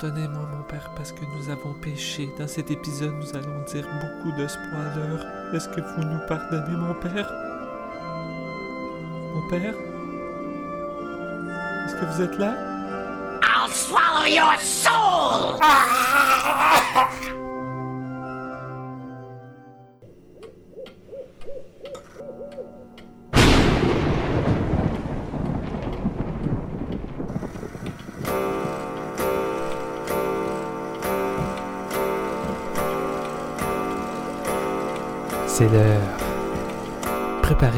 Pardonnez-moi, mon père, parce que nous avons péché. Dans cet épisode, nous allons dire beaucoup de spoilers. Est-ce que vous nous pardonnez, mon père? Mon père? Est-ce que vous êtes là? I'll swallow your soul!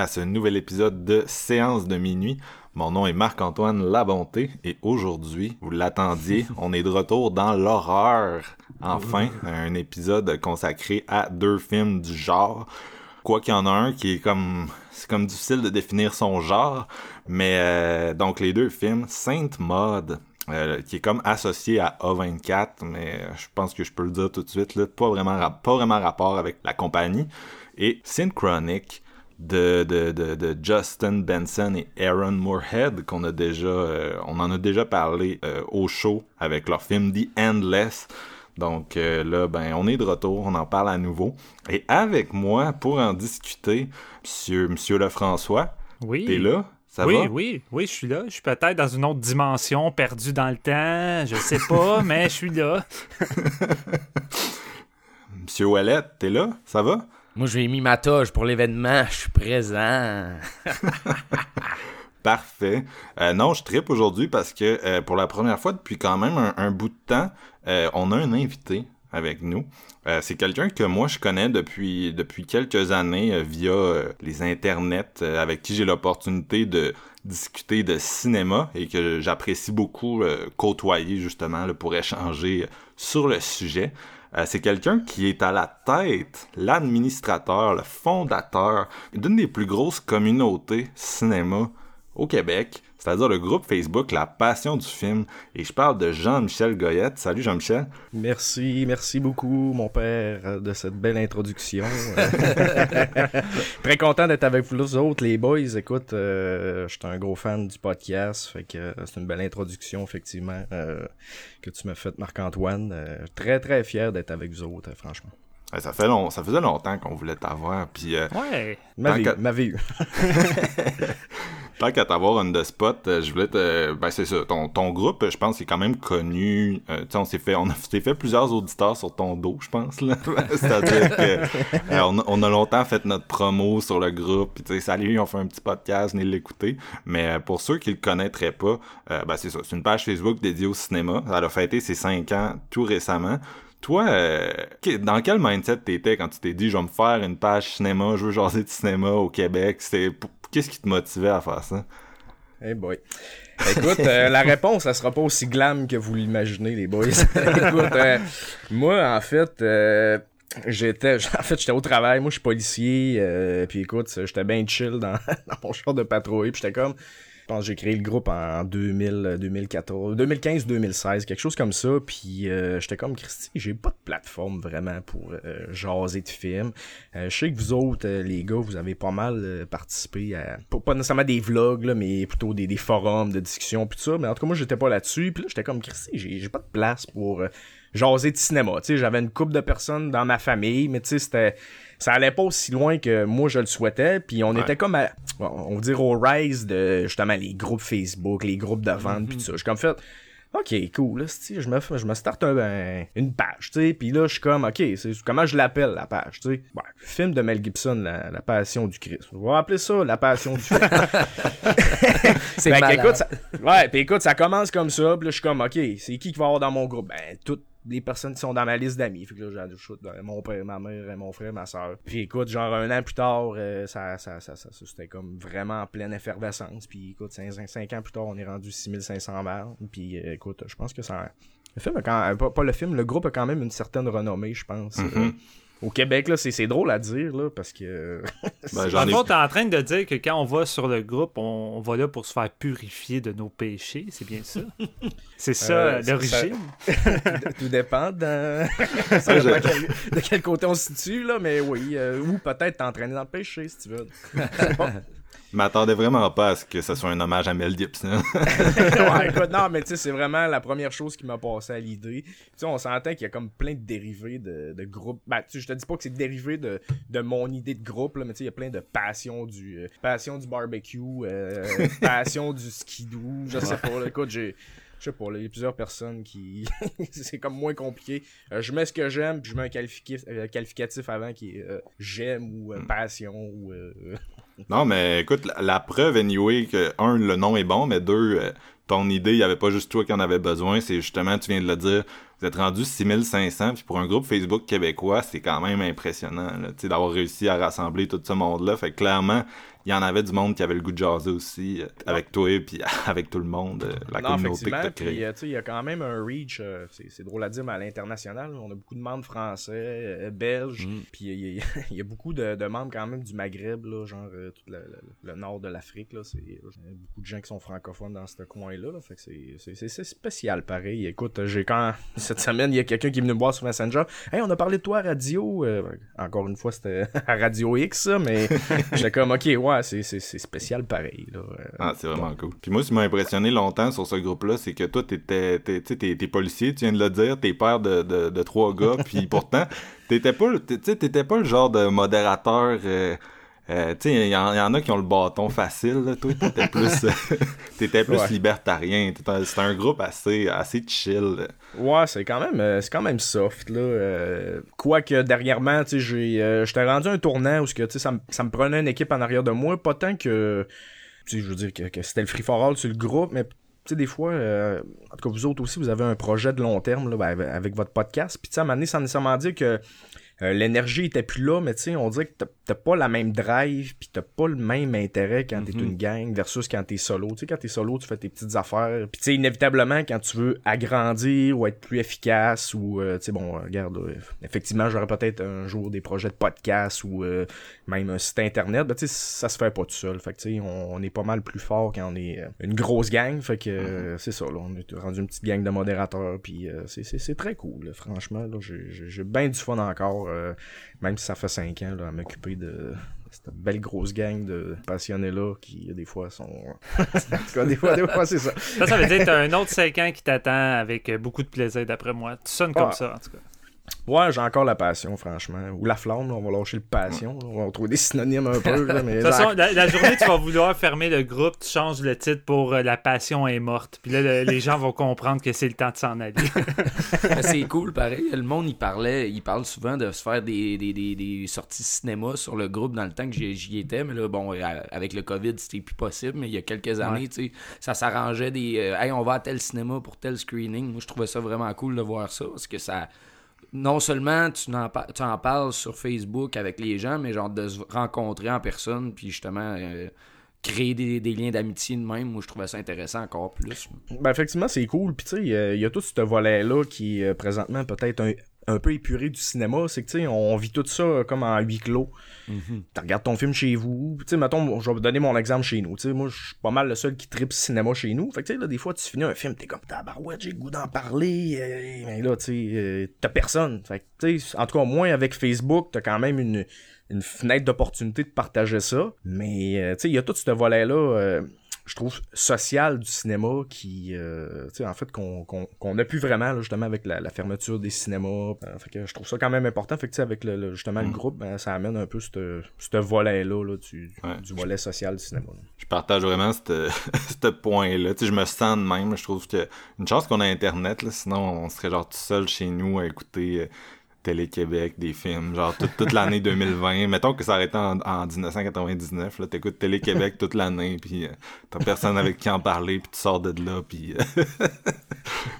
À ce nouvel épisode de Séance de minuit. Mon nom est Marc-Antoine Labonté et aujourd'hui, vous l'attendiez, on est de retour dans l'horreur. Enfin, un épisode consacré à deux films du genre. Quoi qu'il y en a un qui est comme c'est comme difficile de définir son genre, mais euh, donc les deux films Sainte Maud euh, qui est comme associé à A24, mais je pense que je peux le dire tout de suite, là, pas vraiment pas vraiment rapport avec la compagnie et Synchronic de, de, de, de Justin Benson et Aaron Moorhead qu'on a déjà euh, on en a déjà parlé euh, au show avec leur film The Endless donc euh, là ben on est de retour on en parle à nouveau et avec moi pour en discuter monsieur monsieur Lefrançois Oui. t'es là? Ça oui, va? oui, oui, je suis là. Je suis peut-être dans une autre dimension, perdu dans le temps. Je sais pas, mais je suis là. monsieur Ouellet t'es là? Ça va? Moi, j'ai mis ma toge pour l'événement. Je suis présent. Parfait. Euh, non, je tripe aujourd'hui parce que euh, pour la première fois depuis quand même un, bout de temps, euh, on a un invité avec nous. C'est quelqu'un que moi je connais depuis depuis quelques années via les internets, avec qui j'ai l'opportunité de discuter de cinéma et que j'apprécie beaucoup côtoyer justement pour échanger sur le sujet. Euh, c'est quelqu'un qui est à la tête, l'administrateur, le fondateur d'une des plus grosses communautés cinéma au Québec, c'est-à-dire le groupe Facebook La Passion du film. Et je parle de Jean-Michel Goyette. Salut Jean-Michel. Merci, merci beaucoup, mon père, de cette belle introduction. Très content d'être avec vous autres, les boys. Écoute, euh, je suis un gros fan du podcast, fait que euh, c'est une belle introduction, effectivement, euh, que tu m'as faite, Marc-Antoine. Euh, très, très fier d'être avec vous autres, franchement. Ouais, Ça, fait long, ça faisait longtemps qu'on voulait t'avoir. Puis euh, Ouais. M'avait Tant eu, m'avait eu. tant qu'à t'avoir on the spot, euh, je voulais te. Ben c'est ça. Ton, ton groupe, je pense, est quand même connu. Euh, tu sais, on s'est fait, on a fait plusieurs auditeurs sur ton dos, je pense. là. C'est-à-dire que euh, on, a, on a longtemps fait notre promo sur le groupe. Puis tu sais, salut, on fait un petit podcast, venez l'écouter. Mais euh, pour ceux qui le connaîtraient pas, euh, ben c'est ça. C'est une page Facebook dédiée au cinéma. Elle a fêté ses 5 ans tout récemment. Toi, euh, dans quel mindset t'étais quand tu t'es dit je vais me faire une page cinéma, je veux jaser de cinéma au Québec? C'était qu'est-ce qui te motivait à faire ça? Hey boy. Écoute, euh, la réponse, ça sera pas aussi glam que vous l'imaginez, les boys. Écoute, euh, moi, en fait, euh, j'étais, en fait, j'étais au travail. Moi, je suis policier. euh, puis écoute, j'étais bien chill dans, dans mon char de patrouille. Puis j'étais comme, pense j'ai créé le groupe en 2000, 2014, 2015, 2016, quelque chose comme ça. Puis euh, j'étais comme, Christy, j'ai pas de plateforme vraiment pour euh, jaser de films. Euh, je sais que vous autres, les gars, vous avez pas mal participé à, pas, nécessairement des vlogs, là, mais plutôt des, forums de discussion, puis tout ça. Mais en tout cas, moi, j'étais pas là-dessus. Puis là, j'étais comme, Christy, j'ai pas de place pour jaser de cinéma. J'avais une couple de personnes dans ma famille, mais tu sais, c'était ça allait pas aussi loin que moi je le souhaitais puis on était comme à, on va dire au rise de justement les groupes Facebook les groupes de vente puis tout ça j'ai comme fait OK, cool. Là, je me, je me starte un- ben, une page, tu sais. Puis là, je suis comme, OK, c'est, comment je l'appelle, la page, tu sais? Ouais, film de Mel Gibson, la, la Passion du Christ. On va appeler ça la Passion du Christ. C'est malade. écoute, ça... Ouais, puis écoute, ça commence comme ça, puis là, je suis comme, OK, c'est qui qui va avoir dans mon groupe? Ben, toutes les personnes qui sont dans ma liste d'amis. Fait que là, j'ai shoot, mon père, ma mère, mon frère, ma soeur. Puis écoute, genre un an plus tard, euh, ça, ça, ça, c'était comme vraiment en pleine effervescence. Puis écoute, cinq, cinq- cinq ans plus tard, on est rendu 6500 balles. Puis euh, écoute, je pense que ça... Le film a quand pas, pas le film, le groupe a quand même une certaine renommée, je pense. Euh, au Québec, là, c'est drôle à dire, là, parce que... Ben, En j'en ai fond, t'es en train de dire que quand on va sur le groupe, on, on va là pour se faire purifier de nos péchés, c'est bien ça? C'est ça Euh, l'origine? Tout dépend de... ça dépend quel- de quel côté on se situe, là, mais oui. euh, ou peut-être t'entraîner dans le péché, si tu veux. Je m'attendais vraiment pas à ce que ce soit un hommage à Mel Gibson. ouais, écoute, non, mais tu sais, c'est vraiment la première chose qui m'a passé à l'idée. Tu sais, on s'entend qu'il y a comme plein de dérivés de, de groupes. Ben, tu sais, je te dis pas que c'est dérivé de, de mon idée de groupe, là, mais tu sais, il y a plein de passion du, euh, passion du barbecue, euh, passion du skidoo, je sais pas, là. Écoute, j'ai, je sais pas, il y a plusieurs personnes qui, c'est comme moins compliqué. Euh, je mets ce que j'aime, puis je mets un qualificatif, euh, qualificatif avant qui est euh, j'aime ou euh, passion ou, euh, non, mais écoute, la, la preuve, anyway, que, un, le nom est bon, mais deux, euh, ton idée, il y avait pas juste toi qui en avait besoin, c'est justement, tu viens de le dire, vous êtes rendu 6500, puis pour un groupe Facebook québécois, c'est quand même impressionnant, là, tu sais, d'avoir réussi à rassembler tout ce monde-là. Fait que clairement, il y en avait du monde qui avait le goût de jaser aussi, euh, avec toi, puis avec tout le monde, euh, la non, communauté que Puis, créée. euh, tu sais, il y a quand même un reach, euh, c'est drôle à dire, mais à l'international, on a beaucoup de membres français, belges, Mm. puis il y, a- il y a beaucoup de, de membres quand même du Maghreb, là, genre tout le, le- le nord de l'Afrique. là, c'est Il y a beaucoup de gens qui sont francophones dans ce coin-là. là, fait que c'est spécial, pareil. Écoute, j'ai quand cette semaine, il y a quelqu'un qui est venu me voir sur Messenger. Hey, on a parlé de toi à radio. Euh, encore une fois, c'était à Radio X, ça, mais j'étais comme, ok, ouais, c'est- spécial pareil. Là. Ah, c'est vraiment cool. Puis moi, ce qui m'a impressionné longtemps sur ce groupe-là, c'est que toi, t'étais, t'es, policier, tu viens de le dire, t'es père de, de, de trois gars, puis pourtant, t'étais pas, t'étais pas le genre de modérateur. Euh, euh, tu sais, il y, en il y en a qui ont le bâton facile, là. Toi, t'étais plus, t'étais plus Ouais. libertarien. C'était un groupe assez, assez chill. Ouais, c'est quand même euh, c'est quand même soft là. Euh, Quoique dernièrement, tu sais, j'ai euh, j'étais rendu à un tournant où ce que tu sais ça, me- ça me prenait une équipe en arrière de moi, pas tant que tu sais, je veux dire que, que c'était le free for all sur le groupe, mais tu sais des fois euh, en tout cas vous autres aussi vous avez un projet de long terme là, ben, avec- avec votre podcast, puis tu sais à un moment donné, sans nécessairement dire que euh, l'énergie était plus là, mais tu sais, on dirait que t'as- pas la même drive, puis t'as pas le même intérêt quand t'es une gang versus quand t'es solo. Tu sais, quand t'es solo, tu fais tes petites affaires. Puis tu sais, inévitablement, quand tu veux agrandir ou être plus efficace, ou, euh, tu sais, bon, euh, regarde, là, effectivement, j'aurais peut-être un jour des projets de podcast ou euh, même un site internet, ben tu sais, ça se fait pas tout seul. Fait que tu sais, on, on est pas mal plus fort quand on est euh, une grosse gang. Fait que euh, c'est ça, là, on est rendu une petite gang de modérateurs, puis euh, c'est- c'est c'est très cool, là, franchement. là, j'ai bien du fun encore, euh, même si ça fait 5 ans, là, à m'occuper de cette belle grosse gang de passionnés-là qui, des fois, sont... en tout cas, des fois, des fois c'est ça. Ça, ça veut dire que t'as un autre 5 ans qui t'attend avec euh, beaucoup de plaisir, d'après moi. Tu sonnes comme Ah. ça, en tout cas. Ouais, j'ai encore la passion, franchement. Ou la flamme, là, on va lâcher le passion. là. On va trouver des synonymes un peu, là, mais... De toute façon, la, la journée tu vas vouloir fermer le groupe, tu changes le titre pour euh, La passion est morte. Puis là, le- les gens vont comprendre que c'est le temps de s'en aller. C'est cool, pareil. Le monde, il parlait, il parle souvent de se faire des, des, des, des sorties cinéma sur le groupe dans le temps que j'y j'y étais. Mais là, bon, euh, avec le COVID, c'était plus possible. Mais il y a quelques années, tu sais, ça s'arrangeait des. euh, hey, on va à tel cinéma pour tel screening. Moi, je trouvais ça vraiment cool de voir ça parce que ça. Non seulement tu en, tu en parles sur Facebook avec les gens, mais genre de se rencontrer en personne, puis justement euh, créer des, liens d'amitié de même. Moi, je trouvais ça intéressant encore plus. Ben, effectivement, c'est cool. Puis, tu sais, il y a- il y, a tout ce volet-là qui euh, présentement peut-être un, un peu épuré du cinéma. C'est que, tu sais, on vit tout ça euh, comme en huis clos. Tu regardes ton film chez vous. Tu sais, mettons, je vais vous donner mon exemple chez nous. Tu sais, moi, je suis pas mal le seul qui tripe cinéma chez nous. Fait que, tu sais, là, des fois, tu finis un film, t'es comme, tabarouette, j'ai le goût d'en parler. euh, mais là, tu sais, euh, t'as personne. Fait que, tu sais, en tout cas, moins avec Facebook, t'as quand même une, une fenêtre d'opportunité de partager ça. Mais, euh, tu sais, il y a tout ce volet-là. Je trouve, sociale du cinéma qui, euh, tu sais, en fait, qu'on qu'on qu'on a plus vraiment, là, justement, avec la, la fermeture des cinémas. Euh, fait que je trouve ça quand même important. Fait que, tu sais, avec le, le- justement le Mm. groupe, ben, ça amène un peu ce volet-là, là, du, Ouais. du volet social du cinéma. là. Je partage vraiment ce point-là. Tu sais, je me sens de même. Je trouve que une chance qu'on a Internet, là, sinon on serait genre tout seul chez nous à écouter euh, Télé-Québec, des films, genre toute, toute l'année 2020. Mettons que ça arrêtait en, en 1999, là, t'écoutes Télé-Québec toute l'année, puis euh, t'as personne avec qui en parler, puis tu sors de là, puis... euh,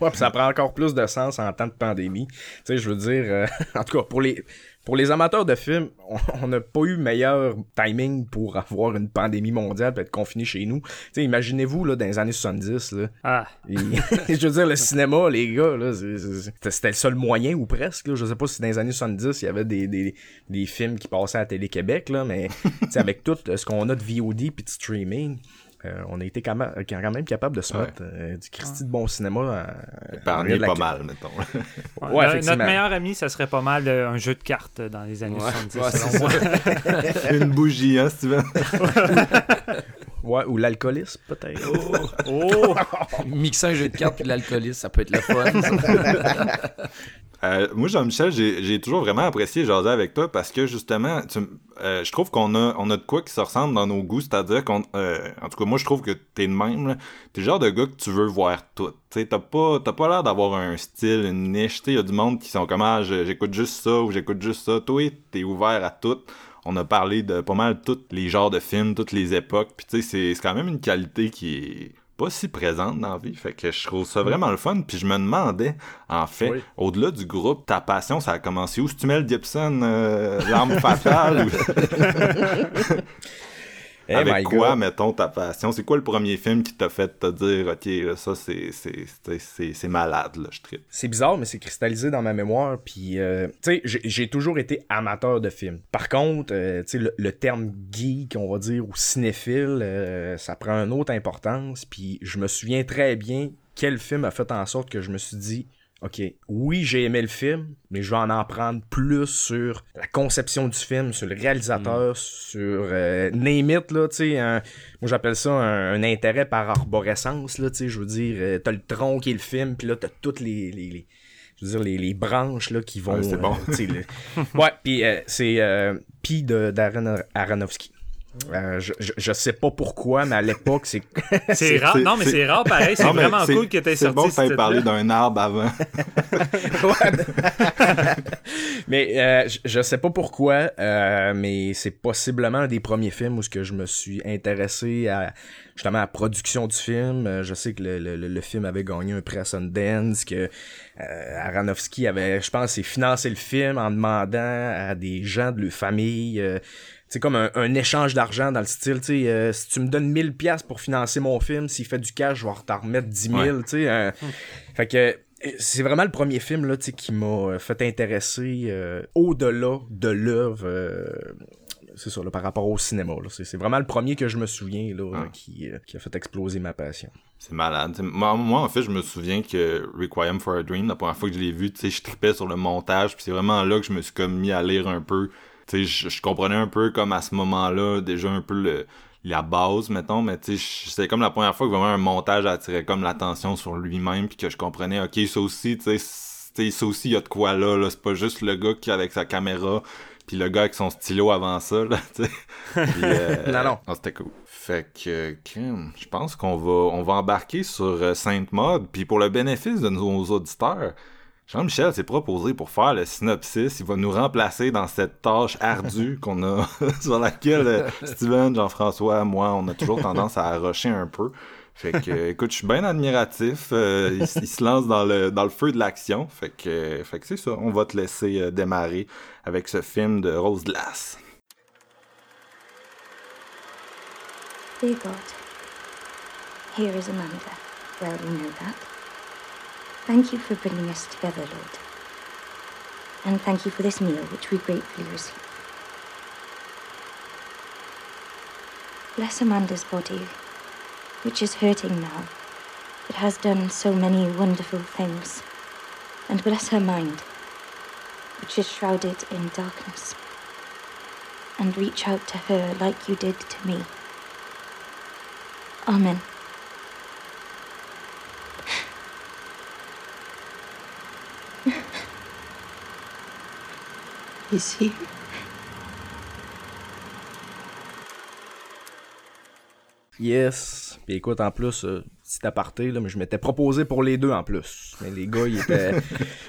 Ouais, puis ça prend encore plus de sens en temps de pandémie. Tu sais, je veux dire, euh, en tout cas, pour les, pour les amateurs de films, on- n'a pas eu meilleur timing pour avoir une pandémie mondiale et être confiné chez nous. Imaginez-vous, là, dans les années 70, là, Ah, et- je veux dire, le cinéma, les gars, là, c'est- c'est- c'était le seul moyen ou presque. Là. Je sais pas si dans les années 70, il y avait des, des, des films qui passaient à Télé-Québec, là, mais avec tout euh, ce qu'on a de VOD puis de streaming, euh, on a été quand même, quand même capable de se Ouais. mettre euh, du Christy de bon cinéma. euh, de la pas mal, mettons. Ouais, notre meilleur ami, ça serait pas mal euh, un jeu de cartes dans les années Ouais, 70. ouais, selon c'est moi. Une bougie, hein, Steven? Ouais, ou l'alcoolisme, peut-être. Oh! Mixer un jeu de cartes et de l'alcoolisme, ça peut être le fun. Euh, moi, Jean-Michel, j'ai toujours vraiment apprécié jaser avec toi parce que justement, tu euh, je trouve qu'on a, on a de quoi qui se ressemble dans nos goûts, c'est-à-dire qu'on, euh, en tout cas, moi, je trouve que t'es de même, t'es le genre de gars que tu veux voir tout. T'as pas, pas l'air d'avoir un style, une niche. Sais, y a du monde qui sont comme, ah, j'écoute juste ça ou j'écoute juste ça. Toi, t'es ouvert à tout. On a parlé de pas mal tous les genres de films, toutes les époques. Puis tu sais, c'est quand même une qualité qui est pas si présente dans la vie. Fait que je trouve ça vraiment le fun. Puis je me demandais, en fait, Oui. au-delà du groupe, ta passion, ça a commencé où? Si tu mets le Gibson, euh, l'arme fatale, ou Eh avec quoi, God. mettons, ta passion? C'est quoi le premier film qui t'a fait te dire, OK, ça, c'est, malade, là, je tripe. C'est bizarre, mais c'est cristallisé dans ma mémoire. Puis, euh, tu sais, j'ai- j'ai toujours été amateur de films. Par contre, euh, tu sais, le, le terme geek, on va dire, ou cinéphile, euh, ça prend une autre importance. Puis, je me souviens très bien quel film a fait en sorte que je me suis dit, OK, oui, j'ai aimé le film, mais je vais en en prendre plus sur la conception du film, sur le réalisateur, sur euh, name it, là, tu sais, moi j'appelle ça un, un intérêt par arborescence, là, tu sais, je veux dire, euh, t'as le tronc qui est le film, puis là t'as toutes les, les, les- je veux dire, les, les branches, là, qui vont... Ouais, c'est bon. tu sais, le- ouais, puis euh, c'est euh, Pi de Darren Aronofsky. Euh, je, je, je sais pas pourquoi, mais à l'époque, c'est... C'est rare. c'est- Non, mais c'est- c'est rare, pareil. C'est vraiment c'est- cool que t'aies C'est sorti bon que t'aies parlé d'un arbre avant. mais euh, je, je sais pas pourquoi, euh, mais c'est possiblement un des premiers films où ce que je me suis intéressé à justement à la production du film. Euh, je sais que le, le, le film avait gagné un prix à Sundance, que euh, Aronofsky avait, je pense, c'est financé le film en demandant à des gens de leur famille. C'est comme un, un échange d'argent dans le style, tu sais, euh, si tu me donnes 1000 pièces pour financer mon film, s'il fait du cash, je vais t'en remettre 10 000, Ouais. tu sais. euh, fait que euh, c'est vraiment le premier film là, tu sais, qui m'a euh, fait intéresser euh, au-delà de l'œuvre. c'est ça, là, par rapport au cinéma. là. C'est c'est vraiment le premier que je me souviens là, Ah. qui, qui a fait exploser ma passion. C'est malade. Moi, moi, en fait, je me souviens que Requiem for a Dream, la première fois que je l'ai vu, tu sais, je tripais sur le montage, puis c'est vraiment là que je me suis comme mis à lire un peu. Tu sais, je, comprenais un peu comme à ce moment-là, déjà un peu le, la base, mettons, mais tu sais, c'est comme la première fois que vraiment un montage attirait comme l'attention sur lui-même, puis que je comprenais, ok, ça aussi, tu sais, ça aussi, il y a de quoi là, là. C'est pas juste le gars qui est avec sa caméra, puis le gars avec son stylo avant ça, là, tu sais. Puis, euh, Non, non. c'était cool. Fait que, je pense qu'on va, on va embarquer sur euh, Sainte Mode. Puis pour le bénéfice de nos auditeurs, Jean-Michel s'est proposé pour faire le synopsis. Il va nous remplacer dans cette tâche ardue qu'on a, sur laquelle euh, Steven, Jean-François, moi, on a toujours tendance à arrocher un peu. Fait que, euh, écoute, je suis bien admiratif. Euh, il, se lance dans le, dans le feu de l'action. Fait que, euh, fait que c'est ça. On va te laisser euh, démarrer avec ce film de Rose Glass. Dear God, here is Amanda. Well, you know that. Thank you for bringing us together, Lord. And thank you for this meal, which we gratefully receive. Bless Amanda's body, which is hurting now, but has done so many wonderful things. And bless her mind, which is shrouded in darkness. And reach out to her like you did to me. Amen. He? Yes. Puis écoute, en plus, euh, petit aparté, là, mais je m'étais proposé pour les deux en plus. Mais les gars, ils étaient,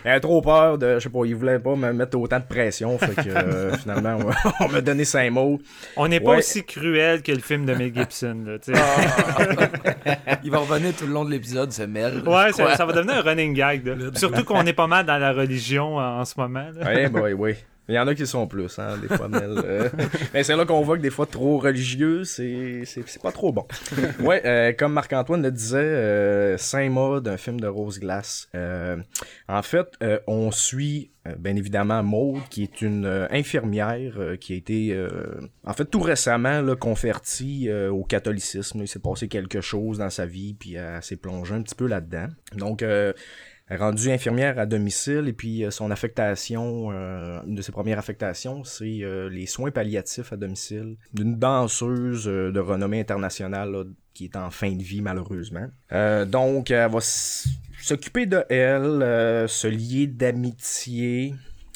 ils avaient trop peur de, je sais pas, ils voulaient pas me mettre autant de pression. Fait que euh, finalement, on, on m'a donné cinq mots. On n'est pas aussi cruel que le film de Mel Gibson. Là, sais. Il va revenir tout le long de l'épisode, ce Mel. ouais, ça, va devenir un running gag. là. Surtout qu'on est pas mal dans la religion en, en ce moment. Ouais, boy, oui. Il y en a qui sont plus, hein, des fois, Mel. euh. Mais c'est là qu'on voit que des fois, trop religieux, c'est, pas trop bon. Ouais, euh, comme Marc-Antoine le disait, euh, Saint-Maud, un film de Rose Glace. En fait, on suit, bien évidemment, Maud, qui est une infirmière qui a été, en fait, tout récemment, là, convertie au catholicisme. Il s'est passé quelque chose dans sa vie, puis elle s'est plongée un petit peu là-dedans. Donc, euh, rendue infirmière à domicile et puis euh, son affectation, euh, une de ses premières affectations, c'est euh, les soins palliatifs à domicile d'une danseuse de renommée internationale qui est en fin de vie malheureusement. Donc elle va s'occuper de elle, se lier d'amitié.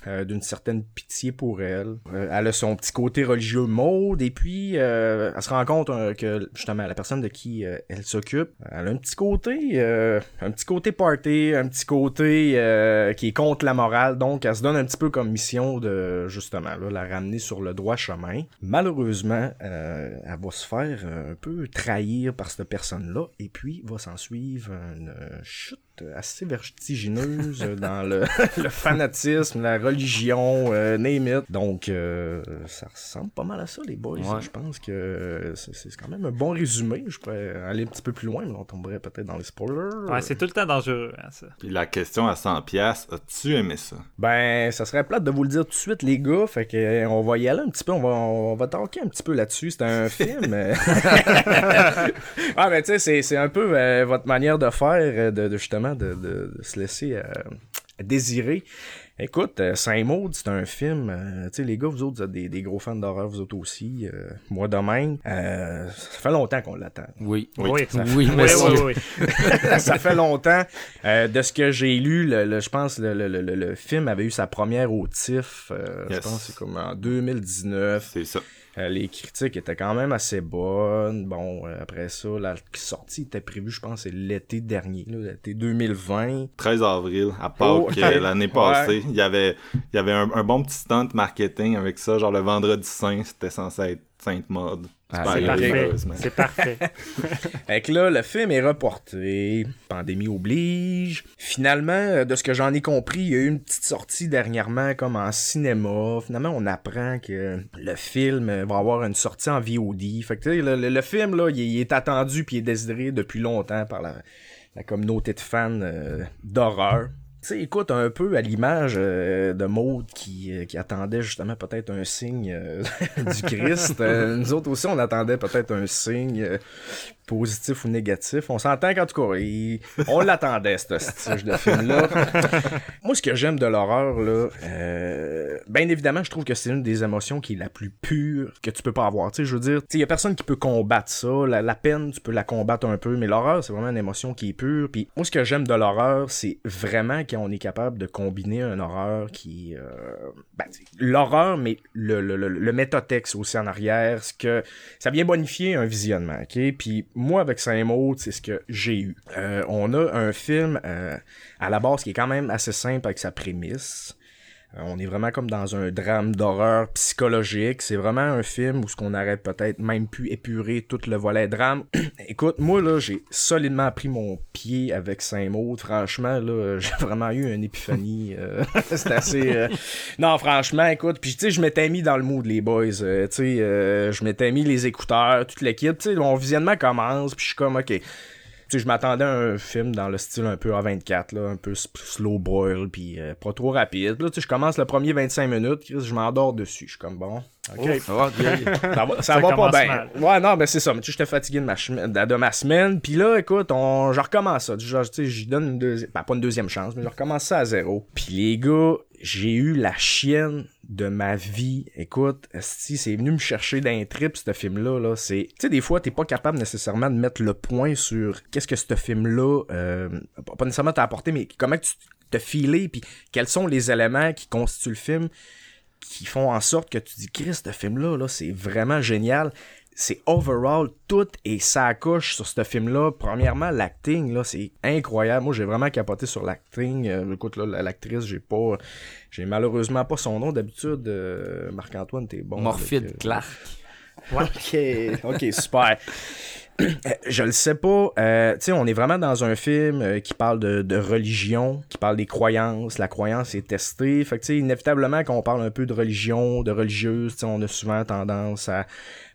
Euh, d'une certaine pitié pour elle. Euh, elle a son petit côté religieux maude et puis euh, elle se rend compte euh, que justement la personne de qui elle s'occupe, elle a un petit côté un petit côté party, un petit côté qui est contre la morale, donc elle se donne un petit peu comme mission de justement là, la ramener sur le droit chemin. Malheureusement, elle va se faire un peu trahir par cette personne-là et puis va s'en suivre une chute assez vertigineuse dans le, le fanatisme, la religion, euh, name it. Donc, euh, ça ressemble pas mal à ça, les boys. Ouais. Je pense que euh, c'est quand même un bon résumé. Je pourrais aller un petit peu plus loin, mais on tomberait peut-être dans les spoilers. Ouais, c'est tout le temps dangereux, hein, ça. Puis la question à 100 pièces, as-tu aimé ça? Ben, ça serait plate de vous le dire tout de suite, les gars. Fait que euh, on va y aller un petit peu. On va, on va talker un petit peu là-dessus. C'est un film. euh. ah, mais tu sais, c'est, un peu euh, votre manière de faire, euh, de, de justement, de, de- de se laisser euh, désirer. Écoute, euh, Saint-Maud, c'est un film. euh, tu sais, les gars, vous autres, vous êtes des, des gros fans d'horreur, vous autres aussi. euh, moi de même. Euh, ça fait longtemps qu'on l'attend. Oui. Oui, Oui, oui, merci. oui, oui. ça fait longtemps. Euh, de ce que j'ai lu, le, le- je pense le, le, le, le film avait eu sa première au TIFF. euh, Yes. Je pense que c'est comme en 2019. C'est ça. Euh, les critiques étaient quand même assez bonnes. Bon, euh, après ça, la sortie était prévue, je pense, c'est l'été dernier, l'été 2020. 13 avril, à Pâques, Oh, euh, l'année passée. Ouais. Il y avait, il y avait un, un bon petit stunt marketing avec ça, genre le vendredi saint, c'était censé être Sainte. Ah, c'est Parfait. C'est parfait. Fait que là, le film est reporté, pandémie oblige. Finalement, euh, de ce que j'en ai compris, il y a eu une petite sortie dernièrement comme en cinéma. Finalement, on apprend que le film euh, va avoir une sortie en VOD. Fait que tu sais, le, le- le film, là, il, est- il est attendu puis il est désiré depuis longtemps par la, la communauté de fans euh, d'horreur. Sais, écoute, un peu à l'image euh, de Maud qui, euh, qui attendait justement peut-être un signe euh, du Christ. Nous autres aussi, on attendait peut-être un signe positif ou négatif. On s'entend qu'en tout cas, il- on l'attendait, ce style de film-là. Moi, ce que j'aime de l'horreur, là, euh, bien évidemment, je trouve que c'est une des émotions qui est la plus pure que tu peux pas avoir. Tu sais, je veux dire, il y a personne qui peut combattre ça. La, la peine, tu peux la combattre un peu, mais l'horreur, c'est vraiment une émotion qui est pure. Puis moi, ce que j'aime de l'horreur, c'est vraiment quand on est capable de combiner un horreur qui... euh, ben, l'horreur, mais le, le, le, le métatexte aussi en arrière, ce que ça vient bonifier un visionnement, ok? Puis moi, avec Saint-Maud, c'est ce que j'ai eu. Euh, on a un film euh, à la base qui est quand même assez simple avec sa prémisse. Euh, on est vraiment comme dans un drame d'horreur psychologique. C'est vraiment un film où ce qu'on aurait peut-être même pu épurer tout le volet drame. Écoute, moi là, j'ai solidement pris mon pied avec Saint-Maud. Franchement, là, j'ai vraiment eu une épiphanie. euh, c'est assez. euh, Non, franchement, écoute, puis tu sais, je m'étais mis dans le mood, les boys. tu sais, je m'étais mis les écouteurs, toute l'équipe. Tu sais, mon visionnement commence, puis je suis comme, ok. Sais, je m'attendais à un film dans le style un peu A24, là, un peu slow boil, puis euh, pas trop rapide. Là, tu sais, je commence le premier 25 minutes, Chris, je m'endors dessus. Je suis comme, bon, OK. Bien. Ça va, ça Ça va pas bien. mal. Ouais, non, mais c'est ça. Mais tu sais, j'étais fatigué de ma, de, de ma semaine. Puis là, écoute, on, je recommence ça. Genre, tu sais, j'y donne une deuxième, ben, pas une deuxième chance, mais je recommence ça à zéro. Puis les gars, j'ai eu la chienne de ma vie. Écoute, si c'est venu me chercher d'un trip, ce film-là, là, c'est, tu sais, des fois, t'es pas capable nécessairement de mettre le point sur qu'est-ce que ce film-là, euh, pas nécessairement t'a apporté, mais comment tu te filé, puis quels sont les éléments qui constituent le film qui font en sorte que tu dis Chris, ce film-là, là, c'est vraiment génial. C'est overall, tout est sa couche sur ce film-là. Premièrement, l'acting, là, c'est incroyable. Moi, j'ai vraiment capoté sur l'acting. Euh, écoute, là, l'actrice, j'ai pas. J'ai malheureusement pas son nom d'habitude. Euh, Marc-Antoine, t'es bon. Morphide avec, euh, Clark. Ok, ok, super. Euh, Je le sais pas. Euh, tu sais, on est vraiment dans un film euh, qui parle de, de religion, qui parle des croyances. La croyance est testée. Fait que, tu sais, inévitablement, quand on parle un peu de religion, de religieuse, tu sais, on a souvent tendance à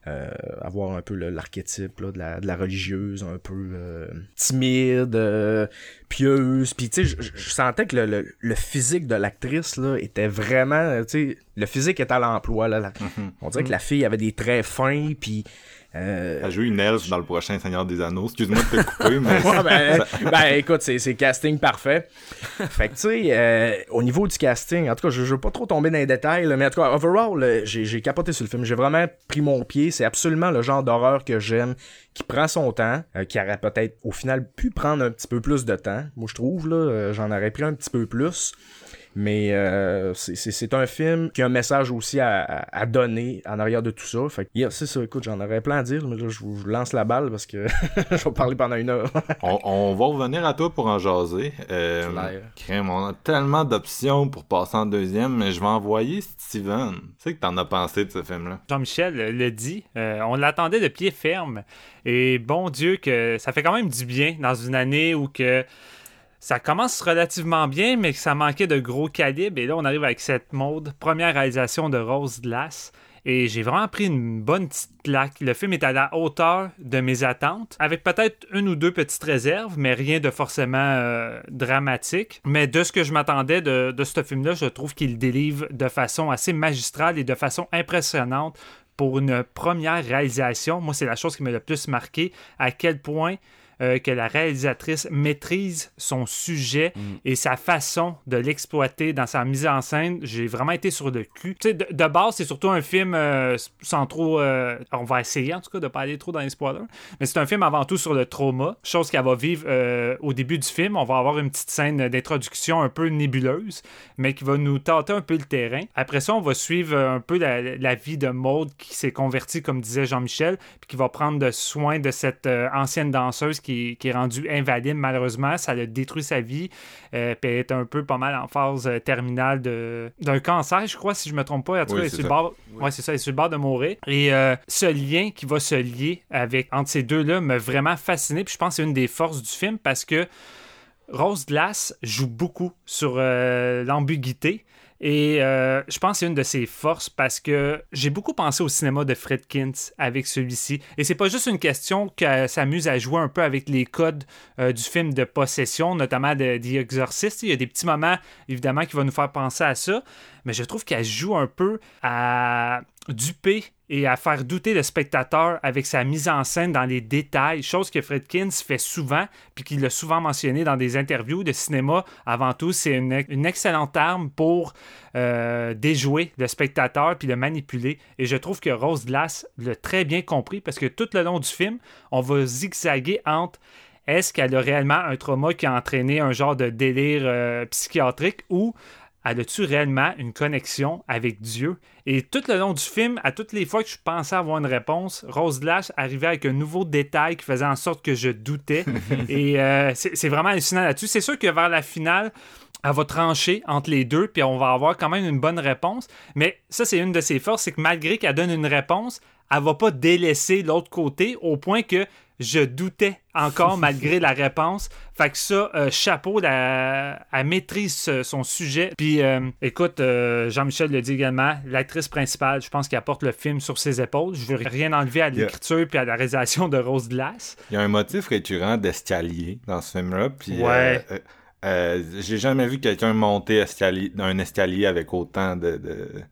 euh, avoir un peu l'archétype de, la, de la religieuse, un peu timide, pieuse. Puis, tu sais, je- sentais que le, le, le physique de l'actrice, là, était vraiment, tu sais, le physique est à l'emploi, là. La- On dirait que la fille avait des traits fins, puis... Euh, Elle joue une elfe dans le prochain Seigneur des Anneaux. Excuse-moi de te couper, mais. Ouais, ben, ben, écoute, c'est, casting parfait. Fait que, tu sais, euh, au niveau du casting, en tout cas, je, je veux pas trop tomber dans les détails, là, mais en tout cas, overall, j'ai, j'ai capoté sur le film. J'ai vraiment pris mon pied. C'est absolument le genre d'horreur que j'aime, qui prend son temps, euh, qui aurait peut-être, au final, pu prendre un petit peu plus de temps. Moi, je trouve, là, euh, j'en aurais pris un petit peu plus. Mais euh, c'est, un film qui a un message aussi à, à, à donner en arrière de tout ça. Fait que, yeah, c'est ça, écoute, j'en aurais plein à dire, mais là, je vous lance la balle parce que je vais parler pendant une heure. On, on va revenir à toi pour en jaser. Euh, Clair. crème, on a tellement d'options pour passer en deuxième, mais je vais envoyer Steven. Tu sais que t'en as pensé de ce film-là. Jean-Michel le dit, euh, on l'attendait de pied ferme. Et bon Dieu que ça fait quand même du bien dans une année où que ça commence relativement bien, mais ça manquait de gros calibre. Et là, on arrive avec cette mode, première réalisation de Rose Glass. Et j'ai vraiment pris une bonne petite claque. Le film est à la hauteur de mes attentes, avec peut-être une ou deux petites réserves, mais rien de forcément euh, dramatique. Mais de ce que je m'attendais de ce film-là, je trouve qu'il délivre de façon assez magistrale et de façon impressionnante pour une première réalisation. Moi, c'est la chose qui m'a le plus marqué, à quel point euh, que la réalisatrice maîtrise son sujet et sa façon de l'exploiter dans sa mise en scène. J'ai vraiment été sur le cul. Tu sais, de, de base, c'est surtout un film euh, sans trop... euh, on va essayer, en tout cas, de pas aller trop dans les spoilers. Mais c'est un film avant tout sur le trauma, chose qu'elle va vivre au début du film. On va avoir une petite scène d'introduction un peu nébuleuse, mais qui va nous tâter un peu le terrain. Après ça, on va suivre un peu la, la vie de Maud qui s'est convertie, comme disait Jean-Michel, puis qui va prendre de soin de cette ancienne danseuse qui, qui est rendue invalide malheureusement. Ça a détruit sa vie. Euh, puis elle est un peu pas mal en phase euh, terminale de- d'un cancer, je crois, si je me trompe pas. En tout Oui, cas, elle est c'est sur le ça. bord, ouais, ça, elle est sur le bord de mourir. Et euh, ce lien qui va se lier avec entre ces deux-là m'a vraiment fasciné. Puis je pense que c'est une des forces du film parce que Rose Glass joue beaucoup sur euh, l'ambiguïté. Et euh, je pense que c'est une de ses forces parce que j'ai beaucoup pensé au cinéma de Fredkins avec celui-ci. Et c'est pas juste une question qu'elle s'amuse à jouer un peu avec les codes euh, du film de possession, notamment de The Exorcist. Il y a des petits moments, évidemment, qui vont nous faire penser à ça. Mais je trouve qu'elle joue un peu à duper et à faire douter le spectateur avec sa mise en scène dans les détails, chose que Fredkins fait souvent, puis qu'il a souvent mentionné dans des interviews de cinéma. Avant tout, c'est une, une excellente arme pour euh, déjouer le spectateur puis le manipuler. Et je trouve que Rose Glass l'a très bien compris parce que tout le long du film, on va zigzaguer entre est-ce qu'elle a réellement un trauma qui a entraîné un genre de délire euh, psychiatrique ou elle a-tu réellement une connexion avec Dieu? Et tout le long du film, à toutes les fois que je pensais avoir une réponse, Rose Glass arrivait avec un nouveau détail qui faisait en sorte que je doutais. Et euh, c'est c'est vraiment hallucinant là-dessus. C'est sûr que vers la finale, elle va trancher entre les deux, puis on va avoir quand même une bonne réponse. Mais ça, c'est une de ses forces, c'est que malgré qu'elle donne une réponse, elle va pas délaisser l'autre côté au point que je doutais encore malgré la réponse. Fait que ça, euh, chapeau, la, elle maîtrise euh, son sujet. Puis, euh, écoute, euh, Jean-Michel le dit également, l'actrice principale, je pense qu'elle porte le film sur ses épaules. Je veux rien enlever à l'écriture puis à la réalisation de Rose Glass. Il y a un motif récurrent d'escalier dans ce film-là. Puis, Ouais. Euh, j'ai jamais vu quelqu'un monter escalier, un escalier avec autant de...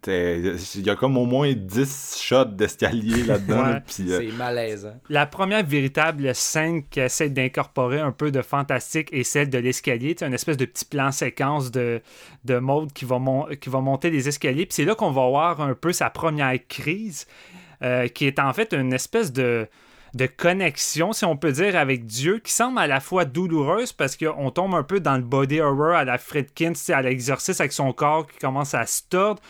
Il y a comme au moins 10 shots d'escalier là-dedans. Ouais. là, puis, euh, C'est malaisant. La première véritable scène qui essaie d'incorporer un peu de fantastique est celle de l'escalier. Sais, une espèce de petit plan séquence de, de mode qui va, mon- qui va monter les escaliers. Puis c'est là qu'on va voir un peu sa première crise, euh, qui est en fait une espèce de, de connexion, si on peut dire, avec Dieu, qui semble à la fois douloureuse parce qu'on tombe un peu dans le body horror à la sais, à l'exorcisme avec son corps qui commence à se tordre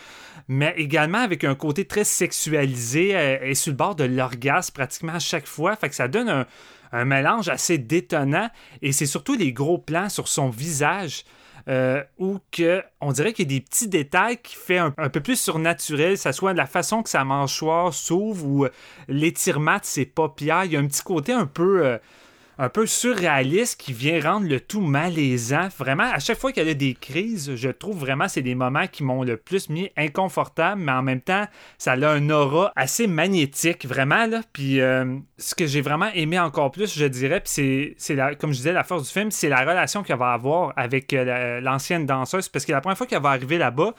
mais également avec un côté très sexualisé euh, et sur le bord de l'orgasme pratiquement à chaque fois. Fait que ça donne un mélange assez détonnant et c'est surtout les gros plans sur son visage. Euh, où que, on dirait qu'il y a des petits détails qui fait un, peu plus surnaturel, ce soit la façon que sa mâchoire s'ouvre ou euh, l'étirement de ses paupières. Il y a un petit côté un peu, euh, un peu surréaliste qui vient rendre le tout malaisant. Vraiment, à chaque fois qu'il y a des crises, je trouve vraiment c'est des moments qui m'ont le plus mis inconfortable, mais en même temps, ça a un aura assez magnétique, vraiment. Là. Puis euh, ce que j'ai vraiment aimé encore plus, je dirais, puis c'est, comme je disais, la force du film, c'est la relation qu'elle va avoir avec euh, la- l'ancienne danseuse, parce que la première fois qu'elle va arriver là-bas,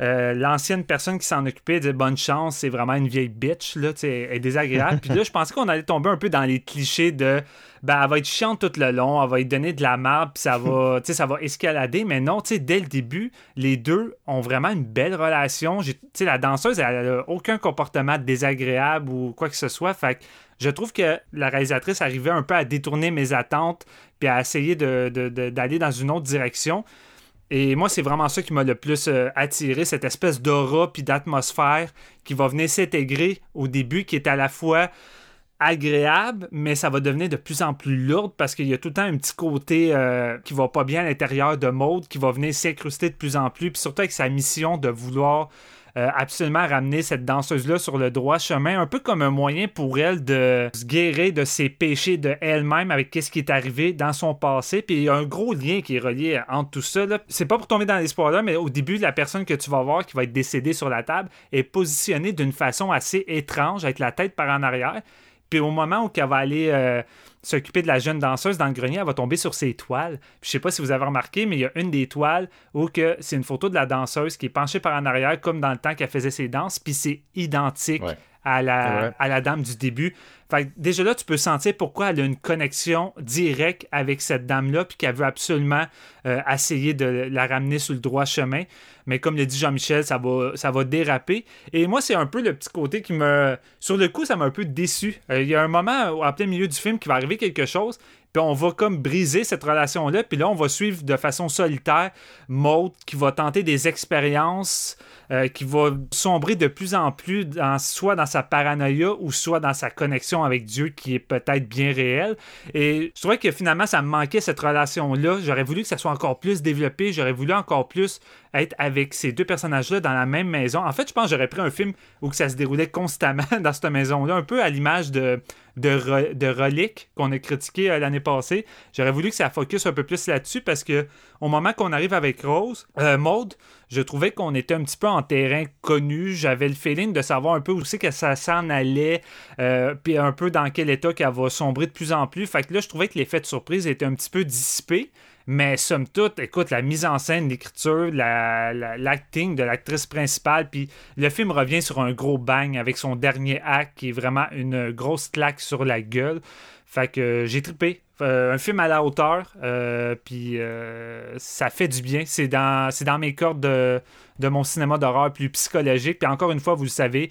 euh, l'ancienne personne qui s'en occupait disait bonne chance, c'est vraiment une vieille bitch, là, elle est désagréable. Puis là, je pensais qu'on allait tomber un peu dans les clichés de ben, elle va être chiante tout le long, elle va lui donner de la merde, puis ça va, tu sais, ça va escalader. Mais non, tu sais, dès le début, les deux ont vraiment une belle relation. J'ai- Tu sais, la danseuse, elle a aucun comportement désagréable ou quoi que ce soit. Fait que je trouve que la réalisatrice arrivait un peu à détourner mes attentes, puis à essayer de- de- de- d'aller dans une autre direction. Et moi, c'est vraiment ça qui m'a le plus euh, attiré, cette espèce d'aura puis d'atmosphère qui va venir s'intégrer au début, qui est à la fois agréable, mais ça va devenir de plus en plus lourde parce qu'il y a tout le temps un petit côté euh, qui va pas bien à l'intérieur de Maud, qui va venir s'incruster de plus en plus, puis surtout avec sa mission de vouloir euh, absolument ramener cette danseuse-là sur le droit chemin, un peu comme un moyen pour elle de se guérir de ses péchés de elle-même avec ce qui est arrivé dans son passé. Puis il y a un gros lien qui est relié entre tout ça. C'est pas pour tomber dans l'espoir là, mais au début, la personne que tu vas voir qui va être décédée sur la table est positionnée d'une façon assez étrange, avec la tête par en arrière. Puis au moment où elle va aller euh, s'occuper de la jeune danseuse dans le grenier, elle va tomber sur ses toiles. Puis je sais pas si vous avez remarqué, mais il y a une des toiles où que c'est une photo de la danseuse qui est penchée par en arrière, comme dans le temps qu'elle faisait ses danses, puis c'est identique Ouais. à, la, Ouais. à la dame du début. Déjà là, tu peux sentir pourquoi elle a une connexion directe avec cette dame-là, puis qu'elle veut absolument euh, essayer de la ramener sur le droit chemin. Mais comme le dit Jean-Michel, ça va, ça va déraper. Et moi, c'est un peu le petit côté qui me. Sur le coup, ça m'a un peu déçu. Euh, Il y a un moment, en plein milieu du film, qui va arriver quelque chose, puis on va comme briser cette relation-là, puis là, on va suivre de façon solitaire Maud qui va tenter des expériences, euh, qui va sombrer de plus en plus, dans, soit dans sa paranoïa ou soit dans sa connexion avec Dieu qui est peut-être bien réelle. Et je trouvais que finalement, ça me manquait cette relation-là. J'aurais voulu que ça soit encore plus développé, j'aurais voulu encore plus être avec ces deux personnages-là dans la même maison. En fait, je pense que j'aurais pris un film où ça se déroulait constamment dans cette maison-là, un peu à l'image de, de, qu'on a critiqué euh, l'année passée. J'aurais voulu que ça focus un peu plus là-dessus parce que au moment qu'on arrive avec Rose, euh, je trouvais qu'on était un petit peu en terrain connu. J'avais le feeling de savoir un peu où c'est que ça s'en allait, euh, puis un peu dans quel état qu'elle va sombrer de plus en plus. Fait que là, je trouvais que l'effet de surprise était un petit peu dissipé. Mais somme toute, écoute, la mise en scène, l'écriture, la- la- l'acting de l'actrice principale, puis le film revient sur un gros bang avec son dernier acte qui est vraiment une grosse claque sur la gueule. Fait que euh, j'ai trippé. Euh, un film à la hauteur, euh, puis ça fait du bien. C'est dans, dans mes cordes de, de mon cinéma d'horreur plus psychologique. Puis encore une fois, vous le savez,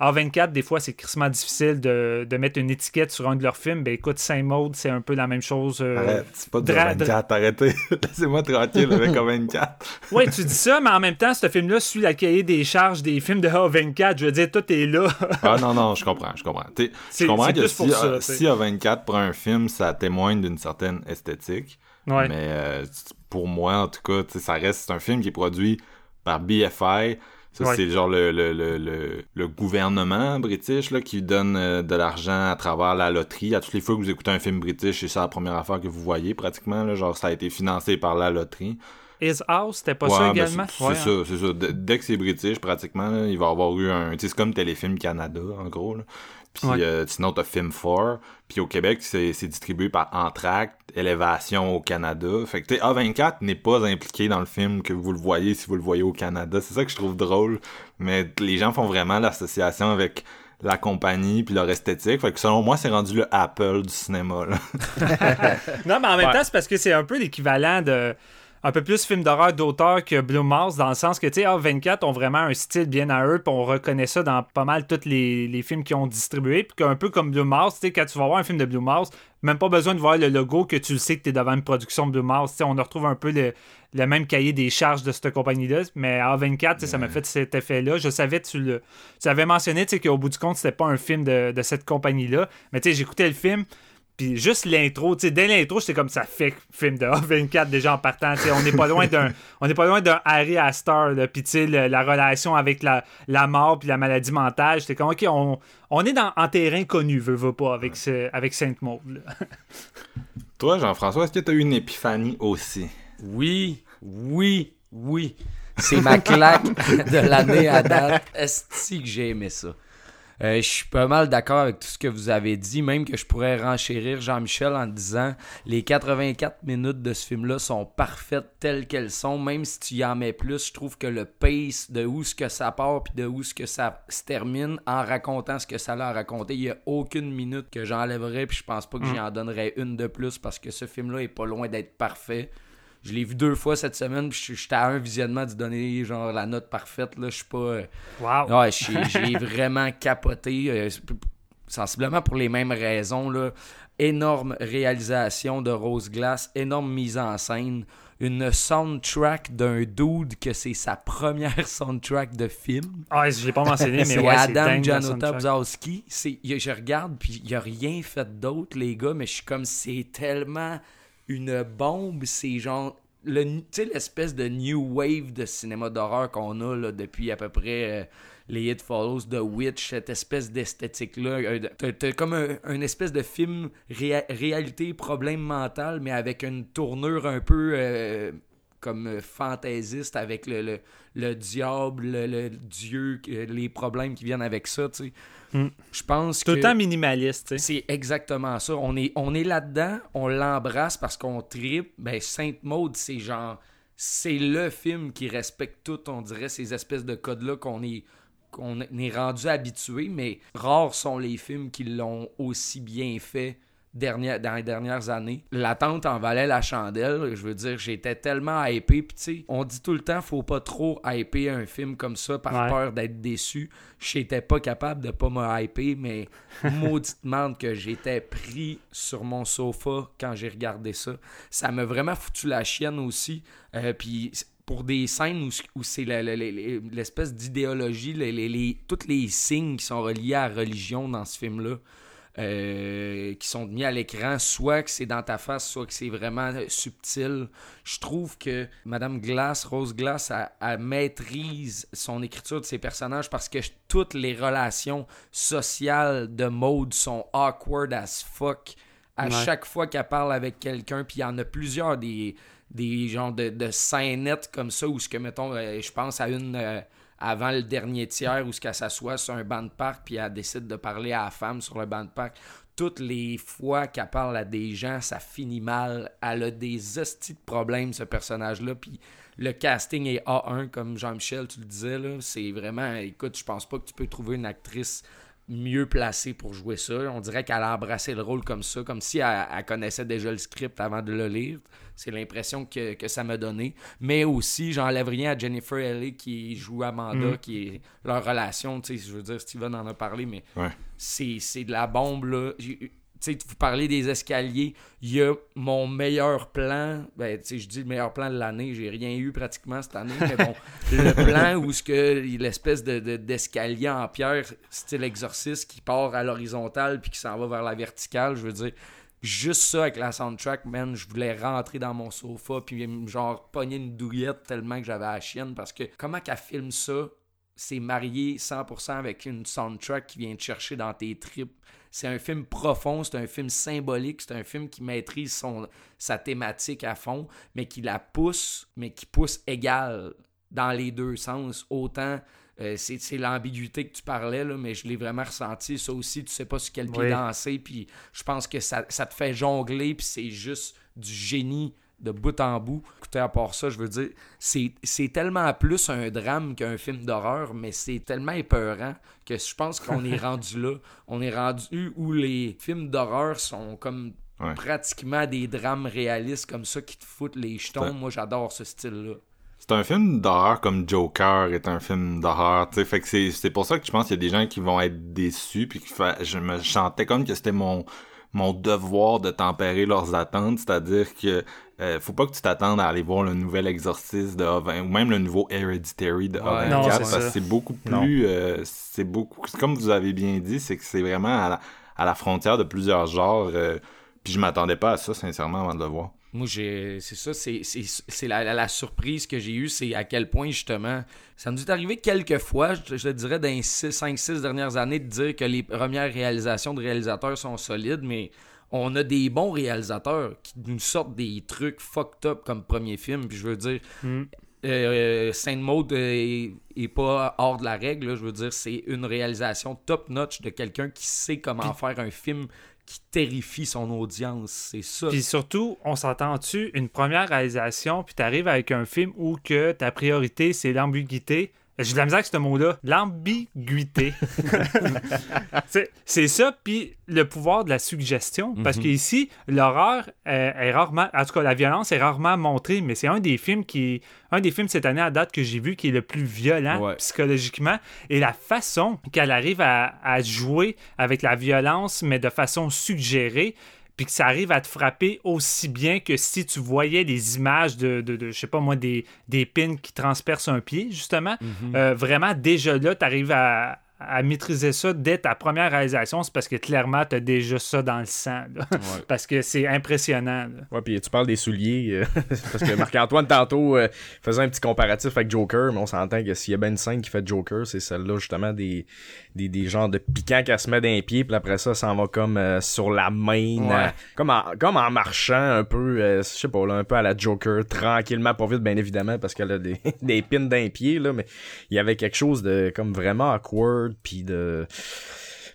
A24, des fois, c'est crissement difficile de, de mettre une étiquette sur un de leurs films. Ben écoute, Saint-Maude, c'est un peu la même chose. euh, Arrête, c'est pas de dra- 24, arrêtez. Laissez-moi tranquille avec A24. Ouais, tu dis ça, mais en même temps, ce film-là suit la cahier des charges des films de A24. Je veux dire, tout est là. Ah non, non, je comprends, je comprends. C'est- je comprends c'est que si, ça, si A24 prend un film, ça témoigne d'une certaine esthétique. Ouais. Mais euh, pour moi, en tout cas, ça reste c'est un film qui est produit par BFI. Ça, Ouais. c'est genre le, le, le, gouvernement british là, qui donne euh, de l'argent à travers la loterie. À toutes les fois que vous écoutez un film british, c'est ça la première affaire que vous voyez pratiquement. Là, genre, ça a été financé par la loterie. His House, c'était pas Ouais, ça ben, également? c'est Ouais, hein. ça, c'est ça. D- Dès que c'est british, pratiquement, là, il va y avoir eu un. C'est comme Téléfilm Canada, en gros. Là. Puis Ouais. euh, sinon, t'as Film 4. Puis au Québec, c'est distribué par Entract, Élévation au Canada. Fait que, tu sais, A24 n'est pas impliqué dans le film que vous le voyez si vous le voyez au Canada. C'est ça que je trouve drôle. Mais les gens font vraiment l'association avec la compagnie puis leur esthétique. Fait que selon moi, c'est rendu le Apple du cinéma. Là. Non, mais en même Ouais. temps, c'est parce que c'est un peu l'équivalent de. Un peu plus film d'horreur d'auteur que Blue Mars, dans le sens que, tu sais, A24 ont vraiment un style bien à eux, puis on reconnaît ça dans pas mal tous les, les films qu'ils ont distribués. Puis qu'un peu comme Blue Mars, tu sais, quand tu vas voir un film de Blue Mars, même pas besoin de voir le logo que tu le sais que tu es devant une production de Blue Mars. Tu sais, on retrouve un peu le, le même cahier des charges de cette compagnie-là. Mais A24, tu sais, ça m'a fait cet effet-là. Je savais, tu le tu avais mentionné, tu sais, qu'au bout du compte, c'était pas un film de, de cette compagnie-là. Mais tu sais, j'écoutais le film. Puis juste l'intro, tu sais, dès l'intro, j'étais comme ça fait film de A24 déjà en partant. tu sais, on n'est pas loin d'un, on n'est pas loin d'un Harry Astor. là. Puis tu sais, la relation avec la, la mort puis la maladie mentale, j'étais comme ok, on, on est dans en terrain connu, veux, veux pas avec ce, avec Sainte Maud. là. Toi, Jean-François, est-ce que t'as eu une épiphanie aussi? Oui, oui, oui. C'est ma claque de l'année à date. Est-ce que j'ai aimé ça? Euh, je suis pas mal d'accord avec tout ce que vous avez dit, même que je pourrais renchérir Jean-Michel en disant les 84 minutes de ce film-là sont parfaites telles qu'elles sont, même si tu y en mets plus, je trouve que le pace de où ce que ça part puis de où ce que ça se termine en racontant ce que ça a à raconter, il y a aucune minute que j'enlèverais puis je pense pas que j'y en donnerais une de plus parce que ce film-là est pas loin d'être parfait. Je l'ai vu deux fois cette semaine, puis je- j'étais à un visionnement de donner genre la note parfaite. Là, je suis pas. euh, Wow. Ouais, j'ai vraiment capoté. euh, sensiblement pour les mêmes raisons. Là. Énorme réalisation de Rose Glass, énorme mise en scène. Une soundtrack d'un dude que c'est sa première soundtrack de film. Ah, je l'ai pas mentionné, mais C'est ouais, Adam Janota Je regarde, puis il a rien fait d'autre, les gars, mais je suis comme, c'est tellement une bombe. C'est genre, le- tu sais, l'espèce de new wave de cinéma d'horreur qu'on a là, depuis à peu près euh, les It Follows, The Witch, cette espèce d'esthétique-là. Euh, T'as comme un, un espèce de film réa- réalité, problème mental, mais avec une tournure un peu euh, comme fantaisiste avec le, le, le diable, le, le dieu, les problèmes qui viennent avec ça, tu sais. Hmm. Je pense Tout que... le temps minimaliste, tu sais. C'est exactement ça. On est, on est là-dedans, on l'embrasse parce qu'on tripe. Ben, Sainte Maud, c'est genre. C'est le film qui respecte tout, on dirait, ces espèces de codes-là qu'on est, qu'on est rendu habitué, mais rares sont les films qui l'ont aussi bien fait dernière, dans les dernières années. L'attente en valait la chandelle. Je veux dire, j'étais tellement hypé. Puis, tu sais, on dit tout le temps, faut pas trop hyper un film comme ça par Ouais. peur d'être déçu. J'étais pas capable de pas me hyper, mais maudite merde que j'étais pris sur mon sofa quand j'ai regardé ça. Ça m'a vraiment foutu la chienne aussi. Euh, puis pour des scènes où, où c'est l'espèce d'idéologie, les, les- les- tous les signes qui sont reliés à la religion dans ce film-là, euh, qui sont mis à l'écran, soit que c'est dans ta face, soit que c'est vraiment subtil. Je trouve que Madame Glass, Rose Glass, elle, elle maîtrise son écriture de ses personnages parce que toutes les relations sociales de Maud sont awkward as fuck. À Ouais. chaque fois qu'elle parle avec quelqu'un, puis il y en a plusieurs des, des genres de, de scénettes comme ça, où ce que, mettons, euh, je pense à une euh, avant le dernier tiers, où ce qu'elle s'assoit sur un banc de parc, puis elle décide de parler à la femme sur le banc de parc. Toutes les fois qu'elle parle à des gens, ça finit mal. Elle a des hosties de problèmes, ce personnage-là, puis le casting est A1, comme Jean-Michel, tu le disais. C'est vraiment... Écoute, je pense pas que tu peux trouver une actrice mieux placée pour jouer ça. On dirait qu'elle a embrassé le rôle comme ça, comme si elle, elle connaissait déjà le script avant de le lire. C'est l'impression que, que ça m'a donné. Mais aussi, j'enlève rien à Jennifer Ellie qui joue Amanda, Mm. qui est leur relation. Tu sais, je veux dire, Steven en a parlé, mais Ouais. c'est de la bombe, là. Sais, vous parlez des escaliers. Il y a mon meilleur plan. Ben, tu sais, je dis le meilleur plan de l'année. J'ai rien eu pratiquement cette année. Mais bon, le plan où ce que l'espèce de, de- d'escalier en pierre, style exorciste, qui part à l'horizontale puis qui s'en va vers la verticale, je veux dire, juste ça avec la soundtrack, man, je voulais rentrer dans mon sofa puis genre pogner une douillette tellement que j'avais la chienne parce que comment qu'elle filme ça c'est marié 100% avec une soundtrack qui vient te chercher dans tes tripes. C'est un film profond, c'est un film symbolique, c'est un film qui maîtrise son, sa thématique à fond, mais qui la pousse, mais qui pousse égal dans les deux sens. Autant, euh, c'est l'ambiguïté que tu parlais, là, mais je l'ai vraiment ressenti. Ça aussi, tu sais pas sur quel pied Oui. danser, puis je pense que ça, ça te fait jongler, puis c'est juste du génie de bout en bout. Écoutez, à part ça, je veux dire, c'est tellement plus un drame qu'un film d'horreur, mais c'est tellement épeurant que je pense qu'on est rendu là. On est rendu où les films d'horreur sont comme Ouais. pratiquement des drames réalistes comme ça qui te foutent les jetons. Moi, j'adore ce style-là. C'est un film d'horreur comme Joker est un film d'horreur, tu sais, fait que c'est c'est pour ça que je pense qu'il y a des gens qui vont être déçus puis je me chantais comme que c'était mon mon devoir de tempérer leurs attentes, c'est-à-dire que euh, faut pas que tu t'attendes à aller voir le nouvel Exorciste de A20 ou même le nouveau Hereditary de A24 Non, c'est parce ça. que c'est beaucoup plus euh, c'est beaucoup comme vous avez bien dit, c'est que c'est vraiment à la, à la frontière de plusieurs genres euh, puis je m'attendais pas à ça sincèrement avant de le voir. Moi, j'ai, c'est ça, c'est, c'est, c'est la, la- la surprise que j'ai eue, c'est à quel point, justement, ça nous est arrivé quelques fois, je, je te dirais, dans les 5-6 dernières années, de dire que les premières réalisations de réalisateurs sont solides, mais on a des bons réalisateurs qui nous sortent des trucs fucked up comme premier film, puis je veux dire, Mm. euh, Saint Maud est, est pas hors de la règle. là. Je veux dire, c'est une réalisation top-notch de quelqu'un qui sait comment faire un film qui terrifie son audience. C'est ça. Puis surtout, on s'entend-tu, une première réalisation, puis t'arrives avec un film où que ta priorité, c'est l'ambiguïté. J'ai de la misère avec ce mot-là. L'ambiguïté. C'est- ça, puis le pouvoir de la suggestion. Parce qu'ici, l'horreur euh, est rarement... En tout cas, la violence est rarement montrée, mais c'est un des films qui... Un des films cette année à date que j'ai vu qui est le plus violent Ouais. psychologiquement. Et la façon qu'elle arrive à, à jouer avec la violence, mais de façon suggérée, puis que ça arrive à te frapper aussi bien que si tu voyais des images de, de, de, je sais pas moi, des, des pins qui transpercent un pied, justement. Euh, vraiment, déjà là, tu arrives à, à maîtriser ça dès ta première réalisation. C'est parce que clairement, tu as déjà ça dans le sang. là. parce que c'est impressionnant. là. Ouais, puis tu parles des souliers, euh, parce que Marc-Antoine, tantôt, euh, faisait un petit comparatif avec Joker, mais on s'entend que s'il y a bien une scène qui fait Joker, c'est celle-là, justement, des, des, des genres de piquants qu'elle se met dans les pieds, puis après ça, ça en va comme euh, sur la main, Ouais. comme, en, comme en marchant un peu, je sais pas, là, un peu à la Joker, tranquillement, pas vite, bien évidemment, parce qu'elle a des, des pins dans les pieds, là, mais il y avait quelque chose de comme vraiment awkward, puis de...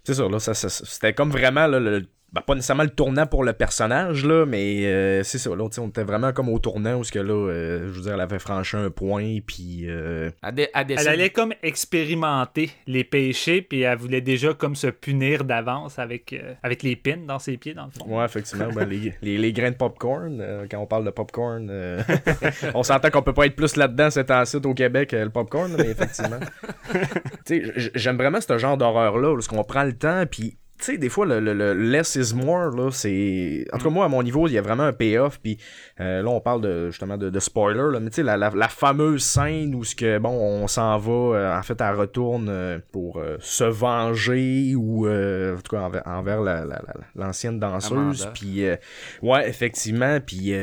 C'est ça, là, ça, ça- c'était comme vraiment là, le, ben, pas nécessairement le tournant pour le personnage, là, mais euh, c'est ça, là, tu sais, on était vraiment comme au tournant où ce que là, euh, je veux dire, elle avait franchi un point, puis euh, Elle, allait comme expérimenter les péchés, puis elle voulait déjà comme se punir d'avance avec, euh, avec les pins dans ses pieds, dans le fond. ouais, effectivement, ben, les, les, les grains de popcorn, euh, quand on parle de popcorn, euh, on s'entend qu'on peut pas être plus là-dedans cet temps-ci au Québec, euh, le popcorn, mais effectivement. tu sais, j- j'aime vraiment ce genre d'horreur-là, parce qu'on prend le temps, puis tu sais, des fois, le, le, le less is more, là, c'est... En tout cas, moi, à mon niveau, il y a vraiment un payoff, puis euh, là, on parle de, justement de, de spoiler, là, mais tu sais, la, la, la fameuse scène où ce que, bon, on s'en va, euh, en fait, elle retourne euh, pour euh, se venger, ou, euh, en tout cas, envers, envers la, la, la- l'ancienne danseuse, puis... euh, ouais, effectivement, puis...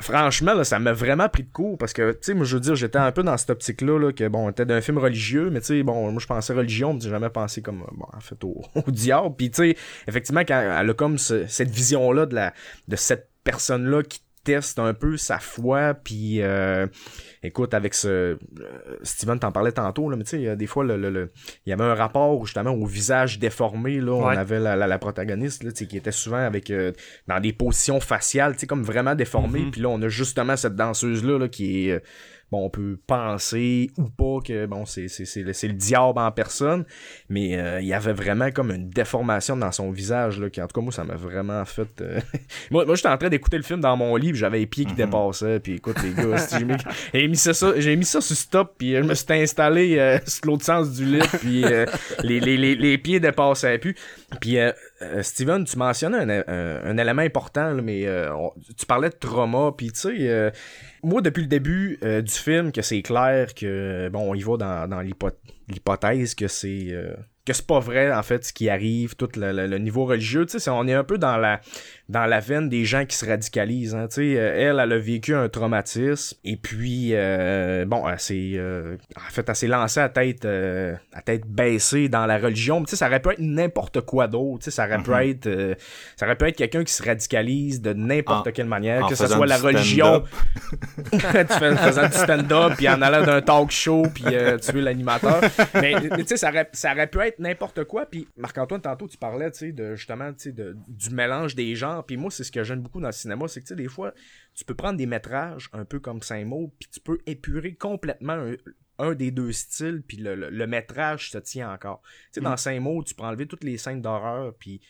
Franchement, là, ça m'a vraiment pris de court parce que, tu sais, moi, je veux dire, j'étais un peu dans cette optique-là, là, que, bon, on était d'un film religieux, mais, tu sais, bon, moi, je pensais religion, mais j'ai jamais pensé comme, bon, en fait, au, au diable. Puis, tu sais, effectivement, quand elle a comme ce- cette vision-là de la, de cette personne-là qui teste un peu sa foi, puis, euh, écoute, avec ce, euh, Steven t'en parlait tantôt, là, mais tu sais, des fois, le, le, le- il y avait un rapport, justement, au visage déformé, là, on avait la, la, la protagoniste, là, qui était souvent avec, euh, dans des positions faciales, tu sais, comme vraiment déformées, puis là, on a justement cette danseuse-là, là, qui est, euh, bon, on peut penser ou pas que, bon, c'est, c'est, c'est, le, le diable en personne, mais euh, il y avait vraiment comme une déformation dans son visage, là, qui, en tout cas, moi, ça m'a vraiment fait... euh, moi, moi j'étais en train d'écouter le film dans mon lit, puis j'avais les pieds qui dépassaient, puis écoute, les gars, j'ai mis, j'ai mis ça, ça- j'ai mis ça sur stop, puis je me suis installé euh, sur l'autre sens du lit, puis euh, les, les, les, les pieds dépassaient plus. Puis, euh, euh, Steven, tu mentionnais un, un- un élément important, là, mais euh, on- tu parlais de trauma, puis tu sais, euh, moi, depuis le début euh, du film, que c'est clair que, bon, on y va dans, dans l'hypo- l'hypothèse que c'est... euh, que c'est pas vrai en fait ce qui arrive, tout le, le- niveau religieux. Tu sais, on est un peu dans la dans la veine des gens qui se radicalisent. Hein. Euh, elle, elle a vécu un traumatisme et puis euh, bon, elle s'est euh, en fait elle s'est lancée à tête euh, à tête baissée dans la religion. Mais Tu sais, ça aurait pu être n'importe quoi d'autre. Ça aurait pu Mhm. être ça aurait pu être quelqu'un qui se radicalise de n'importe quelle manière, que ce soit la religion, tu fais, faisant du stand-up, puis en allant d'un talk show, puis tu es l'animateur. Mais, mais tu sais, ça aurait, ça aurait pu être n'importe quoi. Puis Marc-Antoine, tantôt, tu parlais, tu sais, de, justement, tu sais, de, du mélange des genres. Puis moi, c'est ce que j'aime beaucoup dans le cinéma, c'est que, tu sais, des fois, tu peux prendre des métrages un peu comme Saint-Maud, puis tu peux épurer complètement un, un des deux styles, puis le, le- le métrage se tient encore. Tu sais, dans Saint-Maud, tu peux enlever toutes les scènes d'horreur, puis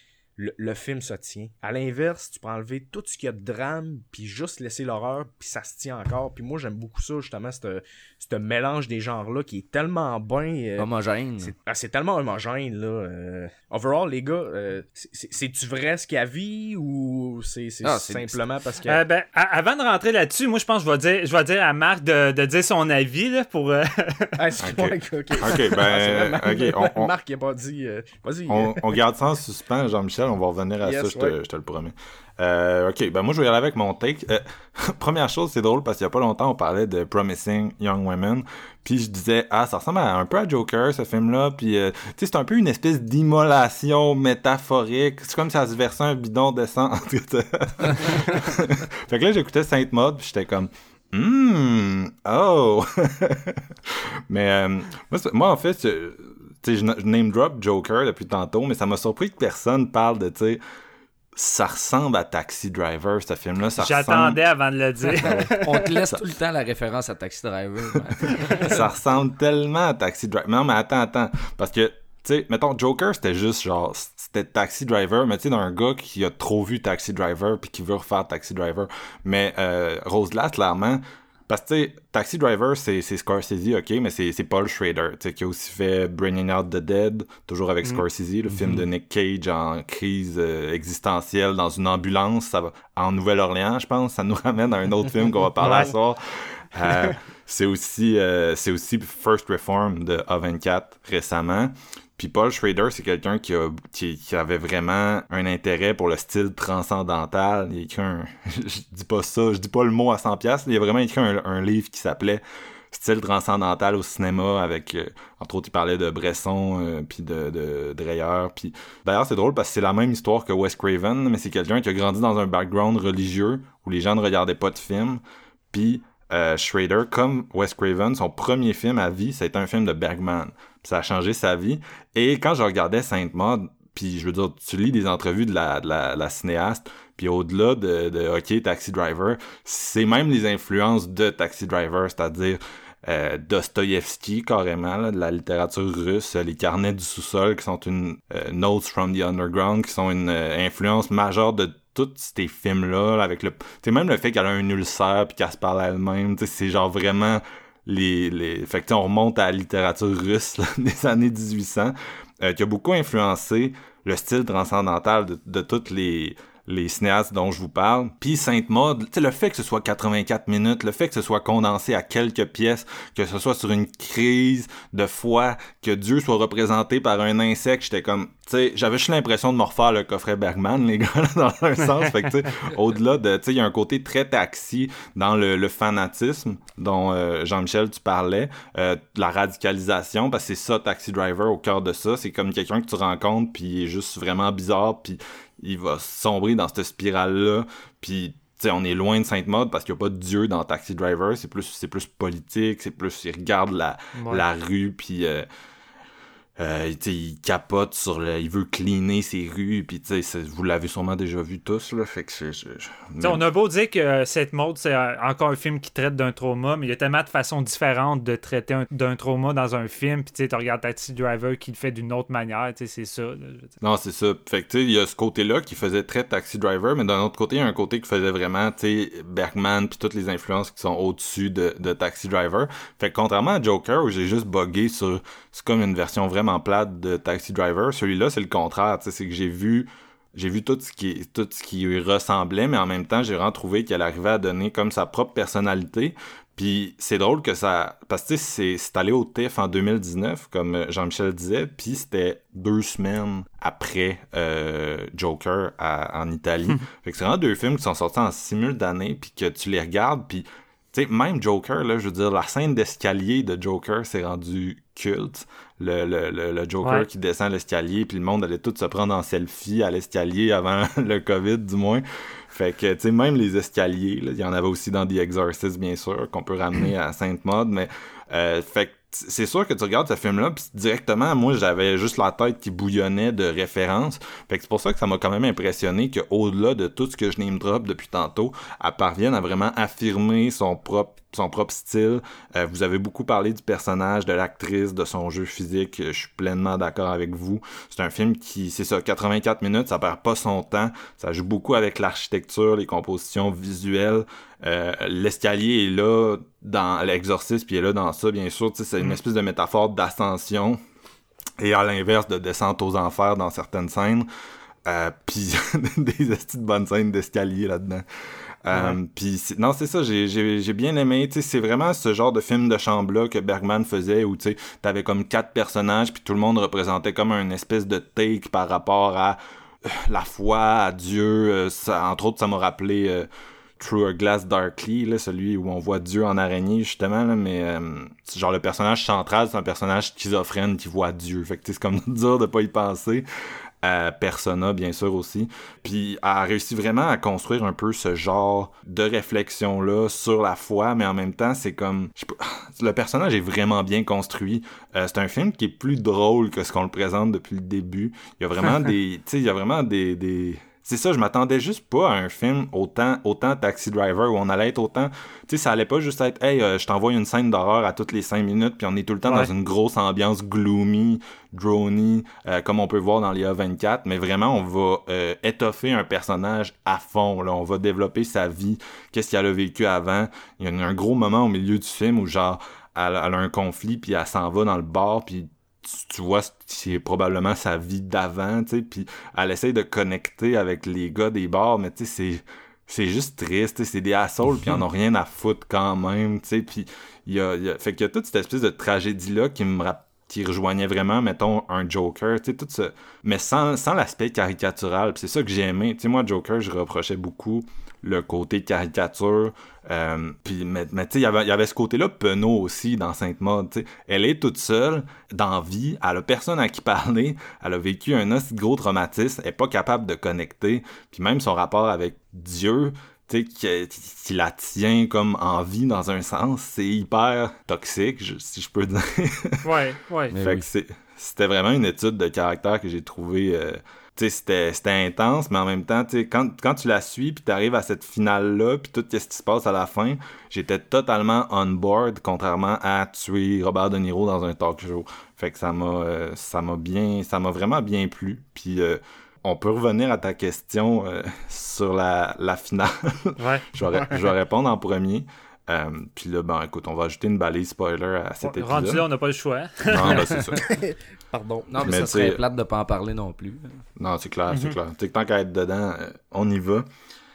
le, le film se tient. À l'inverse, tu peux enlever tout ce qu'il y a de drame, puis juste laisser l'horreur, puis ça se tient encore. Puis moi, j'aime beaucoup ça, justement, ce mélange des genres-là qui est tellement bien. euh, Homogène. c'est ah, c'est tellement homogène, là. euh. Overall, les gars, euh, c'est- c'est- c'est-tu vrai ce qu'il y a vie ou c'est c'est Ah, c'est- simplement parce que. Euh, ben, a- avant de rentrer là-dessus, moi, je pense que je vais dire, je vais dire à Marc de, de dire son avis là, pour. euh, Ah, excuse-moi, Ok. ok, ok. Ok, ben, Ah, on- on- Marc, il a pas dit. euh, Vas-y. on, on garde ça en suspens, Jean-Michel. On va revenir à Yes, ça, je te, ouais. je te le promets. Euh, ok, ben moi je vais y aller avec mon take. Euh, première chose, c'est drôle parce qu'il y a pas longtemps, on parlait de Promising Young Women. Puis je disais, ah, ça ressemble à, un peu à Joker, ce film-là. Puis, euh, tu sais, c'est un peu une espèce d'immolation métaphorique. C'est comme si ça se versait un bidon de sang Fait que là, j'écoutais Sainte Maud, puis j'étais comme, hmm, oh. mais euh, moi, moi, en fait, sais, je, je name drop Joker depuis tantôt, mais ça m'a surpris que personne parle de, tu sais, ça ressemble à Taxi Driver, ce film-là. Ça J'attendais avant de le dire. On te laisse tout le temps la référence à Taxi Driver. ça ressemble tellement à Taxi Driver. Non, mais attends, attends. Parce que, tu sais, mettons, Joker, c'était juste genre, c'était Taxi Driver, mais tu sais, d'un gars qui a trop vu Taxi Driver puis qui veut refaire Taxi Driver. Mais euh, Rose Glass, clairement, parce que, Taxi Driver, c'est Scorsese, ok, mais c'est Paul Schrader, qui a aussi fait Bringing Out the Dead, toujours avec Scorsese, le film de Nick Cage en crise euh, existentielle dans une ambulance, ça va, en Nouvelle-Orléans, je pense. Ça nous ramène à un autre film qu'on va parler à soir. Euh, c'est aussi euh, c'est aussi First Reform de A24 récemment. Puis Paul Schrader, c'est quelqu'un qui, avait vraiment un intérêt pour le style transcendantal. Il a écrit un... je dis pas ça, je dis pas le mot à 100 pièces. Il a vraiment écrit un, livre qui s'appelait Style transcendantal au cinéma avec... euh, entre autres, il parlait de Bresson, euh, puis de, Dreyer. D'ailleurs, c'est drôle parce que c'est la même histoire que Wes Craven, mais c'est quelqu'un qui a grandi dans un background religieux où les gens ne regardaient pas de films. Puis euh, Schrader, comme Wes Craven, son premier film à vie, c'était un film de Bergman. Ça a changé sa vie. Et quand je regardais Sainte Maud, puis je veux dire, tu lis des entrevues de la, cinéaste, puis au-delà de, OK, Taxi Driver, c'est même les influences de Taxi Driver, c'est-à-dire euh, carrément, de la littérature russe, les carnets du sous-sol, qui sont une euh, Notes from the Underground, qui sont une euh, influence majeure de tous ces films-là, là, avec le... Sais, même le fait qu'elle a un ulcère, puis qu'elle se parle à elle-même, c'est genre vraiment les... Fait que, on remonte à la littérature russe des années 1800, euh, qui a beaucoup influencé le style transcendantal de toutes les les cinéastes dont je vous parle. Puis Sainte-Maud, le fait que ce soit 84 minutes, le fait que ce soit condensé à quelques pièces, que ce soit sur une crise de foi, que Dieu soit représenté par un insecte, j'étais comme, tu sais, j'avais juste l'impression de me refaire le coffret Bergman, les gars, dans un sens. Fait que, tu sais, au-delà de, tu sais, il y a un côté très taxi dans le, fanatisme dont euh, Jean-Michel, tu parlais, euh, la radicalisation, parce que c'est ça, Taxi Driver, au cœur de ça. C'est comme quelqu'un que tu rencontres, puis il est juste vraiment bizarre, puis il va sombrer dans cette spirale-là. Puis, tu sais, on est loin de Sainte-Maude parce qu'il n'y a pas de Dieu dans Taxi Driver. C'est plus, c'est plus politique, c'est plus, il regarde la, Ouais. la rue, puis euh, euh, il capote sur le... Il veut cleaner ses rues, puis tu sais, c'est- vous l'avez sûrement déjà vu tous, là, fait que c'est... je- je- T'sais, on a beau dire que euh, cette mode, c'est euh, encore un film qui traite d'un trauma, mais il y a tellement de façons différentes de traiter un- d'un trauma dans un film. Puis tu regardes Taxi Driver qui le fait d'une autre manière, c'est ça. là. Non, c'est ça. Fait que, tu sais, il y a ce côté-là qui faisait très Taxi Driver, mais d'un autre côté, il y a un côté qui faisait vraiment, tu sais, Bergman puis toutes les influences qui sont au-dessus de, de Taxi Driver. Fait que contrairement à Joker, où j'ai juste buggé sur, c'est comme une version vraiment plate de Taxi Driver, celui-là, c'est le contraire, c'est que j'ai vu, j'ai vu tout ce qui, tout ce qui lui ressemblait, mais en même temps, j'ai vraiment trouvé qu'elle arrivait à donner comme sa propre personnalité. Puis c'est drôle que ça... Parce que c'est c'est allé au TIFF en 2019, comme Jean-Michel disait, puis c'était deux semaines après euh, Joker à- en Italie. fait que c'est vraiment deux films qui sont sortis en simultané, puis que tu les regardes, puis tu sais, même Joker, là, je veux dire, la scène d'escalier de Joker s'est rendue culte. Le, le, le, le Joker Ouais. qui descend l'escalier, puis le monde allait tout se prendre en selfie à l'escalier avant le COVID, du moins. Fait que, tu sais, même les escaliers, là, il y en avait aussi dans The Exorcist, bien sûr, qu'on peut ramener à Sainte-Maude, mais euh, fait que c'est sûr que tu regardes ce film-là, puis directement, moi, j'avais juste la tête qui bouillonnait de références. Fait que c'est pour ça que ça m'a quand même impressionné qu'au-delà de tout ce que je name drop depuis tantôt, elle parvienne à vraiment affirmer son propre son propre style. Euh, vous avez beaucoup parlé du personnage, de l'actrice, de son jeu physique. Je suis pleinement d'accord avec vous. C'est un film qui, c'est ça, 84 minutes, ça perd pas son temps. Ça joue beaucoup avec l'architecture, les compositions visuelles. Euh, L'escalier est là dans l'exorcisme, puis il est là dans ça, bien sûr. C'est une espèce de métaphore d'ascension et à l'inverse de descente aux enfers dans certaines scènes. Euh, puis des de bonnes scènes d'escalier là-dedans. Euh, Puis c'est- non, c'est ça, j'ai- j'ai bien aimé. C'est vraiment ce genre de film de chambre-là que Bergman faisait où tu sais, t'avais comme quatre personnages, puis tout le monde représentait comme un espèce de take par rapport à euh, la foi, à Dieu. Euh, ça, entre autres, ça m'a rappelé euh, Through a Glass Darkly, là, celui où on voit Dieu en araignée, justement, là, mais euh, genre le personnage central, c'est un personnage schizophrène qui voit Dieu. Fait que c'est comme dur de pas y penser. Euh, Persona, bien sûr, aussi. Puis elle a réussi vraiment à construire un peu ce genre de réflexion-là sur la foi, mais en même temps, c'est comme... je le personnage est vraiment bien construit. Euh, c'est un film qui est plus drôle que ce qu'on le présente depuis le début. Il y a vraiment des... Tu sais, il y a vraiment des... des... C'est ça, je m'attendais juste pas à un film autant, autant Taxi Driver où on allait être autant. Tu sais, ça allait pas juste être, hey, euh, je t'envoie une scène d'horreur à toutes les cinq minutes, puis on est tout le temps Ouais. dans une grosse ambiance gloomy, drony, euh, comme on peut voir dans l'IA 24. Mais vraiment, on va euh, étoffer un personnage à fond. Là. On va développer sa vie, qu'est-ce qu'elle a vécu avant. Il y a un gros moment au milieu du film où, genre, elle, elle a un conflit, puis elle s'en va dans le bar, puis tu, vois, c'est probablement sa vie d'avant, tu sais, puis elle essaye de connecter avec les gars des bars, mais tu sais, c'est c'est juste triste, tu sais, c'est des assholes, puis ils en ont rien à foutre quand même, tu sais, puis il y a, il y a- fait qu'il y a toute cette espèce de tragédie-là qui me qui rejoignait vraiment, mettons, un Joker, tu sais, tout ce... Mais sans, sans l'aspect caricatural, c'est ça que j'ai aimé. Tu sais, moi, Joker, je reprochais beaucoup le côté caricature, euh, puis, mais, mais tu sais, il y avait- il y avait ce côté-là penaud aussi dans Sainte-Maude, tu sais. Elle est toute seule, dans la vie, elle a personne à qui parler, elle a vécu un aussi gros traumatisme, elle est pas capable de connecter, puis même son rapport avec Dieu, tu sais, qui, qui la tient comme en vie dans un sens, c'est hyper toxique, je- si je peux dire. Ouais, ouais. Fait oui. que c'est- c'était vraiment une étude de caractère que j'ai trouvé. euh, c'était, c'était intense, mais en même temps, tu quand, quand tu la suis, puis t'arrives à cette finale-là, puis tout ce qui se passe à la fin, j'étais totalement on board, contrairement à tuer Robert De Niro dans un talk show. Fait que ça m'a, euh, ça m'a bien, ça m'a vraiment bien plu. Puis euh, on peut revenir à ta question euh, sur la, la finale. Ouais. je, vais, ré- je vais répondre en premier. Euh, puis là, ben écoute, on va ajouter une balise spoiler à cet épisode. Rendu là, on n'a pas le choix. hein. Non, ben c'est ça. Pardon. Non, mais, Mais ça serait plate de pas en parler non plus. Non, c'est clair, c'est clair. Sais que tant qu'à être dedans, euh, on y va.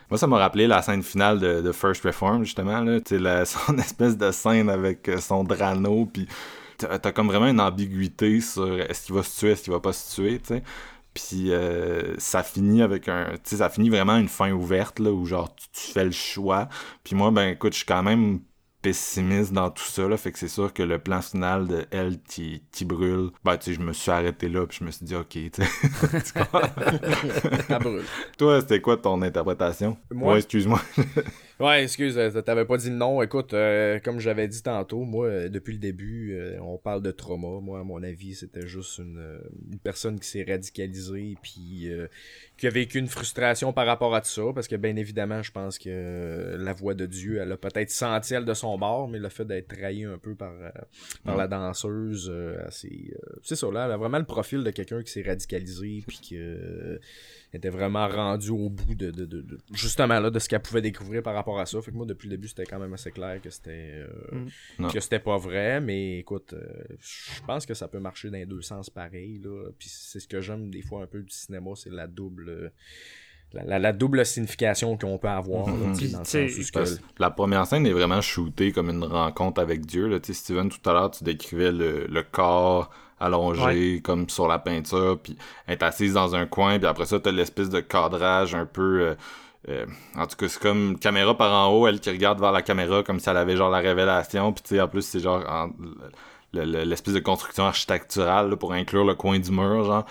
Moi, ça m'a rappelé la scène finale de, de First Reform, justement, là. La- son espèce de scène avec euh, son drano, puis t'as t'as comme vraiment une ambiguïté sur est-ce qu'il va se tuer, est-ce qu'il va pas se tuer, tu sais. Puis euh, ça finit avec un... Tu sais, ça finit vraiment une fin ouverte, là, où genre, tu, tu fais le choix. Puis moi, ben écoute, je suis quand même pessimiste dans tout ça, là, fait que c'est sûr que le plan final de elle qui, qui brûle, ben tu sais, je me suis arrêté là, puis je me suis dit, ok, tu sais. Tu comprends? Ça brûle. Toi, c'était quoi ton interprétation? Moi? Ouais, excuse-moi. Ouais, excuse, euh, t'avais pas dit le nom. Écoute, euh, comme j'avais dit tantôt, moi, euh, depuis le début, euh, on parle de trauma. Moi, à mon avis, c'était juste une, une personne qui s'est radicalisée puis euh, qui a vécu une frustration par rapport à tout ça. Parce que, bien évidemment, je pense que la voix de Dieu, elle a peut-être senti elle de son bord, mais le fait d'être trahi un peu par, par la danseuse, euh, euh, c'est ça, là, elle a vraiment le profil de quelqu'un qui s'est radicalisé puis que euh, était vraiment rendu au bout de, de, de- de- justement là de ce qu'elle pouvait découvrir par rapport à ça. Fait que moi depuis le début c'était quand même assez clair que c'était euh, Mm. Que c'était pas vrai, mais écoute, euh, je pense que ça peut marcher dans les deux sens pareil là. Puis c'est ce que j'aime des fois un peu du cinéma, c'est la double la, la- la double signification qu'on peut avoir. là, Mhm. sais, dans le Puis, sens que- la première scène est vraiment shootée comme une rencontre avec Dieu. Là. Tu sais, Steven, tout à l'heure, tu décrivais le, le corps allongé comme sur la peinture, puis elle est assise dans un coin, puis après ça, t'as l'espèce de cadrage un peu... euh, euh, en tout cas, c'est comme caméra par en haut, elle qui regarde vers la caméra comme si elle avait genre la révélation, puis tu sais, en plus, c'est genre en- le- le- l'espèce de construction architecturale là, pour inclure le coin du mur, genre.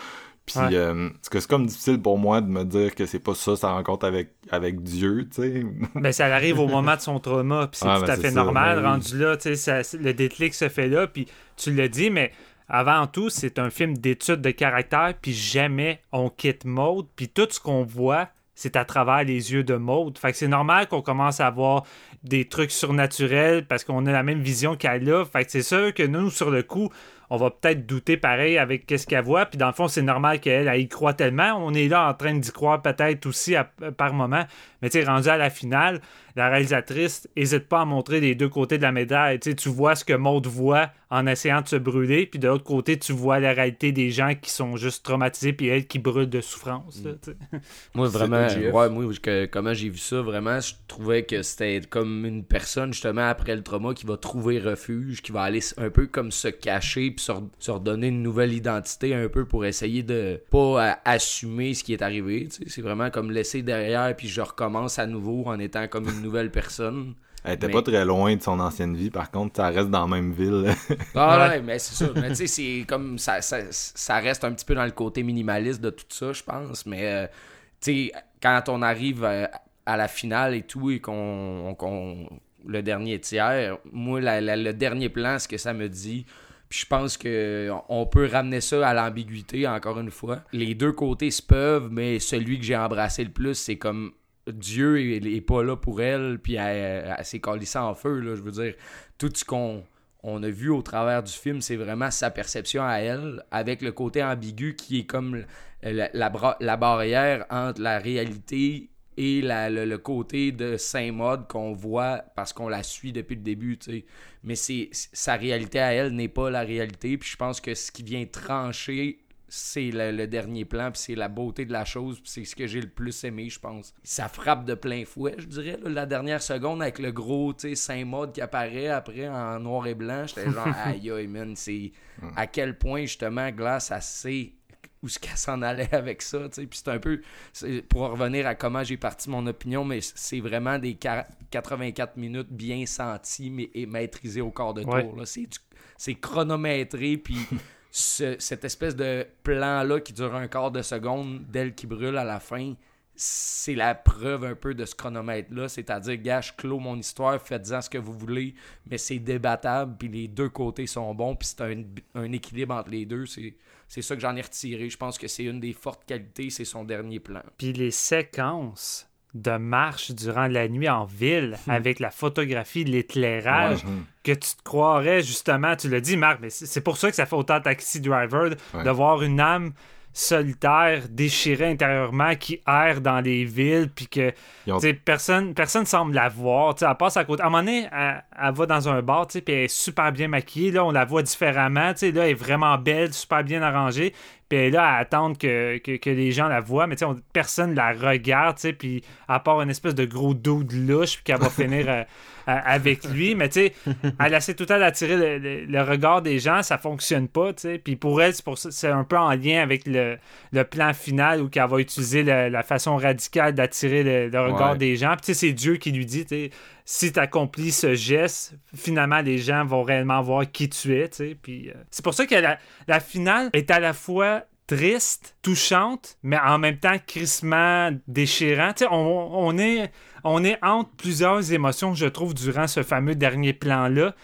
Puis, Ouais. euh, parce que c'est comme difficile pour moi de me dire que c'est pas ça sa rencontre avec, avec Dieu, tu sais. Ben, ça arrive au moment de son trauma, puis c'est Ah, tout ben, à fait ça, normal. ben oui. Rendu là, tu sais, le déclic se fait là, puis tu l'as dit, mais avant tout, c'est un film d'étude de caractère, puis jamais on quitte Maud, puis tout ce qu'on voit, c'est à travers les yeux de Maud. Fait que c'est normal qu'on commence à voir des trucs surnaturels parce qu'on a la même vision qu'elle a. Fait que c'est sûr que nous, sur le coup, on va peut-être douter pareil avec qu'est-ce qu'elle voit. Puis dans le fond, c'est normal qu'elle elle y croit tellement. On est là en train d'y croire peut-être aussi par moment. Mais tu sais, rendu à la finale, la réalisatrice n'hésite pas à montrer les deux côtés de la médaille. Tu sais, tu vois ce que Maud voit en essayant de se brûler, puis de l'autre côté, tu vois la réalité des gens qui sont juste traumatisés, puis elle qui brûle de souffrance. là, tu sais. Moi, vraiment, ouais, moi, que- comment j'ai vu ça, vraiment, je trouvais que c'était comme une personne, justement, après le trauma, qui va trouver refuge, qui va aller un peu comme se cacher, puis se, re- se redonner une nouvelle identité, un peu pour essayer de pas assumer ce qui est arrivé. tu sais. C'est vraiment comme laisser derrière, puis je recommence à nouveau en étant comme une nouvelle personne. Elle était Mais- pas très loin de son ancienne vie, par contre, ça reste dans la même ville. Ah Ouais. mais c'est ça. Mais tu sais, c'est comme ça, ça, ça reste un petit peu dans le côté minimaliste de tout ça, je pense. Mais euh, tu sais, quand on arrive à, à la finale et tout, et qu'on. le dernier tiers, moi, la- la- le dernier plan, ce que ça me dit. Puis je pense que on peut ramener ça à l'ambiguïté, encore une fois. Les deux côtés se peuvent, mais celui que j'ai embrassé le plus, c'est comme Dieu est, est pas là pour elle, puis elle, s'est en feu. Tout ce qu'on on a vu au travers du film, c'est vraiment sa perception à elle, avec le côté ambigu qui est comme la, barrière entre la réalité et le, côté de Saint-Mode qu'on voit parce qu'on la suit depuis le début. Mais sa réalité à elle n'est pas la réalité, puis je pense que ce qui vient trancher c'est le, le dernier plan, puis c'est la beauté de la chose, puis c'est ce que j'ai le plus aimé, je pense. Ça frappe de plein fouet, je dirais, là, la dernière seconde avec le gros, tu sais, Saint-Mode qui apparaît après en noir et blanc, j'étais genre, aïe aïe, man, c'est à quel point, justement, Glace, elle sait où ce qu'elle s'en allait avec ça, tu sais, puis c'est un peu, pour revenir à comment j'ai parti mon opinion, mais c'est vraiment des quar- 84 minutes bien senties, mais et maîtrisées au quart de tour, Ouais. c'est chronométré, puis ce- cette espèce de plan-là qui dure un quart de seconde d'elle qui brûle à la fin, c'est la preuve un peu de ce chronomètre-là. C'est-à-dire, gars, je clôt mon histoire, faites-en ce que vous voulez, mais c'est débattable, puis les deux côtés sont bons, puis c'est un, un équilibre entre les deux. C'est, c'est ça que j'en ai retiré. Je pense que c'est une des fortes qualités, c'est son dernier plan. Puis les séquences de marche durant la nuit en ville avec la photographie, l'éclairage, que tu te croirais justement, tu l'as dit Marc, mais c'est pour ça que ça fait autant Taxi Driver de, Ouais. de voir une âme solitaire, déchirée intérieurement, qui erre dans les villes, puis que ont- personne personne semble la voir. Elle passe à côté. À un moment donné, elle, elle va dans un bar, puis elle est super bien maquillée. Là, on la voit différemment. Là, elle est vraiment belle, super bien arrangée. Puis elle est là à attendre que, que, que les gens la voient. Mais on- personne la regarde. Puis à part une espèce de gros dos de louche, puis qu'elle va finir euh, avec lui. Mais tu elle essaie tout le temps d'attirer le, le- le regard des gens. Ça fonctionne pas. Puis pour elle, c'est un peu en lien avec le, le plan final où qu'elle va utiliser la façon radicale d'attirer le, regard Ouais. des gens. Puis c'est Dieu qui lui dit, tu sais, si tu accomplis ce geste, finalement, les gens vont réellement voir qui tu es. Puis euh, c'est pour ça que la, finale est à la fois triste, touchante, mais en même temps crissement déchirant. On est, on est entre plusieurs émotions, je trouve, durant ce fameux dernier plan-là.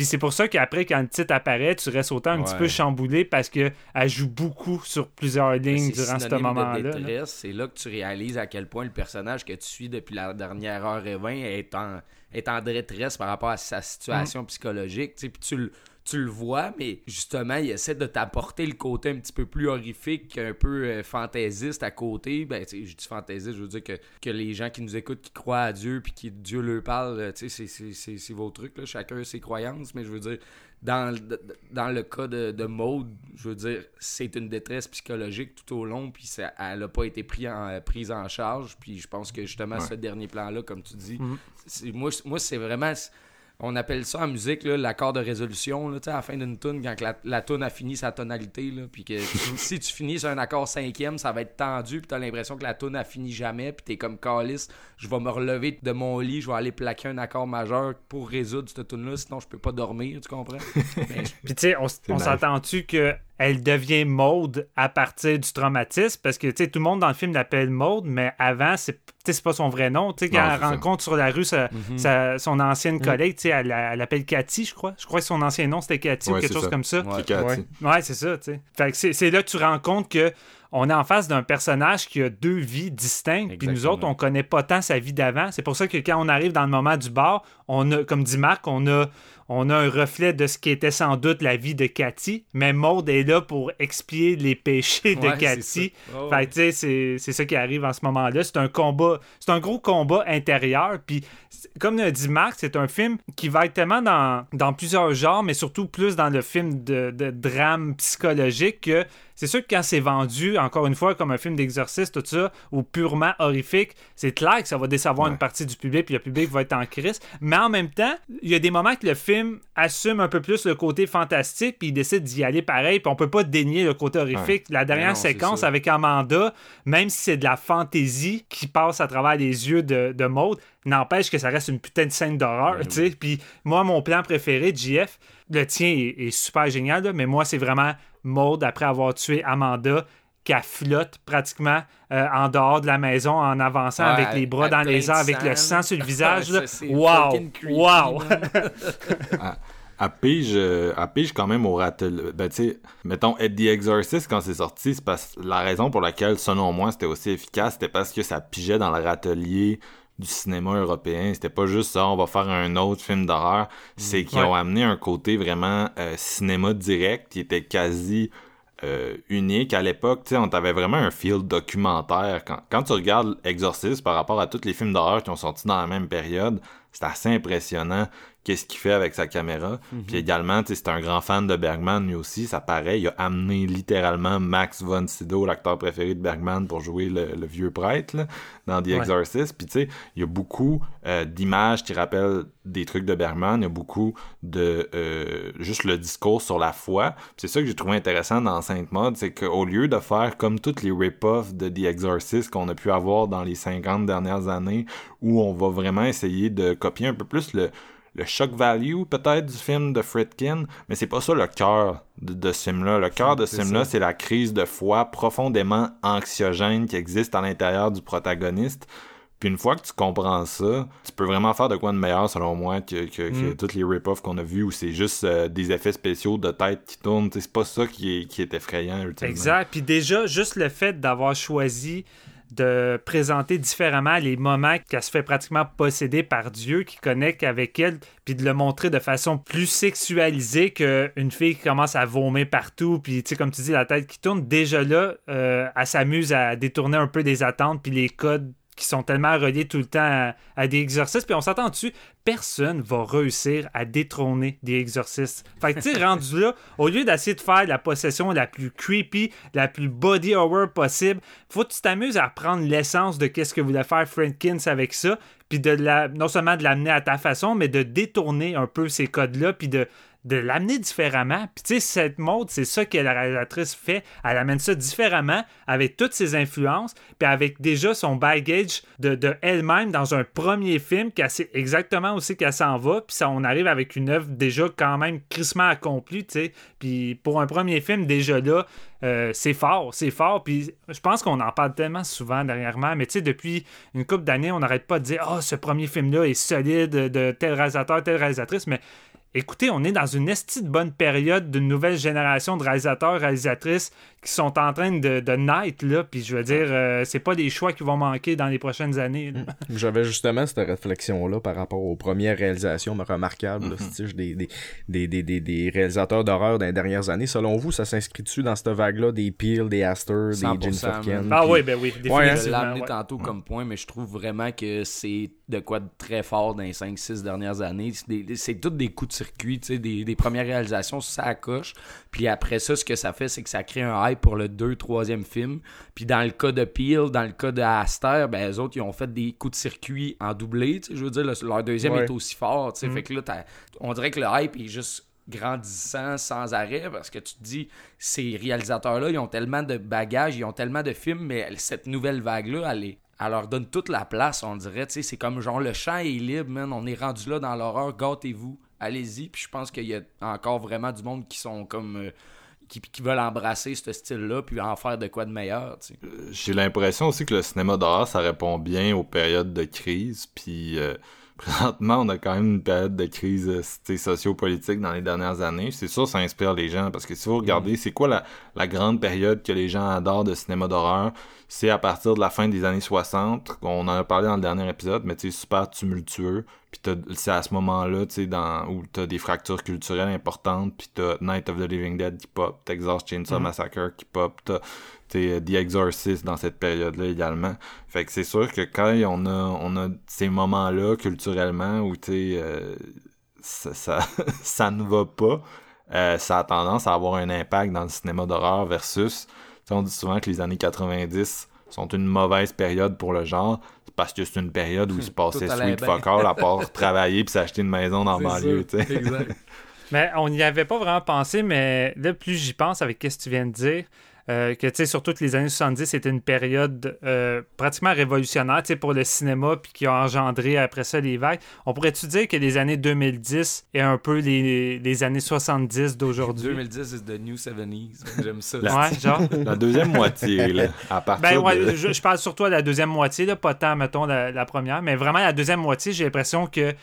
Puis c'est pour ça qu'après, quand le titre apparaît, tu restes autant un petit peu chamboulé parce qu'elle joue beaucoup sur plusieurs lignes durant ce moment-là. C'est là que tu réalises à quel point le personnage que tu suis depuis la dernière heure et vingt est en, est en détresse par rapport à sa Mm. situation psychologique. tu sais, Puis tu, le- tu le vois, mais justement, il essaie de t'apporter le côté un petit peu plus horrifique, un peu euh, fantaisiste à côté. Ben, tu sais, je dis fantaisiste, je veux dire que, que les gens qui nous écoutent, qui croient à Dieu, puis qui Dieu leur parle, euh, tu sais, c'est- vos trucs, là. chacun ses croyances, mais je veux dire, dans, le- dans le cas de, de Maud, je veux dire, c'est une détresse psychologique tout au long, puis ça- elle n'a pas été pris en, prise en charge, puis je pense que justement, Ouais. ce dernier plan-là, comme tu dis, Mhm. moi, moi c'est vraiment... On appelle ça en musique l'accord de résolution. Là, tu sais, à la fin d'une tune, quand que la, la tune a fini sa tonalité, là, puis que tu- si tu finis sur un accord cinquième, ça va être tendu, puis t'as l'impression que la tune a fini jamais, puis t'es comme calice, je vais me relever de mon lit, je vais aller plaquer un accord majeur pour résoudre cette tune là sinon je peux pas dormir, tu comprends? Puis tu sais, on, on s'entend-tu que elle devient Maude à partir du traumatisme parce que tu sais tout le monde dans le film l'appelle Maude mais avant c'est tu sais, c'est pas son vrai nom tu sais quand Non, elle ça. rencontre sur la rue sa- Mhm. sa- son ancienne collègue tu sais elle, elle l'appelle Cathy je crois je crois que son ancien nom c'était Cathy ou quelque chose ça. comme ça Ouais. C'est. Ouais. Ouais, ça, tu sais. Fait que c'est, c'est là que tu rends compte que on est en face d'un personnage qui a deux vies distinctes, puis nous autres, on connaît pas tant sa vie d'avant. C'est pour ça que quand on arrive dans le moment du bar, on a, comme dit Marc, on a, on a un reflet de ce qui était sans doute la vie de Cathy, mais Maud est là pour expier les péchés de Ouais, Cathy. Oh, Fait tu sais, c'est, ça qui arrive en ce moment-là. C'est un combat, c'est un gros combat intérieur. Puis, comme l'a dit Marc, c'est un film qui va être tellement dans, dans plusieurs genres, mais surtout plus dans le film de, de drame psychologique que c'est sûr que quand c'est vendu, encore une fois, comme un film d'exorciste, tout ça, ou purement horrifique, c'est clair que ça va décevoir Ouais. une partie du public, puis le public va être en crise. Mais en même temps, il y a des moments que le film assume un peu plus le côté fantastique, puis il décide d'y aller pareil, puis on peut pas dénier le côté horrifique. La dernière non, c'est séquence avec Amanda, même si c'est de la fantaisie qui passe à travers les yeux de, de Maud, n'empêche que ça reste une putain de scène d'horreur, Ben tu sais. Puis moi, mon plan préféré, JF, le tien est, est super génial, là, mais moi, c'est vraiment Maud, après avoir tué Amanda, qui flotte pratiquement euh, en dehors de la maison en avançant Ouais, avec les bras elle- dans elle les airs, avec le sang, sur le visage. là. Ça, c'est Wow! creepy, Wow! pige, euh, pige quand même au râtelier. Ben, tu sais, mettons, Ed the Exorcist, quand c'est sorti, c'est parce la raison pour laquelle, selon moi, c'était aussi efficace, c'était parce que ça pigeait dans le râtelier du cinéma européen. C'était pas juste ça, on va faire un autre film d'horreur. C'est qu'ils Ouais. ont amené un côté vraiment euh, cinéma direct qui était quasi euh, unique à l'époque. Tu sais, on t'avait vraiment un feel documentaire. Quand, quand tu regardes Exorcist par rapport à tous les films d'horreur qui ont sorti dans la même période, c'est assez impressionnant qu'est-ce qu'il fait avec sa caméra. Puis également, tu sais, c'est un grand fan de Bergman lui aussi. Ça paraît, il a amené littéralement Max von Sydow, l'acteur préféré de Bergman, pour jouer le, le vieux prêtre là, dans The Ouais. Exorcist. Puis tu sais, il y a beaucoup euh, d'images qui rappellent des trucs de Bergman. Il y a beaucoup de euh, juste le discours sur la foi. Puis c'est ça que j'ai trouvé intéressant dans Sainte Mode, c'est qu'au lieu de faire comme toutes les rip-offs de The Exorcist qu'on a pu avoir dans les 50 dernières années, où on va vraiment essayer de copier un peu plus le le shock value peut-être du film de Friedkin, mais c'est pas ça le cœur de, de ce film-là. Le cœur de ce C'est film-là, c'est la crise de foi profondément anxiogène qui existe à l'intérieur du protagoniste. Puis une fois que tu comprends ça, tu peux vraiment faire de quoi de meilleur selon moi que, que, que Mm. toutes les rip-offs qu'on a vus où c'est juste euh, des effets spéciaux de tête qui tournent. C'est pas ça qui est, qui est effrayant ultimement. Exact. Puis déjà, juste le fait d'avoir choisi de présenter différemment les moments qu'elle se fait pratiquement posséder par Dieu, qui connecte avec elle, puis de le montrer de façon plus sexualisée qu'une fille qui commence à vomir partout, puis tu sais, comme tu dis, la tête qui tourne. Déjà là, euh, elle s'amuse à détourner un peu des attentes, puis les codes qui sont tellement reliés tout le temps à, à des exorcistes. Puis on s'entend dessus, personne va réussir à détrôner des exorcistes. Fait que tu sais, rendu là, au lieu d'essayer de faire la possession la plus creepy, la plus body horror possible, faut que tu t'amuses à reprendre l'essence de qu'est-ce que voulait faire Frankins avec ça, puis de la, non seulement de l'amener à ta façon, mais de détourner un peu ces codes-là, puis de de l'amener différemment. Puis tu sais, cette mode, c'est ça que la réalisatrice fait. Elle amène ça différemment avec toutes ses influences, puis avec déjà son baggage de, elle-même dans un premier film, qu'elle sait exactement aussi qu'elle s'en va, puis ça, on arrive avec une œuvre déjà quand même crissement accomplie, tu sais. Puis pour un premier film, déjà là, euh, c'est fort, c'est fort. Puis je pense qu'on en parle tellement souvent dernièrement, mais tu sais, depuis une couple d'années, on n'arrête pas de dire « Ah, ce premier film-là est solide, de tel réalisateur, telle réalisatrice », mais écoutez, on est dans une estie de bonne période d'une nouvelle génération de réalisateurs, réalisatrices qui sont en train de, de naître, là. Puis je veux dire, euh, c'est pas des choix qui vont manquer dans les prochaines années. là. J'avais justement cette réflexion-là par rapport aux premières réalisations remarquables, là, c'est-tu, des, des, des, des, des, des réalisateurs d'horreur dans les dernières années. Selon vous, ça s'inscrit-tu dans cette vague-là des Peel, des Astor, des 100%, Jennifer Ken? Ah puis- oui, ben oui, Je définitivement. l'ai amené ouais. tantôt comme point, mais je trouve vraiment que c'est de quoi de très fort dans les 5-6 dernières années. C'est toutes des coups de circuit, des, des premières réalisations, ça coche. Puis après ça, ce que ça fait, c'est que ça crée un hype pour le 2 troisième film. Puis dans le cas de Peel, dans le cas de Aster, ben eux autres, ils ont fait des coups de circuit en doublé. Je veux dire, le- leur deuxième Ouais. est aussi fort. sais. Fait que là, on dirait que le hype est juste grandissant sans arrêt parce que tu te dis ces réalisateurs-là ils ont tellement de bagages ils ont tellement de films mais cette nouvelle vague-là elle, est- elle leur donne toute la place on dirait tu sais c'est comme genre le champ est libre man on est rendu là dans l'horreur gâtez-vous allez-y puis je pense qu'il y a encore vraiment du monde qui sont comme euh, qui, veulent embrasser ce style-là puis en faire de quoi de meilleur sais. J'ai l'impression aussi que le cinéma d'horreur, ça répond bien aux périodes de crise. Puis euh, présentement, on a quand même une période de crise euh, sociopolitique dans les dernières années. C'est sûr, ça inspire les gens. Parce que si vous regardez, c'est quoi la, la grande période que les gens adorent de cinéma d'horreur? C'est à partir de la fin des années 60. On en a parlé dans le dernier épisode, mais tu sais, super tumultueux. Puis c'est à ce moment-là, tu sais, dans, où t'as des fractures culturelles importantes, puis t'as Night of the Living Dead qui pop, Texas Chainsaw Massacre qui pop, t'as t'sais, The Exorcist dans cette période-là également. Fait que c'est sûr que quand on a, on a ces moments-là culturellement où, tu sais, euh, ça, ça, ça ne va pas, euh, ça a tendance à avoir un impact dans le cinéma d'horreur versus, on dit souvent que les années 90 sont une mauvaise période pour le genre, c'est parce que c'est une période où il se passait sweet fuck all à part travailler puis s'acheter une maison dans la banlieue, tu sais. Exact. Mais on n'y avait pas vraiment pensé, mais là, plus j'y pense avec ce que tu viens de dire, euh, que tu sais, sur toutes les années 70, c'était une période euh, pratiquement révolutionnaire tu sais, pour le cinéma, puis qui a engendré après ça les vagues. On pourrait-tu dire que les années 2010 est un peu les, les années 70 d'aujourd'hui? 2010 is the new 70s j'aime ça Ouais, genre. La deuxième moitié, là, à partir Ben ouais, de... je, je parle surtout de la deuxième moitié, là, pas tant, mettons, la, la première, mais vraiment la deuxième moitié, j'ai l'impression que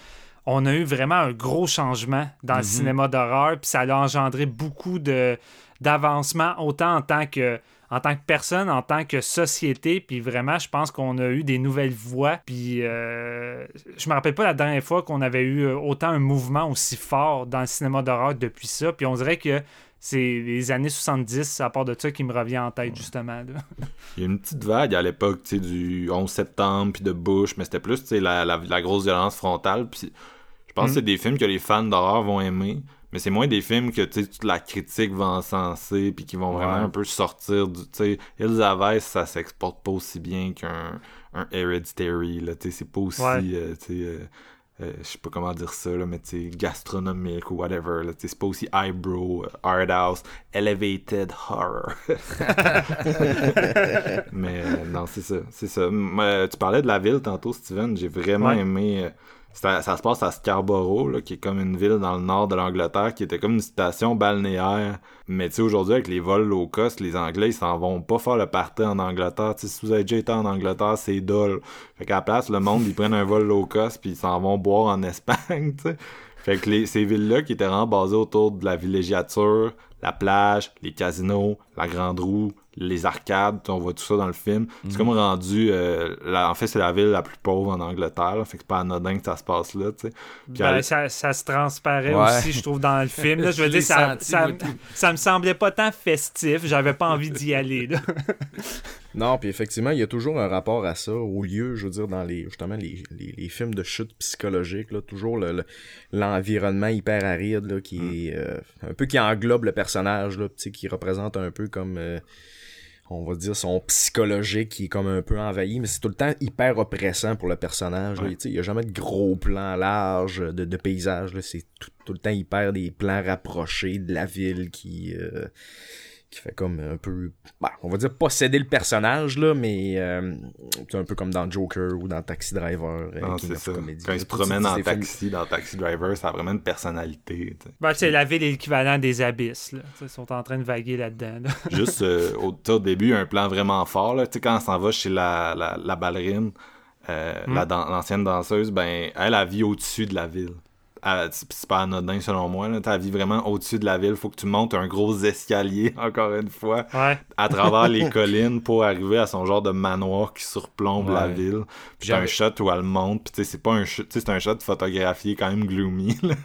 on a eu vraiment un gros changement dans le cinéma d'horreur, puis ça a engendré beaucoup de d'avancement, autant en tant que en tant que personne, en tant que société, puis vraiment, je pense qu'on a eu des nouvelles voix, puis euh, je me rappelle pas la dernière fois qu'on avait eu euh, autant un mouvement aussi fort dans le cinéma d'horreur depuis ça, puis on dirait que c'est les années 70, à part de ça, qui me revient en tête, justement. là. Il y a une petite vague à l'époque, tu sais, du 11 septembre, puis de Bush, mais c'était plus, tu sais, la, la, la grosse violence frontale, puis je pense que c'est des films que les fans d'horreur vont aimer, mais c'est moins des films que, tu sais, toute la critique va encenser, puis qui vont vraiment un peu sortir du, tu sais, ça s'exporte pas aussi bien qu'un un Hereditary, là, tu sais, c'est pas aussi, Ouais. euh, tu sais... euh, euh, je sais pas comment dire ça, là, mais tu gastronomique ou whatever, là, c'est pas aussi highbrow, euh, art house, elevated horror. mais euh, non, c'est ça, c'est ça. Tu parlais de la ville tantôt, Steven, j'ai vraiment Ouais. aimé... ça, se passe à Scarborough, qui est comme une ville dans le nord de l'Angleterre, qui était comme une station balnéaire. Mais tu sais, aujourd'hui, avec les vols low cost, les Anglais, ils s'en vont pas faire le party en Angleterre. Si vous avez déjà été en Angleterre, c'est dole. Fait qu'à la place, le monde, ils prennent un vol low cost, puis ils s'en vont boire en Espagne. Fait que les, ces villes-là, qui étaient vraiment basées autour de la villégiature, la plage, les casinos, la grande roue, les arcades, on voit tout ça dans le film. C'est comme rendu... euh, la- en fait, c'est la ville la plus pauvre en Angleterre, là, fait que c'est pas anodin que ça se passe là, tu sais. Puis Ben, elle- ça, ça se transparaît Ouais. aussi, je trouve, dans le film. là. je veux dire, ça, senti, ça, me semblait pas tant festif. J'avais pas envie d'y aller. là. Non, puis effectivement, il y a toujours un rapport à ça, au lieu, je veux dire, dans les justement les, les, les films de chute psychologique, là, toujours le, le- l'environnement hyper aride là, qui est euh, un peu qui englobe le personnage, là, tu sais, qui représente un peu comme euh, on va dire son psychologique qui est comme un peu envahi, mais c'est tout le temps hyper oppressant pour le personnage. là. Tu sais, Il y a jamais de gros plans larges de, de paysages, là. c'est tout, tout le temps hyper des plans rapprochés de la ville qui euh, qui fait comme un peu, bah, on va dire posséder le personnage là, mais euh, c'est un peu comme dans Joker ou dans Taxi Driver. euh, Non, King c'est of ça. Comedy. Quand il se promène en taxi, dans Taxi Driver, ça a vraiment une personnalité. Ben, tu sais, la ville est l'équivalent des abysses. Là. Ils sont en train de vaguer là-dedans. là. Juste euh, au, au début, un plan vraiment fort. Là. Tu sais, quand on s'en va chez la, la, la ballerine, euh, Hmm. la dan- l'ancienne danseuse, ben, elle, elle vit au-dessus de la ville. C'est pas anodin selon moi. T'as vie vraiment au-dessus de la ville. Faut que tu montes un gros escalier, encore une fois, Ouais. à travers les collines pour arriver à son genre de manoir qui surplombe la ville. Puis t'as un shot où elle monte. Puis tu sais, c'est pas un c'est un shot photographié quand même gloomy. là.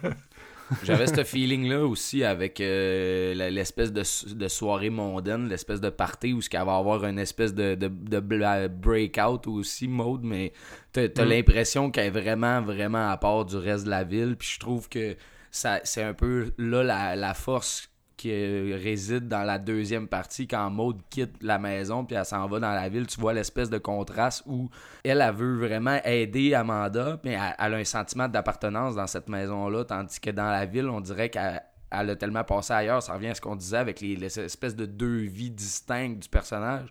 J'avais ce feeling-là aussi avec euh, l'espèce de, de soirée mondaine, l'espèce de party où ce qu'elle va avoir une espèce de, de, de breakout aussi, mode, mais t'as t'as l'impression qu'elle est vraiment, vraiment à part du reste de la ville. Puis je trouve que ça c'est un peu là la, la force qui euh, réside dans la deuxième partie quand Maud quitte la maison puis elle s'en va dans la ville. Tu vois l'espèce de contraste où elle, elle veut vraiment aider Amanda, mais elle, elle a un sentiment d'appartenance dans cette maison-là, tandis que dans la ville, on dirait qu'elle elle a tellement passé ailleurs. Ça revient à ce qu'on disait avec les, les espèces de deux vies distinctes du personnage.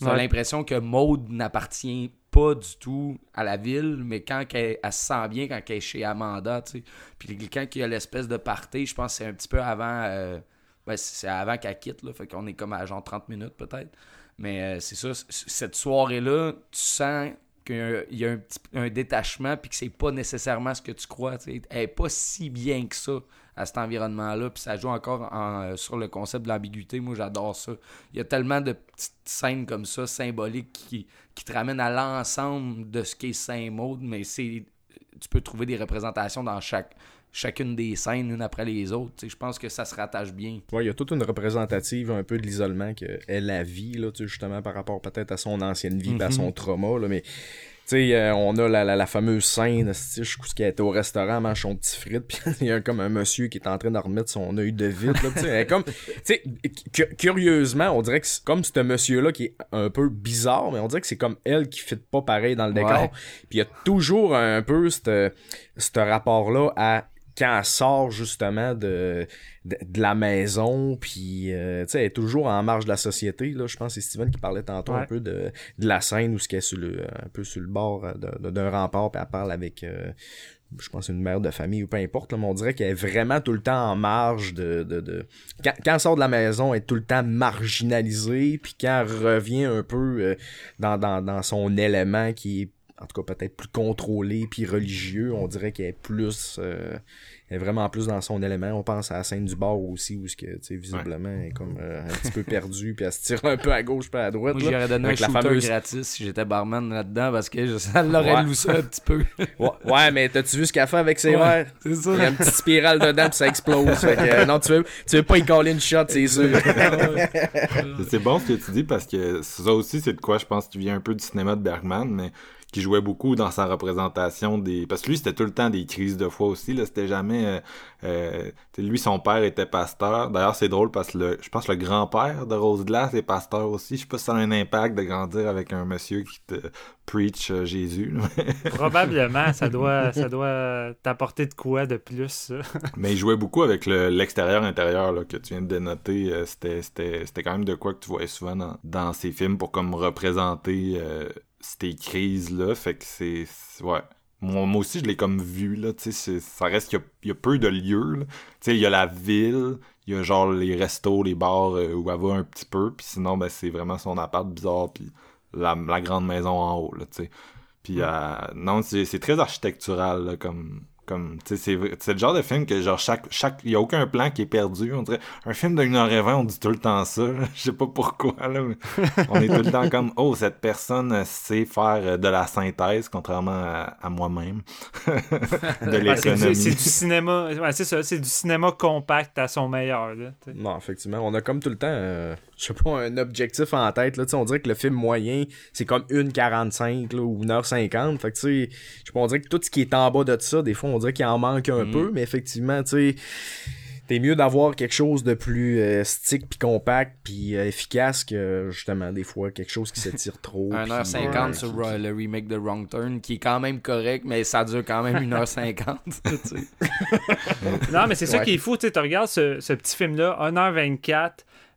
Tu as Ouais. l'impression que Maud n'appartient pas du tout à la ville, mais quand elle, elle se sent bien, quand elle est chez Amanda, tu sais. Puis quand il y a l'espèce de party, je pense que c'est un petit peu avant... euh, ben, c'est avant qu'elle quitte, là. Fait qu'on est comme à genre 30 minutes, peut-être. Mais euh, c'est ça, cette soirée-là, tu sens qu'il y a un- détachement, puis que c'est pas nécessairement ce que tu crois. Elle est pas si bien que ça à cet environnement-là, puis ça joue encore en- euh, sur le concept de l'ambiguïté. Moi, j'adore ça. Il y a tellement de petites scènes comme ça, symboliques, qui, qui te ramènent à l'ensemble de ce qu'est Saint-Maud, mais c'est tu peux trouver des représentations dans chaque chacune des scènes, une après les autres. Je pense que ça se rattache bien. Ouais, il y a toute une représentative un peu de l'isolement qu'elle a vit, là, justement, par rapport peut-être à son ancienne vie, à son trauma, là, mais... Euh, on a la, la, la fameuse scène, qui était au restaurant, mange son petit frite, puis il y a comme un monsieur qui est en train de remettre son œil de vide, là, comme, cu- curieusement, on dirait que c'est comme ce monsieur-là qui est un peu bizarre, mais on dirait que c'est comme elle qui fit pas pareil dans le décor, puis il y a toujours un peu ce rapport-là à quand elle sort justement de, de, de la maison, puis euh, tu sais, elle est toujours en marge de la société. Là, je pense que c'est Steven qui parlait tantôt un peu de, de la scène où ce qu'elle est sur le, un peu sur le bord euh, d'un rempart, puis elle parle avec euh, je pense une mère de famille ou peu importe, là, mais on dirait qu'elle est vraiment tout le temps en marge de. de, de... Quand, quand elle sort de la maison, elle est tout le temps marginalisée, puis quand elle revient un peu euh, dans, dans, dans son élément qui est en tout cas peut-être plus contrôlé puis religieux, on dirait qu'elle est plus euh, elle est vraiment plus dans son élément. On pense à la scène du bar aussi où ce que tu sais visiblement elle est comme euh, un petit peu perdue puis elle se tire un peu à gauche puis à droite Moi, j'aurais donné un Avec la shooter fameuse- gratis si j'étais barman là-dedans parce que je- ça l'aurait Ouais. loussé un petit peu. Ouais, ouais, mais t'as-tu vu ce qu'elle fait avec ses Ouais, verres? c'est ça. Il y a une petite spirale dedans puis ça explose. Fait que, euh, non, tu veux, tu veux pas y coller une shot, c'est sûr. C'est bon ce que tu dis parce que ça aussi, c'est de quoi je pense qui vient un peu du cinéma de Bergman, mais qui jouait beaucoup dans sa représentation des. Parce que lui, c'était tout le temps des crises de foi aussi. Là, c'était jamais. euh, euh, lui, son père était pasteur. D'ailleurs, c'est drôle parce que le, je pense que le grand-père de Rose Glass est pasteur aussi. Je sais pas si ça a un impact de grandir avec un monsieur qui te preach euh, Jésus. Probablement, ça doit, ça doit t'apporter de quoi de plus, ça? Mais il jouait beaucoup avec le- l'extérieur-intérieur là, que tu viens de dénoter. C'était, c'était, c'était quand même de quoi que tu voyais souvent dans, dans ces films pour comme représenter euh, ces crises-là. Fait que c'est. ouais. Moi, moi aussi, je l'ai comme vu, là, tu sais, ça reste qu'il y a, il y a peu de lieux, là. Tu sais, il y a la ville, il y a genre les restos, les bars euh, où elle va un petit peu, puis sinon, ben, c'est vraiment son appart bizarre, puis la, la grande maison en haut, là, tu sais. Puis, euh, non, c'est c'est très architectural, là, comme... Comme, tu sais, c'est le genre de film que, genre, chaque, chaque, il y a aucun plan qui est perdu. On dirait, un film de 1h20, on dit tout le temps ça. Je sais pas pourquoi, là, mais on est tout le temps comme, oh, cette personne sait faire de la synthèse, contrairement à, à moi-même. de Ouais, c'est, du- l'économie. cinéma. ouais, c'est ça, c'est du cinéma compact à son meilleur. Là. Non, effectivement, on a comme tout le temps, euh, je sais pas, un objectif en tête. Là, on dirait que le film moyen, c'est comme 1h45 là, ou 1h50. Fait que, tu sais, je sais pas, on dirait que tout ce qui est en bas de ça, des fois, on dirait qu'il en manque un peu, mais effectivement, tu sais, t'es mieux d'avoir quelque chose de plus euh, stick puis compact puis euh, efficace que, justement, des fois, quelque chose qui s'étire trop. puis, 1h50 euh, sur euh, le remake de Wrong Turn, qui est quand même correct, mais ça dure quand même 1h50. tu sais. Non, mais c'est ça Ouais. qui est fou. Tu sais, tu regardes ce, ce petit film-là, 1h24,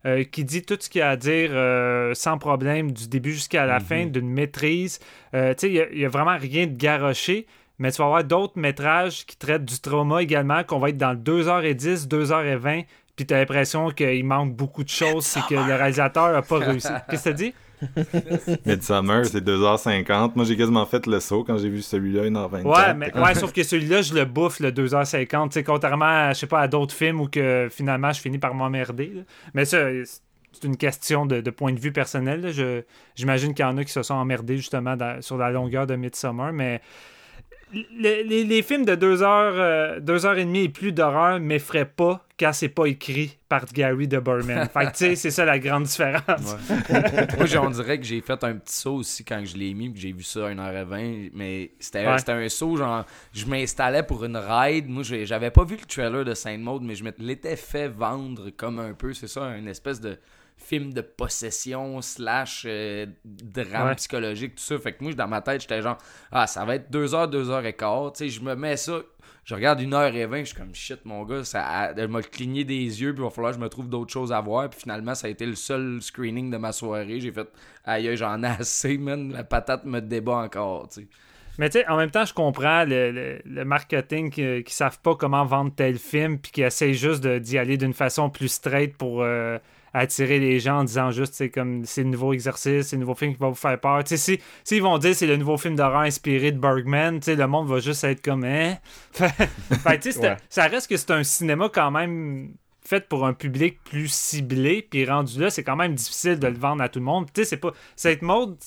euh, qui dit tout ce qu'il y a à dire euh, sans problème, du début jusqu'à la fin, d'une maîtrise. Euh, tu sais, il y y a, vraiment rien de garoché. Mais tu vas avoir d'autres métrages qui traitent du trauma également, qu'on va être dans le 2h10, 2h20, puis tu as l'impression qu'il manque beaucoup de choses, c'est que le réalisateur n'a pas réussi. Qu'est-ce que tu dit? Midsummer, c'est 2h50. Moi, j'ai quasiment fait le saut quand j'ai vu celui-là, 1h24. Ouais, mais, ouais, sauf que celui-là, je le bouffe le 2h50. tu sais, contrairement à, je sais pas, à d'autres films où que finalement je finis par m'emmerder. Mais ça, c'est une question de, de point de vue personnel. J'imagine qu'il y en a qui se sont emmerdés justement dans- sur la longueur de Midsummer, mais le- les, les films de 2 heures, euh, deux heures et demie et plus d'horreur m'effraient pas quand c'est pas écrit par Gary de Berman. Fait que, tu sais, c'est ça la grande différence. Moi, on dirait que j'ai fait un petit saut aussi quand je l'ai mis, que j'ai vu ça à 1h20. Mais c'était Ouais. un saut, genre, je m'installais pour une ride. Moi, j'avais pas vu le trailer de Saint Maud, mais je l'étais fait vendre comme un peu, c'est ça, une espèce de film de possession slash euh, drame Ouais. psychologique, tout ça. Fait que moi, dans ma tête, j'étais genre, ah, ça va être 2h, 2h15. Tu sais, je me mets ça. Je regarde 1h20, je suis comme shit, mon gars, ça elle m'a cligné des yeux, puis il va falloir que je me trouve d'autres choses à voir. Puis finalement, ça a été le seul screening de ma soirée. J'ai fait, aïe, j'en ai assez, man, la patate me débat encore, tu sais. Mais tu sais, en même temps, je comprends le, le- le marketing qui, qui savent pas comment vendre tel film, puis qui essayent juste d'y aller d'une façon plus straight pour euh, attirer les gens en disant juste, c'est comme c'est le nouveau exercice, c'est le nouveau film qui va vous faire peur. Tu sais, si, s'ils vont dire c'est le nouveau film d'horreur inspiré de Bergman, tu sais, le monde va juste être comme, hein? Fait, fait, tu sais, c'est- Ouais. ça reste que c'est un cinéma quand même fait pour un public plus ciblé, puis rendu là, c'est quand même difficile de le vendre à tout le monde. Tu sais, c'est pas. Cette mode,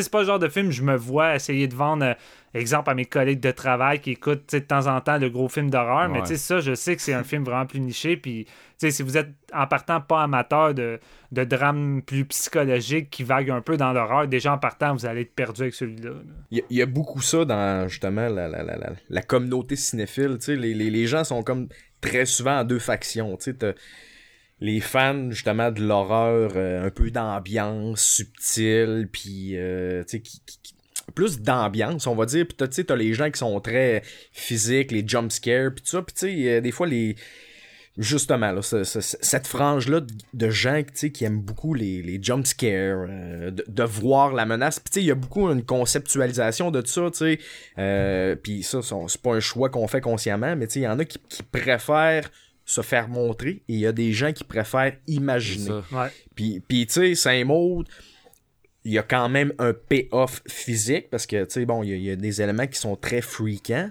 c'est pas le genre de film je me vois essayer de vendre, euh, exemple, à mes collègues de travail qui écoutent de temps en temps le gros film d'horreur. Mais Ouais. tu sais, ça, je sais que c'est un film vraiment plus niché. Puis, si vous êtes en partant pas amateur de, de drame plus psychologique qui vague un peu dans l'horreur, déjà en partant, vous allez être perdu avec celui-là. là. Il y, a- il y a beaucoup ça dans justement la, la, la, la, la communauté cinéphile. Les, les, les gens sont comme très souvent en deux factions. tu sais, Les fans justement de l'horreur, euh, un peu d'ambiance subtile, puis euh, tu sais, qui, plus d'ambiance, on va dire. Puis tu sais, t'as les gens qui sont très physiques, les jump scares, puis tout ça. Puis tu sais, euh, des fois les justement là, ce- ce- cette frange là de, gens qui aiment beaucoup les, les jump scares, de, voir la menace. Puis tu sais, il y a beaucoup une conceptualisation de ça, tu sais. Euh, puis ça, c'est pas un choix qu'on fait consciemment, mais tu sais, il y en a qui préfèrent se faire montrer et il y a des gens qui préfèrent imaginer. Ouais. Puis, puis tu sais, Saint-Maud, il y a quand même un payoff physique parce que, tu sais, bon, il y, a- il y a des éléments qui sont très freakants,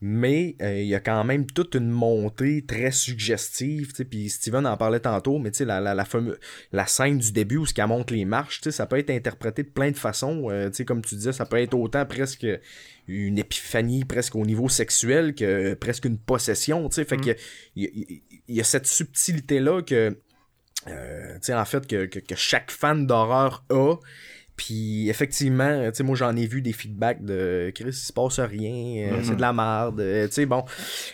mais euh, il y a quand même toute une montée très suggestive, tu sais, puis Steven en parlait tantôt, mais tu sais, la, la, la, fameux- la scène du début où ce qu'elle monte les marches, tu sais, ça peut être interprété de plein de façons, euh, tu sais, comme tu disais, ça peut être autant presque une épiphanie presque au niveau sexuel que presque une possession, tu sais, fait que il y, a- il y a cette subtilité-là que euh, tu sais, en fait, que, que, que chaque fan d'horreur a. Puis effectivement, tu sais, moi j'en ai vu des feedbacks de Chris, il se passe rien, euh, c'est de la merde, euh, tu sais, bon.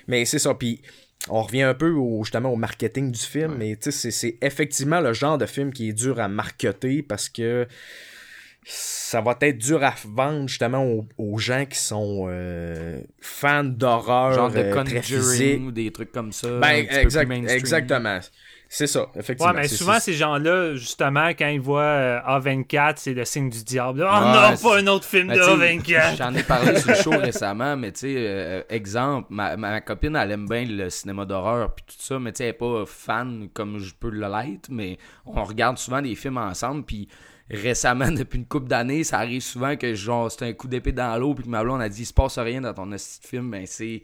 Mais c'est ça, puis on revient un peu au, justement au marketing du film, mais tu sais, c'est- c'est effectivement le genre de film qui est dur à marketer parce que ça va être dur à vendre justement aux, aux gens qui sont euh, fans d'horreur Genre de euh, très physique. Conjuring ou des trucs comme ça. un Ben, exact- exactement. C'est ça, effectivement. Ouais, mais souvent, ces gens-là, justement, quand ils voient euh, A24, c'est le signe du diable. Oh Ouais, non, pas un autre film Ben, de tu sais, A24. J'en ai parlé sur le show récemment, mais tu sais, euh, exemple, ma, ma, ma copine, elle aime bien le cinéma d'horreur puis tout ça, mais tu sais, elle est pas fan comme je peux l'être, mais on regarde souvent des films ensemble, puis récemment, depuis une couple d'années, ça arrive souvent que genre, c'est un coup d'épée dans l'eau, puis que ma blonde a dit, il se passe rien dans ton de film, ben c'est...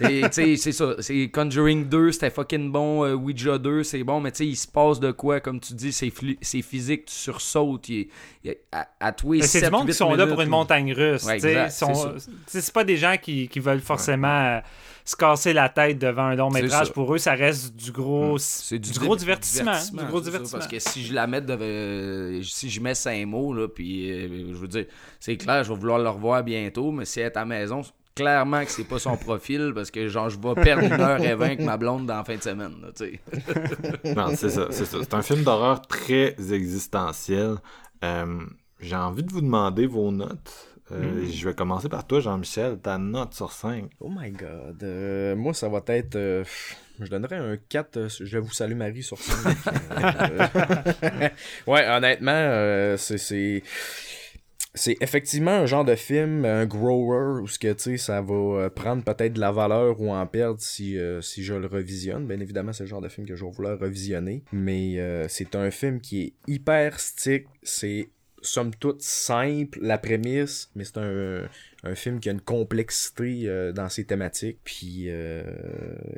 Et tu sais, c'est ça, c'est Conjuring 2, c'était fucking bon, euh, Ouija 2, c'est bon, mais tu sais, il se passe de quoi, comme tu dis, c'est flu- c'est physique, tu sursautes, il, il- à, à tous Mais c'est du monde qui sont là pour une montagne russe. Ouais, sont- c'est pas des gens qui, qui veulent forcément se casser la tête devant un long métrage. ça. Pour eux, ça reste du gros, C'est du, du, gros divertissement. Du gros ça, divertissement. parce que si je la mets de, euh, si je mets cinq mots là, puis euh, je veux dire, c'est clair, je vais vouloir le revoir bientôt, mais si elle est à la maison, clairement que c'est pas son profil parce que genre je vais perdre une heure et vingt avec ma blonde dans la fin de semaine, là. Non, c'est ça, c'est ça. C'est un film d'horreur très existentiel. Euh, J'ai envie de vous demander vos notes. Euh, Je vais commencer par toi, Jean-Michel. Ta note sur 5. Oh my god. Euh, moi, ça va être. euh, je donnerais un 4. euh, je vous salue Marie sur 5. ouais, honnêtement, c'est. c'est... C'est effectivement un genre de film, un grower, où ce que, tu sais, ça va prendre peut-être de la valeur ou en perdre si, euh, si je le revisionne. Bien évidemment, c'est le genre de film que je vais vouloir revisionner. Mais euh, c'est un film qui est hyper stick. C'est somme toute simple, la prémisse, mais c'est un, un film qui a une complexité euh, dans ses thématiques. Puis, euh,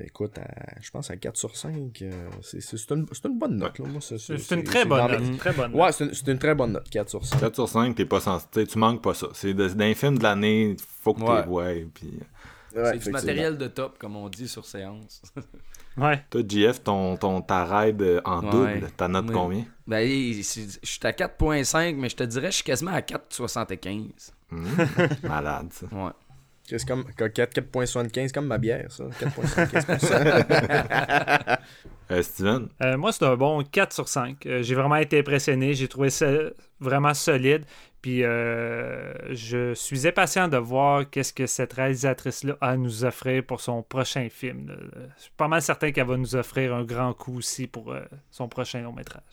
écoute, à- je pense à 4 sur 5, euh, c'est c'est une, c'est une bonne note. Là. Moi, c'est C'est une très bonne note. une très bonne Ouais, c'est une, c'est une très bonne note, 4 sur 5. 4 sur 5, t'es pas censé. Tu manques pas ça. C'est de- d'un film de l'année, faut que Ouais. tu vois. Puis... C'est du matériel de top, comme on dit sur séance. Ouais. Toi, JF, ton, ton, ta raid euh, en Ouais. double, ta note combien? Ben, je suis à 4.5, mais je te dirais, je suis quasiment à 4.75. Hmm, Malade, ça. Ouais. C'est comme 4 4.75 comme ma bière, ça? 4.75%. Euh, Steven? Euh, moi, c'est un bon 4 sur 5. Euh, j'ai vraiment été impressionné. J'ai trouvé ça vraiment solide. Puis euh, je suis impatient de voir qu'est-ce que cette réalisatrice-là a à nous offrir pour son prochain film. Je suis pas mal certain qu'elle va nous offrir un grand coup aussi pour euh, son prochain long métrage.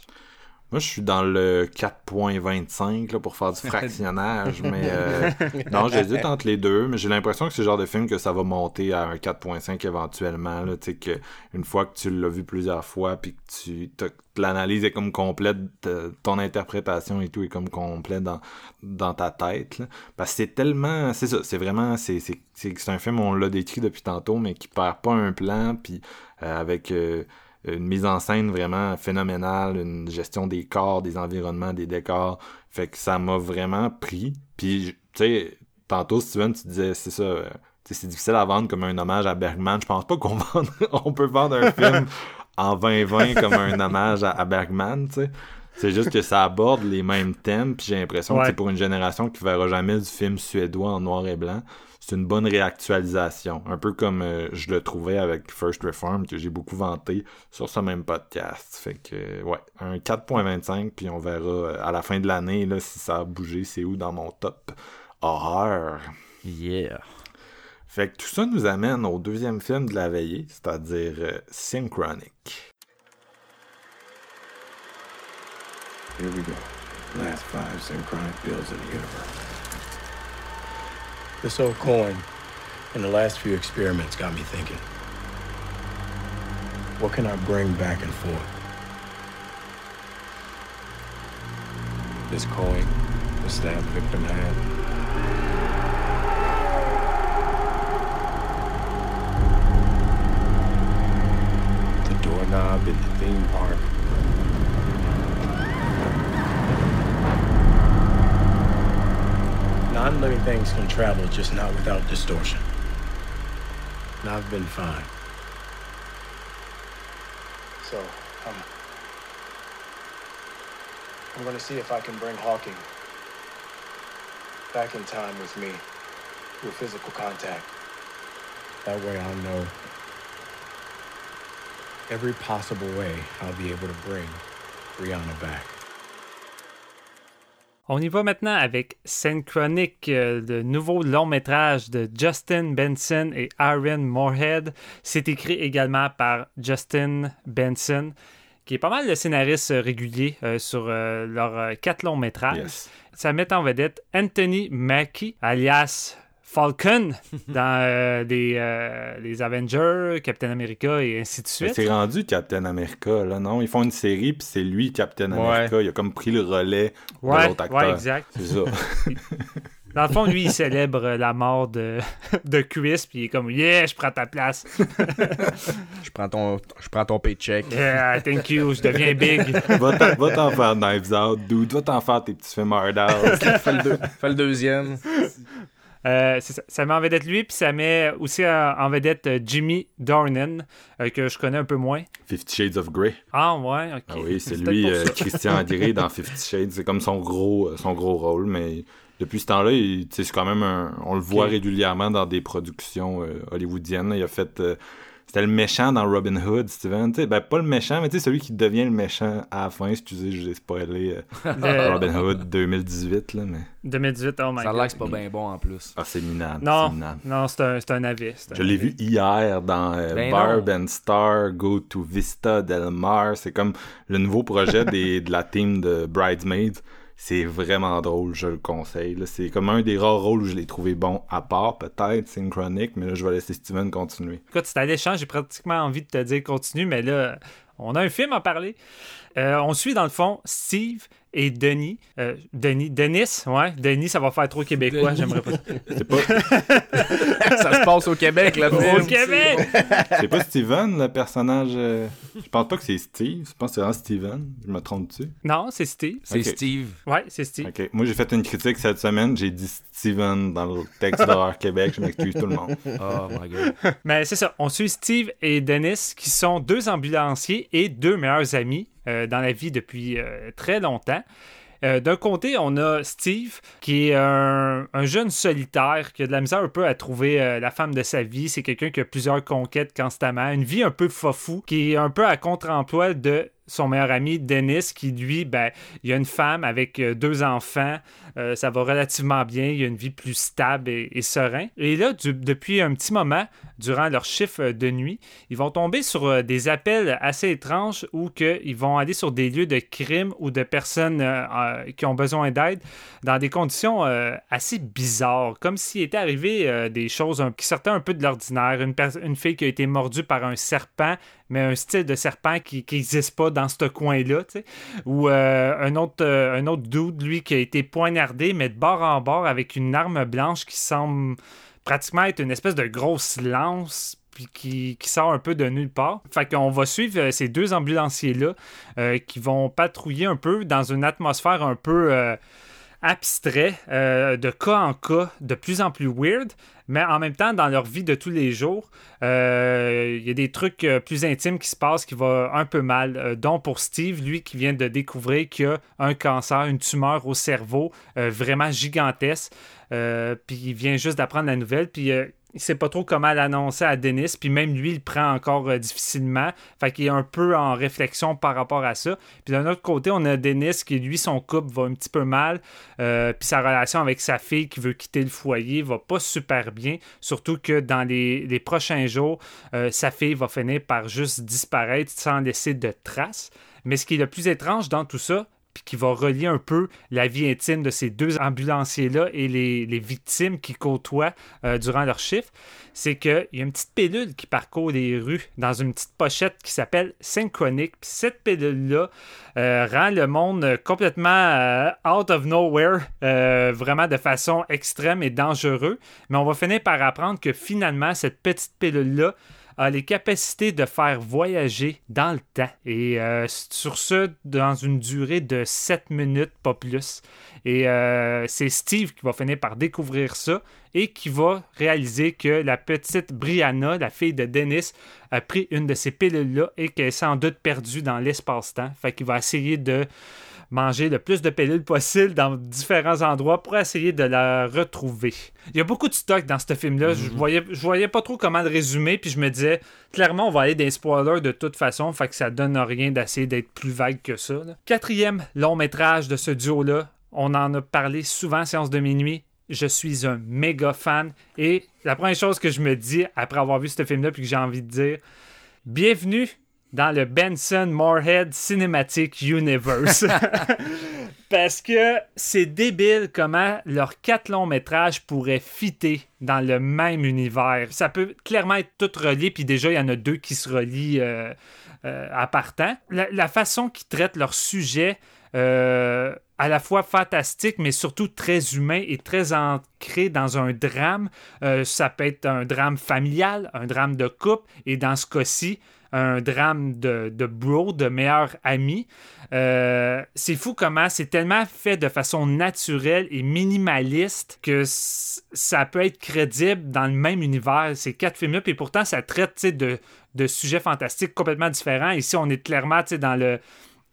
Moi, je suis dans le 4.25 là, pour faire du fractionnage, mais euh, non, j'hésite entre les deux, mais j'ai l'impression que c'est le genre de film que ça va monter à un 4.5 éventuellement, là, que une fois que tu l'as vu plusieurs fois, puis que tu l'analyse est comme complète, ton interprétation et tout est comme complète dans, dans ta tête, là. parce que c'est tellement, c'est ça, c'est vraiment, c'est un film, on l'a décrit depuis tantôt, mais qui perd pas un plan, puis euh, avec... euh, une mise en scène vraiment phénoménale, une gestion des corps, des environnements, des décors. Fait que ça m'a vraiment pris. Puis, tu sais, tantôt, Steven, tu disais, c'est ça, euh, c'est difficile à vendre comme un hommage à Bergman. Je pense pas qu'on vende, on peut vendre un film en 2020 comme un hommage à, à Bergman, tu sais. C'est juste que ça aborde les mêmes thèmes, puis j'ai l'impression que c'est pour une génération qui verra jamais du film suédois en noir et blanc, c'est une bonne réactualisation. Un peu comme euh, je le trouvais avec First Reform, que j'ai beaucoup vanté sur ce même podcast. Fait que, euh, ouais, un 4.25, puis on verra euh, à la fin de l'année là, si ça a bougé, c'est où dans mon top horreur. Yeah. Fait que tout ça nous amène au deuxième film de la veillée, c'est-à-dire euh, Synchronic. Here we go. Last five synchronic bills of the universe. This old coin and the last few experiments got me thinking. What can I bring back and forth? This coin, the stab victim had. The doorknob in the theme park. Non living things can travel, just not without distortion. And I've been fine. So, um, I'm going to see if I can bring Hawking back in time with me through physical contact. That way I'll know every possible way I'll be able to bring Brianna back. On y va maintenant avec Synchronic, euh, le nouveau long métrage de Justin Benson et Aaron Moorhead. C'est écrit également par Justin Benson, qui est pas mal le scénariste régulier euh, sur euh, leurs quatre longs métrages. Yes. Ça met en vedette Anthony Mackie, alias Falcon, dans euh, les, euh, les Avengers, Captain America et ainsi de Mais suite. C'est rendu Captain America, là, non? Ils font une série, puis c'est lui, Captain Ouais. America. Il a comme pris le relais de Ouais, l'autre acteur. ouais, exact. C'est ça. Dans le fond, lui, il célèbre la mort de, de Chris, puis il est comme Yeah, je prends ta place. Je prends ton, je prends ton paycheck. Yeah, thank you, je deviens big. va t'en va t'en faire Knives Out, dude. Va t'en faire tes petits films hard out. fais, le deux- fais le deuxième. Euh, ça, ça met en vedette lui, puis ça met aussi en, vedette euh, Jimmy Dornan, euh, que je connais un peu moins. Fifty Shades of Grey. Ah ouais, ok. Ah oui, c'est lui, euh. Christian Grey dans Fifty Shades. C'est comme son gros, son gros rôle, mais depuis ce temps-là, c'est quand même un. On le voit régulièrement dans des productions hollywoodiennes. Il a fait. C'était le méchant dans Robin Hood, Steven. Ben, pas le méchant, mais celui qui devient le méchant à la fin. Excusez, je l'ai spoilé. euh, Le- Robin Hood 2018, là, mais. 2018, oh my Ça a god. l'air que c'est pas bien bon en plus. Ah, c'est minable. Non, c'est minable. non, c'est un, c'est un avis. c'est un Je l'ai avis. vu hier dans euh, Ben Barb non. and Star Go to Vista Del Mar. C'est comme le nouveau projet des, de la team de Bridesmaids. C'est vraiment drôle, je le conseille. C'est comme un des rares rôles où je l'ai trouvé bon, à part peut-être Synchronic, mais là je vais laisser Steven continuer. Écoute, c'est alléchant, j'ai pratiquement envie de te dire continue, mais là, on a un film à parler. Euh, on suit dans le fond Steve et Denis. Euh, Denis, Denis, ouais. Denis, ça va faire trop québécois, j'aimerais pas. C'est pas, ça se passe au Québec, là. Au Québec! c'est pas Steven, le personnage. euh, Je pense pas que c'est Steve. Je pense que c'est vraiment Steven. Je me trompe-tu? Non, c'est Steve. C'est. Steve. Ouais, c'est Steve. Ok. Moi, j'ai fait une critique cette semaine. J'ai dit Steven dans le texte d'horreur Québec. Je m'excuse tout le monde. Oh my god. Mais c'est ça, on suit Steve et Dennis, qui sont deux ambulanciers et deux meilleurs amis euh, dans la vie depuis euh, très longtemps. Euh, D'un côté, on a Steve, qui est un, un jeune solitaire, qui a de la misère un peu à trouver la femme de sa vie. C'est quelqu'un qui a plusieurs conquêtes constamment, une vie un peu fofou, qui est un peu à contre-emploi de son meilleur ami Dennis, qui lui, ben, il a une femme avec euh, deux enfants, Euh, ça va relativement bien, il a une vie plus stable et, serein. Et là, depuis un petit moment, durant leur chiffre euh, de nuit, ils vont tomber sur des appels assez étranges où que ils vont aller sur des lieux de crime ou de personnes qui ont besoin d'aide dans des conditions assez bizarres, comme s'il était arrivé des choses un- qui sortaient un peu de l'ordinaire. Une, une fille qui a été mordue par un serpent, mais un style de serpent qui n'existe pas dans ce coin-là. Ou euh, un, autre, euh, un autre dude, lui, qui a été poignardé, mais de bord en bord avec une arme blanche qui semble pratiquement être une espèce de grosse lance puis qui, sort un peu de nulle part. Fait qu'on va suivre euh, ces deux ambulanciers-là qui vont patrouiller un peu dans une atmosphère un peu abstrait, euh, de cas en cas, de plus en plus weird, mais en même temps, dans leur vie de tous les jours, euh, il y a des trucs euh, plus intimes qui se passent qui vont un peu mal, euh, dont pour Steve, lui qui vient de découvrir qu'il a un cancer, une tumeur au cerveau vraiment gigantesque, puis il vient juste d'apprendre la nouvelle, puis il sait pas trop comment l'annoncer à Dennis, puis même lui, il prend encore euh, difficilement. Fait qu'il est un peu en réflexion par rapport à ça. Puis d'un autre côté, on a Dennis qui, lui, son couple va un petit peu mal. euh, puis sa relation avec sa fille qui veut quitter le foyer va pas super bien. Surtout que dans les, les prochains jours, euh, sa fille va finir par juste disparaître sans laisser de traces. Mais ce qui est le plus étrange dans tout ça, puis qui va relier un peu la vie intime de ces deux ambulanciers-là et les, victimes qui côtoient euh, durant leur chiffre, c'est qu'il y a une petite pilule qui parcourt les rues dans une petite pochette qui s'appelle Synchronic. Puis cette pilule-là euh, rend le monde euh, complètement out of nowhere, vraiment de façon extrême et dangereuse. Mais on va finir par apprendre que finalement, cette petite pilule-là a les capacités de faire voyager dans le temps. Et euh, sur ce, dans une durée de 7 minutes, pas plus. Et euh, c'est Steve qui va finir par découvrir ça et qui va réaliser que la petite Brianna, la fille de Dennis, a pris une de ces pilules-là et qu'elle est sans doute perdue dans l'espace-temps. Fait qu'il va essayer de manger le plus de pilules possible dans différents endroits pour essayer de la retrouver. Il y a beaucoup de stock dans ce film-là. Je voyais, je voyais pas trop comment le résumer, puis je me disais, clairement, on va aller des spoilers de toute façon, fait que ça donne rien d'essayer d'être plus vague que ça. là. Quatrième long métrage de ce duo-là, on en a parlé souvent en séance de minuit. Je suis un méga fan. Et la première chose que je me dis après avoir vu ce film-là, puis que j'ai envie de dire, bienvenue dans le Benson Moorhead Cinematic Universe. Parce que c'est débile comment leurs quatre longs métrages pourraient fitter dans le même univers. Ça peut clairement être tout relié, puis déjà, il y en a deux qui se relient euh, euh, à partant. La, la façon qu'ils traitent leur sujet, euh, à la fois fantastique, mais surtout très humain et très ancré dans un drame. Ça peut être un drame familial, un drame de couple, et dans ce cas-ci, un drame de, de bro, de meilleur ami. Euh, c'est fou comment c'est tellement fait de façon naturelle et minimaliste que ça peut être crédible dans le même univers, ces quatre films-là. Puis pourtant, ça traite de, sujets fantastiques complètement différents. Ici, on est clairement dans le,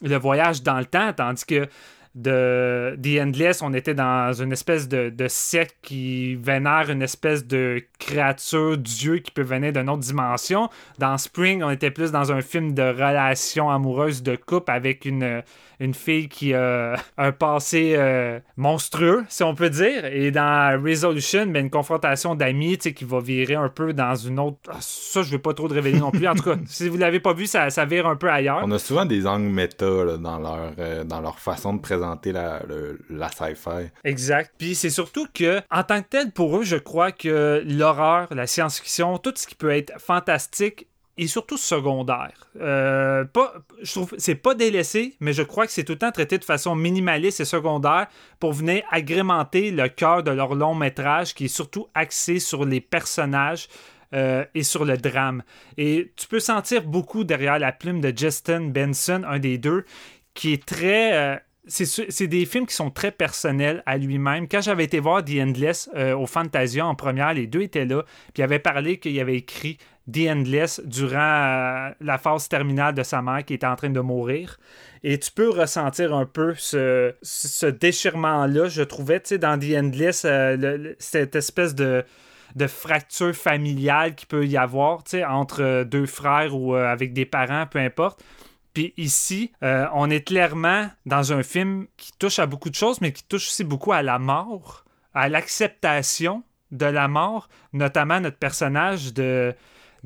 le voyage dans le temps, tandis que de The Endless, on était dans une espèce de, de secte qui vénère une espèce de créature, dieu qui peut venir d'une autre dimension. Dans Spring, on était plus dans un film de relation amoureuse de couple avec une, une fille qui a un passé euh, monstrueux, si on peut dire. Et dans Resolution, ben, une confrontation d'amis qui va virer un peu dans une autre... Ah, Ça, je ne vais pas trop le révéler non plus. En tout cas, si vous l'avez pas vu, ça, ça vire un peu ailleurs. On a souvent des angles méta là, dans, leur, euh, dans leur façon de présenter la, sci-fi. Exact. Puis c'est surtout que, en tant que tel, pour eux, je crois que l'horreur, la science-fiction, tout ce qui peut être fantastique est surtout secondaire. Euh, pas, je trouve c'est pas délaissé, mais je crois que c'est tout le temps traité de façon minimaliste et secondaire pour venir agrémenter le cœur de leur long métrage qui est surtout axé sur les personnages. euh, et sur le drame. Et tu peux sentir beaucoup derrière la plume de Justin Benson, un des deux, qui est très. euh, c'est des films qui sont très personnels à lui-même. Quand j'avais été voir The Endless euh, au Fantasia en première, les deux étaient là. Puis il avait parlé qu'il avait écrit The Endless durant euh, la phase terminale de sa mère qui était en train de mourir. Et tu peux ressentir un peu ce, déchirement-là, je trouvais, tu sais, dans The Endless, euh, cette espèce de, fracture familiale qu'il peut y avoir, tu sais, entre deux frères ou avec des parents, peu importe. Puis ici, euh, on est clairement dans un film qui touche à beaucoup de choses, mais qui touche aussi beaucoup à la mort, à l'acceptation de la mort, notamment notre personnage de,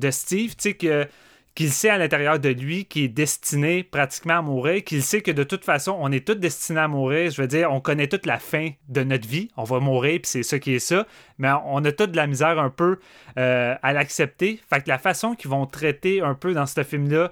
Steve, tu sais, qu'il sait à l'intérieur de lui qu'il est destiné pratiquement à mourir, qu'il sait que de toute façon, on est tous destinés à mourir. Je veux dire, on connaît toute la fin de notre vie. On va mourir, puis c'est ça qui est ça. Mais on a toute de la misère un peu euh, à l'accepter. Fait que la façon qu'ils vont traiter un peu dans ce film-là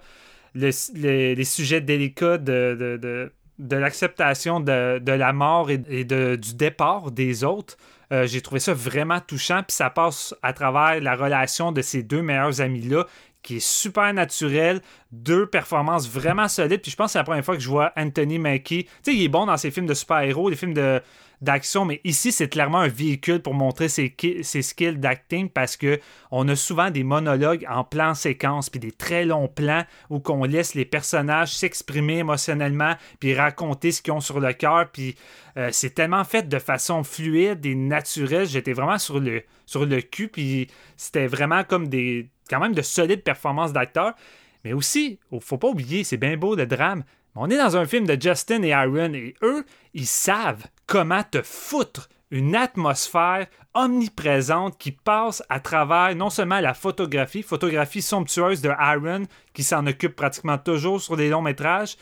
le- le- les sujets délicats de, l'acceptation de, la mort et, et du départ des autres, euh, j'ai trouvé ça vraiment touchant. Puis ça passe à travers la relation de ces deux meilleurs amis-là qui est super naturel, deux performances vraiment solides. Puis je pense que c'est la première fois que je vois Anthony Mackie. Tu sais, il est bon dans ses films de super-héros, les films de d'action, mais ici, c'est clairement un véhicule pour montrer ses, ses skills d'acting parce que on a souvent des monologues en plan séquence, puis des très longs plans où qu'on laisse les personnages s'exprimer émotionnellement, puis raconter ce qu'ils ont sur le cœur, puis euh, c'est tellement fait de façon fluide et naturelle. J'étais vraiment sur le, sur le cul, puis c'était vraiment comme des quand même de solides performances d'acteurs. Mais aussi, faut pas oublier, c'est bien beau le drame. Mais on est dans un film de Justin et Aaron et eux, ils savent comment te foutre une atmosphère omniprésente qui passe à travers non seulement la photographie, photographie somptueuse de Aaron qui s'en occupe pratiquement toujours sur les longs métrages,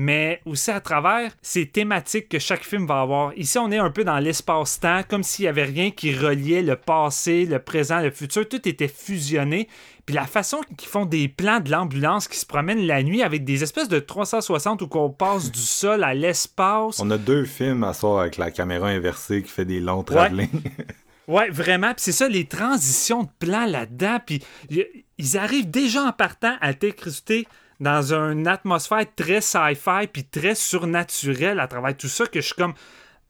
mais aussi à travers ces thématiques que chaque film va avoir. Ici, on est un peu dans l'espace-temps, comme s'il n'y avait rien qui reliait le passé, le présent, le futur. Tout était fusionné. Puis la façon qu'ils font des plans de l'ambulance qui se promène la nuit avec des espèces de 360 où qu'on passe du sol à l'espace. On a deux films à soir avec la caméra inversée qui fait des longs travelling. Ouais, vraiment. Puis c'est ça, les transitions de plans là-dedans. Puis ils arrivent déjà en partant à t'incruster dans une atmosphère très sci-fi puis très surnaturelle à travers tout ça que je suis comme.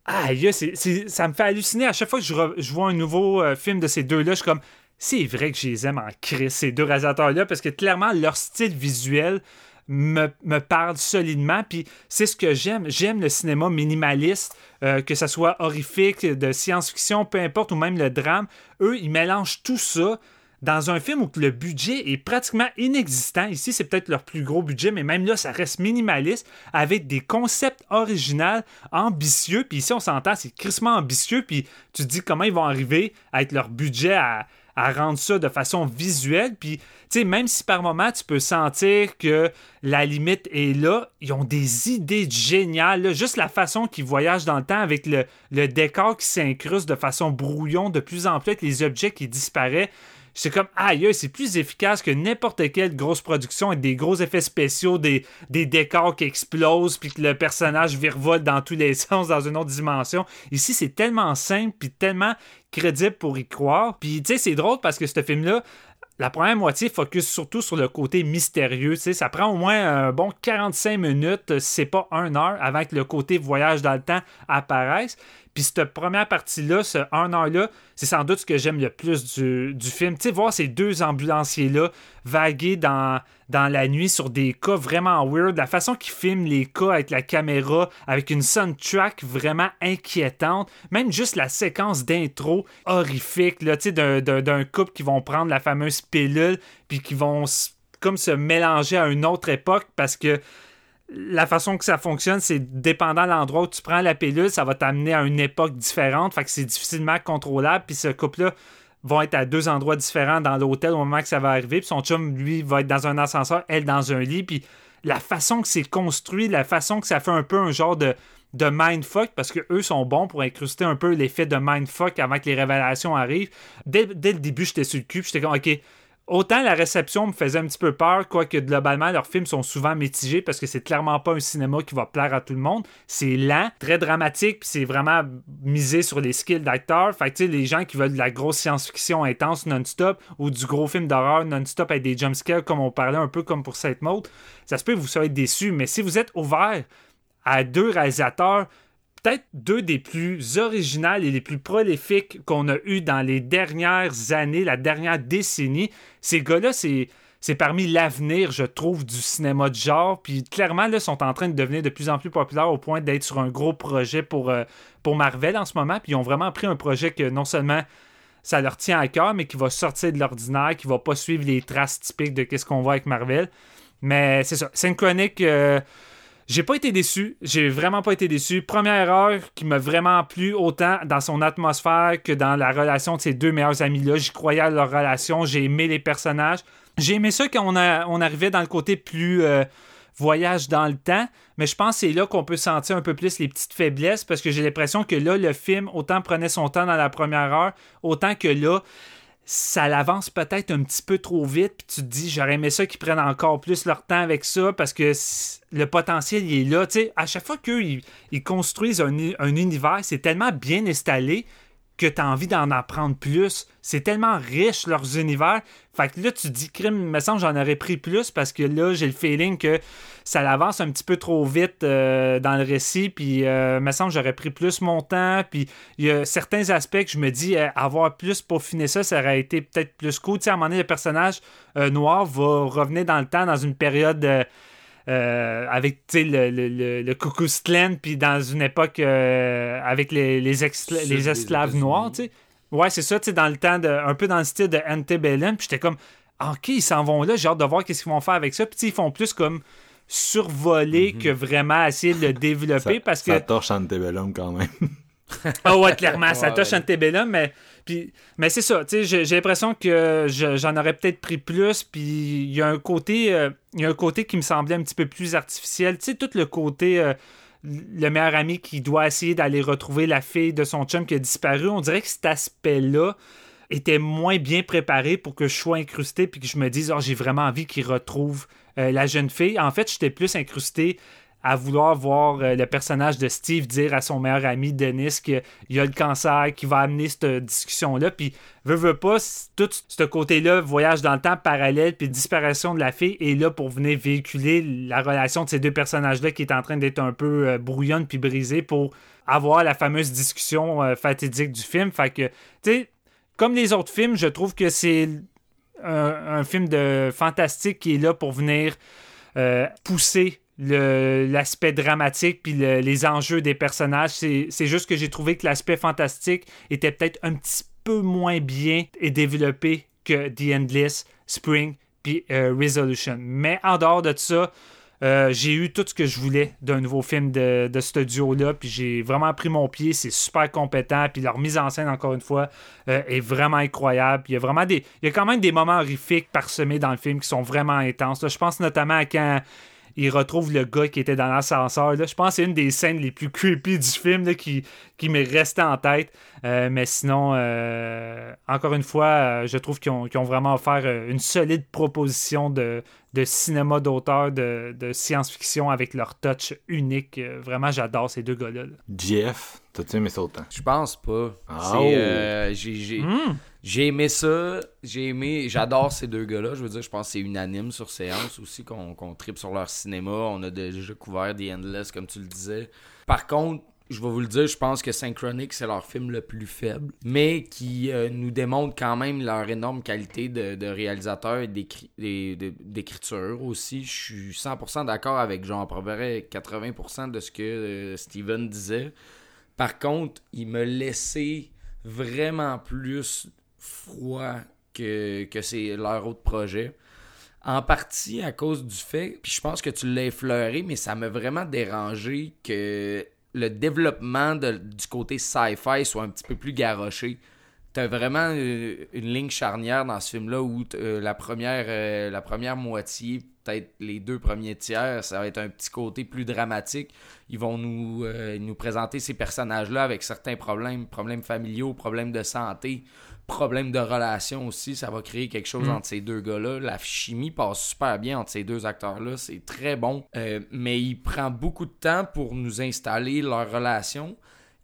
Aïe, c'est- ça me fait halluciner. À chaque fois que je vois un nouveau euh, film de ces deux-là, je suis comme. C'est vrai que je les aime en crise, ces deux réalisateurs-là, parce que clairement, leur style visuel me, me parle solidement. Puis c'est ce que j'aime. J'aime le cinéma minimaliste, euh, que ce soit horrifique, de science-fiction, peu importe, ou même le drame. Eux, ils mélangent tout ça dans un film où le budget est pratiquement inexistant. Ici, c'est peut-être leur plus gros budget, mais même là, ça reste minimaliste, avec des concepts originaux, ambitieux. Puis ici, on s'entend, c'est crissement ambitieux. Puis tu te dis comment ils vont arriver avec leur budget à, à rendre ça de façon visuelle. Puis, tu sais, même si par moment, tu peux sentir que la limite est là, ils ont des idées géniales. Juste la façon qu'ils voyagent dans le temps avec le, le décor qui s'incruste de façon brouillon de plus en plus avec les objets qui disparaissent. C'est comme, aïe, c'est plus efficace que n'importe quelle grosse production avec des gros effets spéciaux, des, décors qui explosent, puis que le personnage virevolte dans tous les sens dans une autre dimension. Ici, c'est tellement simple, puis tellement crédible pour y croire. Puis, tu sais, c'est drôle parce que ce film-là, la première moitié focus surtout sur le côté mystérieux. Tu sais, ça prend au moins un bon 45 minutes, c'est pas une heure, avant que le côté voyage dans le temps apparaisse. Puis cette première partie-là, ce 1 heure-là, c'est sans doute ce que j'aime le plus du, film. Tu sais, voir ces deux ambulanciers-là vaguer dans, la nuit sur des cas vraiment weird, la façon qu'ils filment les cas avec la caméra, avec une soundtrack vraiment inquiétante, même juste la séquence d'intro horrifique, là, tu sais, d'un- couple qui vont prendre la fameuse pilule, puis qui vont comme se mélanger à une autre époque parce que la façon que ça fonctionne, c'est dépendant de l'endroit où tu prends la pilule, ça va t'amener à une époque différente. Fait que c'est difficilement contrôlable. Puis ce couple-là vont être à deux endroits différents dans l'hôtel au moment que ça va arriver. Puis son chum, lui, va être dans un ascenseur, elle dans un lit. Puis la façon que c'est construit, la façon que ça fait un peu un genre de, de mindfuck, parce que eux sont bons pour incruster un peu l'effet de mindfuck avant que les révélations arrivent. Dès, dès le début, j'étais sur le cul, j'étais comme, OK, autant la réception me faisait un petit peu peur, quoique globalement, leurs films sont souvent mitigés parce que c'est clairement pas un cinéma qui va plaire à tout le monde. C'est lent, très dramatique, puis c'est vraiment misé sur les skills d'acteurs. Fait que, les gens qui veulent de la grosse science-fiction intense non-stop ou du gros film d'horreur non-stop avec des jumpscares, comme on parlait un peu comme pour cette mode, ça se peut que vous soyez déçus. Mais si vous êtes ouvert à deux réalisateurs peut-être deux des plus originales et les plus prolifiques qu'on a eu dans les dernières années, la dernière décennie. Ces gars-là, c'est. C'est parmi l'avenir, je trouve, du cinéma de genre. Puis clairement, là, sont en train de devenir de plus en plus populaires au point d'être sur un gros projet pour, euh, pour Marvel en ce moment. Puis ils ont vraiment pris un projet que non seulement ça leur tient à cœur, mais qui va sortir de l'ordinaire, qui va pas suivre les traces typiques de qu'est-ce qu'on voit avec Marvel. Mais c'est ça. Synchronic, euh, j'ai pas été déçu. J'ai vraiment pas été déçu. Première heure qui m'a vraiment plu autant dans son atmosphère que dans la relation de ces deux meilleurs amis-là. J'y croyais à leur relation. J'ai aimé les personnages. J'ai aimé ça quand on, a, arrivait dans le côté plus euh, voyage dans le temps. Mais je pense que c'est là qu'on peut sentir un peu plus les petites faiblesses parce que j'ai l'impression que là, le film, autant prenait son temps dans la première heure, autant que là, ça l'avance peut-être un petit peu trop vite, puis tu te dis, j'aurais aimé ça qu'ils prennent encore plus leur temps avec ça, parce que le potentiel, il est là. sais à chaque fois qu'ils ils construisent un univers, c'est tellement bien installé que tu as envie d'en apprendre plus. C'est tellement riche, leurs univers. Fait que là, tu dis, crime, me semble j'en aurais pris plus parce que là, j'ai le feeling que ça l'avance un petit peu trop vite euh, dans le récit. Puis, euh, me semble j'aurais pris plus mon temps. Puis, il y a certains aspects que je me dis, euh, avoir plus pour finir ça, ça aurait été peut-être plus cool. Tu sais, à un moment donné, le personnage noir va revenir dans le temps, dans une période euh, avec le, le, le, puis dans une époque euh, avec les, les, les esclaves noirs. sais Ouais, c'est ça, dans le temps, de, un peu dans le style de Antebellum. Puis j'étais comme, OK, ils s'en vont là, j'ai hâte de voir qu'est-ce qu'ils vont faire avec ça. Puis ils font plus comme survoler mhm. que vraiment essayer de le développer parce que. Ça torche Antebellum quand même. Ah ouais, clairement, ça touche Antebellum, mais, mais c'est ça, j'ai, l'impression que j'en aurais peut-être pris plus, puis il y a un côté euh, y a un côté qui me semblait un petit peu plus artificiel, tu sais, tout le côté euh, le meilleur ami qui doit essayer d'aller retrouver la fille de son chum qui a disparu, on dirait que cet aspect-là était moins bien préparé pour que je sois incrusté puis que je me dise, oh, j'ai vraiment envie qu'il retrouve euh, la jeune fille. En fait, j'étais plus incrusté à vouloir voir euh, le personnage de Steve dire à son meilleur ami Dennis qu'il y a le cancer, qui va amener cette discussion-là. Puis, veut, veut pas, tout ce côté-là, voyage dans le temps parallèle, puis disparition de la fille, est là pour venir véhiculer la relation de ces deux personnages-là qui est en train d'être un peu euh, brouillonne puis brisée pour avoir la fameuse discussion euh, fatidique du film. Fait que, tu sais, comme les autres films, je trouve que c'est un, film de fantastique qui est là pour venir pousser l'aspect dramatique puis les enjeux des personnages. C'est juste que j'ai trouvé que l'aspect fantastique était peut-être un petit peu moins bien et développé que The Endless, Spring puis euh, Resolution. Mais en dehors de ça, euh, j'ai eu tout ce que je voulais d'un nouveau film de, de ce duo-là, puis j'ai vraiment pris mon pied, c'est super compétent, puis leur mise en scène, encore une fois, euh, est vraiment incroyable. il y a vraiment des. Il y a quand même des moments horrifiques parsemés dans le film qui sont vraiment intenses. je pense notamment à quand il retrouve le gars qui était dans l'ascenseur. Je pense que c'est une des scènes les plus creepy du film qui, qui m'est resté en tête. Euh, mais sinon, euh, encore une fois, euh, je trouve qu'ils ont, vraiment offert une solide proposition de, de cinéma d'auteur, de, science-fiction avec leur touch unique. vraiment, j'adore ces deux gars-là. Jeff, t'as-tu aimé ça autant? Je pense pas. Ah, oh. j'ai... Hmm. J'ai aimé ça. J'ai aimé. J'adore ces deux gars-là. Je veux dire, je pense que c'est unanime sur séance aussi qu'on qu tripe sur leur cinéma. On a déjà couvert The Endless, comme tu le disais. Par contre, je vais vous le dire, je pense que Synchronic, c'est leur film le plus faible, mais qui euh, nous démontre quand même leur énorme qualité de, réalisateur et d'écriture aussi. Je suis 100% d'accord avec Jean Proverret, 80% de ce que euh, Steven disait. Par contre, il me laissait vraiment plus froid que, que c'est leur autre projet. En partie à cause du fait, puis je pense que tu l'as effleuré, mais ça m'a vraiment dérangé que le développement du côté sci-fi soit un petit peu plus garoché. T'as vraiment euh, une, ligne charnière dans ce film-là où euh, la, première, euh, la première moitié peut-être les deux premiers tiers, ça va être un petit côté plus dramatique. Ils vont nous, nous présenter ces personnages-là avec certains problèmes, problèmes familiaux, problèmes de santé, problèmes de relations aussi. Ça va créer quelque chose Mm. entre ces deux gars-là. La chimie passe super bien entre ces deux acteurs-là. C'est très bon. Euh, mais il prend beaucoup de temps pour nous installer leur relation.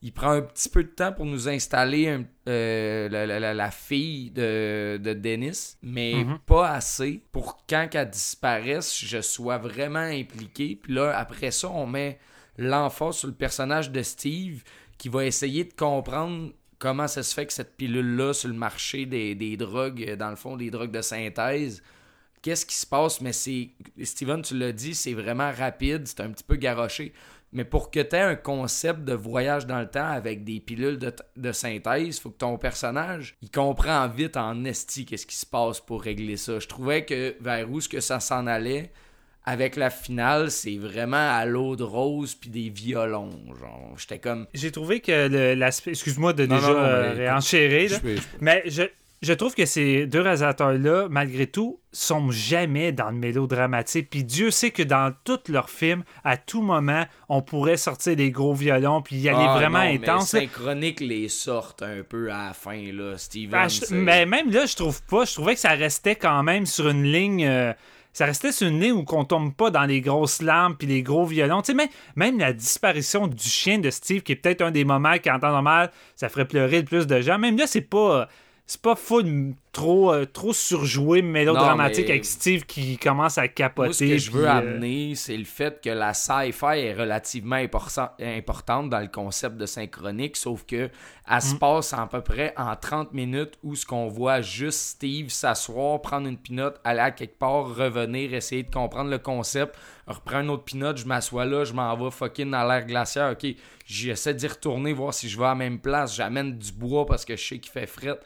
Il prend un petit peu de temps pour nous installer un- euh, la, la- la- la fille de, de Dennis, mais Mhm. pas assez pour quand qu'elle disparaisse, je sois vraiment impliqué. Puis là, après ça, on met l'emphase sur le personnage de Steve qui va essayer de comprendre comment ça se fait que cette pilule-là sur le marché des, drogues, euh, dans le fond, des drogues de synthèse, qu'est-ce qui se passe? Mais c'est. Steven, tu l'as dit, c'est vraiment rapide, c'est un petit peu garoché. Mais pour que tu aies un concept de voyage dans le temps avec des pilules de, de synthèse, faut que ton personnage, il comprend vite en esti qu'est-ce qui se passe pour régler ça. Je trouvais que vers où ce que ça s'en allait, avec la finale, c'est vraiment à l'eau de rose puis des violons. Genre, j'étais comme. J'ai trouvé que l'aspect. Excuse-moi de Non, déjà non, non, euh, mais- là. Je peux- je- mais je, je trouve que ces deux réalisateurs-là, malgré tout, sont jamais dans le mélodramatique. Puis Dieu sait que dans tous leurs films, à tout moment, on pourrait sortir des gros violons puis y aller Ah, vraiment non, intense. Mais synchronique les sortent un peu à la fin, là, Steven. Ah, je- mais même là, je trouve pas. Je trouvais que ça restait quand même sur une ligne. euh, ça restait sur une ligne où qu'on tombe pas dans les grosses larmes puis les gros violons. Tu sais, même, même la disparition du chien de Steve, qui est peut-être un des moments qui, en temps normal, ça ferait pleurer le plus de gens. Même là, c'est pas. C'est pas full trop, euh, trop surjoué, mélodramatique Non, mais- avec Steve qui commence à capoter. Moi, ce que je veux euh, amener, c'est le fait que la sci-fi est relativement important- importante dans le concept de synchronique, sauf que elle Mm. se passe à peu près en 30 minutes où ce qu'on voit juste Steve s'asseoir, prendre une pinote, aller à quelque part, revenir, essayer de comprendre le concept, reprendre une autre pinote, je m'assois là, je m'en vais fucking dans l'air glaciaire, ok, j'essaie d'y retourner, voir si je vais à la même place, j'amène du bois parce que je sais qu'il fait fret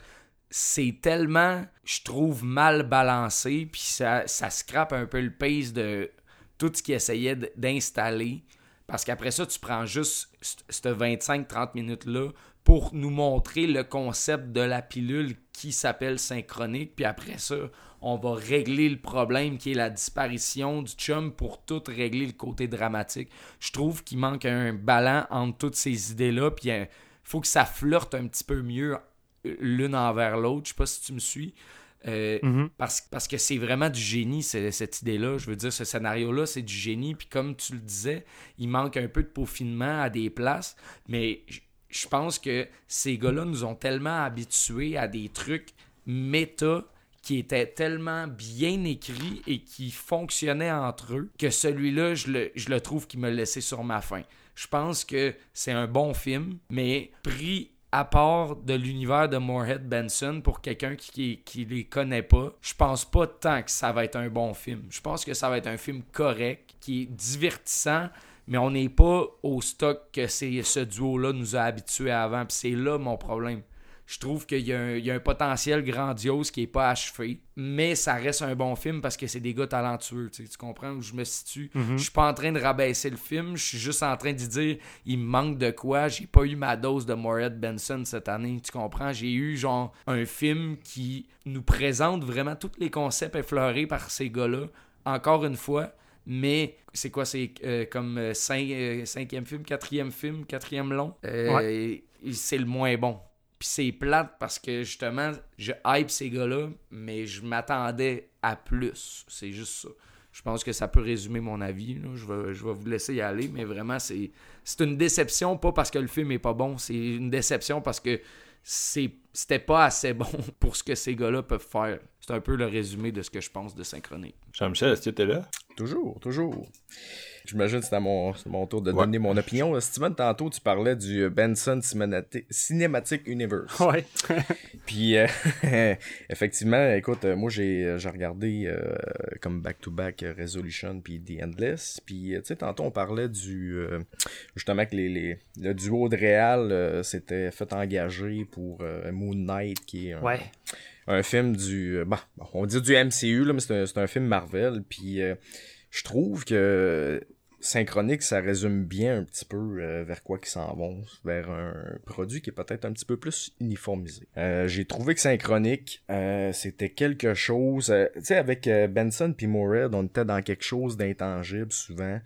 c'est tellement, je trouve, mal balancé, puis ça, ça scrape un peu le pace de tout ce qu'il essayait d'installer. Parce qu'après ça, tu prends juste cette 25-30 minutes-là pour nous montrer le concept de la pilule qui s'appelle synchronique, puis après ça, on va régler le problème qui est la disparition du chum pour tout régler le côté dramatique. Je trouve qu'il manque un ballon entre toutes ces idées-là, puis il faut que ça flirte un petit peu mieux l'une envers l'autre. Je sais pas si tu me suis. Euh, Mhm. parce, parce que c'est vraiment du génie, cette idée-là. Je veux dire, ce scénario-là, c'est du génie. Puis comme tu le disais, il manque un peu de peaufinement à des places. Mais je pense que ces gars-là nous ont tellement habitués à des trucs méta qui étaient tellement bien écrits et qui fonctionnaient entre eux que celui-là, je le, je le trouve qui me laissait sur ma faim. Je pense que c'est un bon film, mais pris à part de l'univers de Moorhead Benson pour quelqu'un qui, qui, les connaît pas, je pense pas tant que ça va être un bon film. Je pense que ça va être un film correct, qui est divertissant, mais on n'est pas au stock que ce duo-là nous a habitués avant. C'est là mon problème. Je trouve qu'il y, a un- il y a un potentiel grandiose qui est pas achevé, mais ça reste un bon film parce que c'est des gars talentueux. Tu, comprends où je me situe? Je suis pas en train de rabaisser le film, je suis juste en train de dire il me manque de quoi? J'ai pas eu ma dose de Moorhead Benson cette année. Tu comprends? J'ai eu genre un film qui nous présente vraiment tous les concepts effleurés par ces gars-là. Encore une fois, mais c'est quoi? C'est euh, comme euh, cinq- euh, cinquième film, quatrième film, quatrième long? C'est le moins bon. Puis c'est plate parce que justement, je hype ces gars-là, mais je m'attendais à plus. C'est juste ça. Je pense que ça peut résumer mon avis. là. Je, vais, je vais vous laisser y aller, mais vraiment, c'est, c'est une déception, pas parce que le film est pas bon, c'est une déception parce que c'est, c'était pas assez bon pour ce que ces gars-là peuvent faire. C'est un peu le résumé de ce que je pense de Synchronique. Jean-Michel, est-ce que tu es là? Toujours, toujours. J'imagine que c'est à mon, mon tour de Ouais. donner mon opinion. Euh, Steven, tantôt, tu parlais du euh, Benson Cinematic Universe. Ouais. Puis, euh, effectivement, écoute, euh, moi, j'ai j'ai regardé euh, comme back-to-back Resolution puis The Endless. Puis, tu sais, tantôt, on parlait du... euh, justement, que les, les- le duo de euh, s'était fait engager pour Moon Knight, qui est un, Ouais. un film du... bah, on dit du MCU, là, mais c'est un, c'est un film Marvel. Puis, euh, je trouve que Synchronique, ça résume bien un petit peu euh, vers quoi qu'ils s'en vont, vers un produit qui est peut-être un petit peu plus uniformisé. Euh, j'ai trouvé que Synchronique, euh, c'était quelque chose, tu sais, avec Benson puis Moorhead, on était dans quelque chose d'intangible souvent,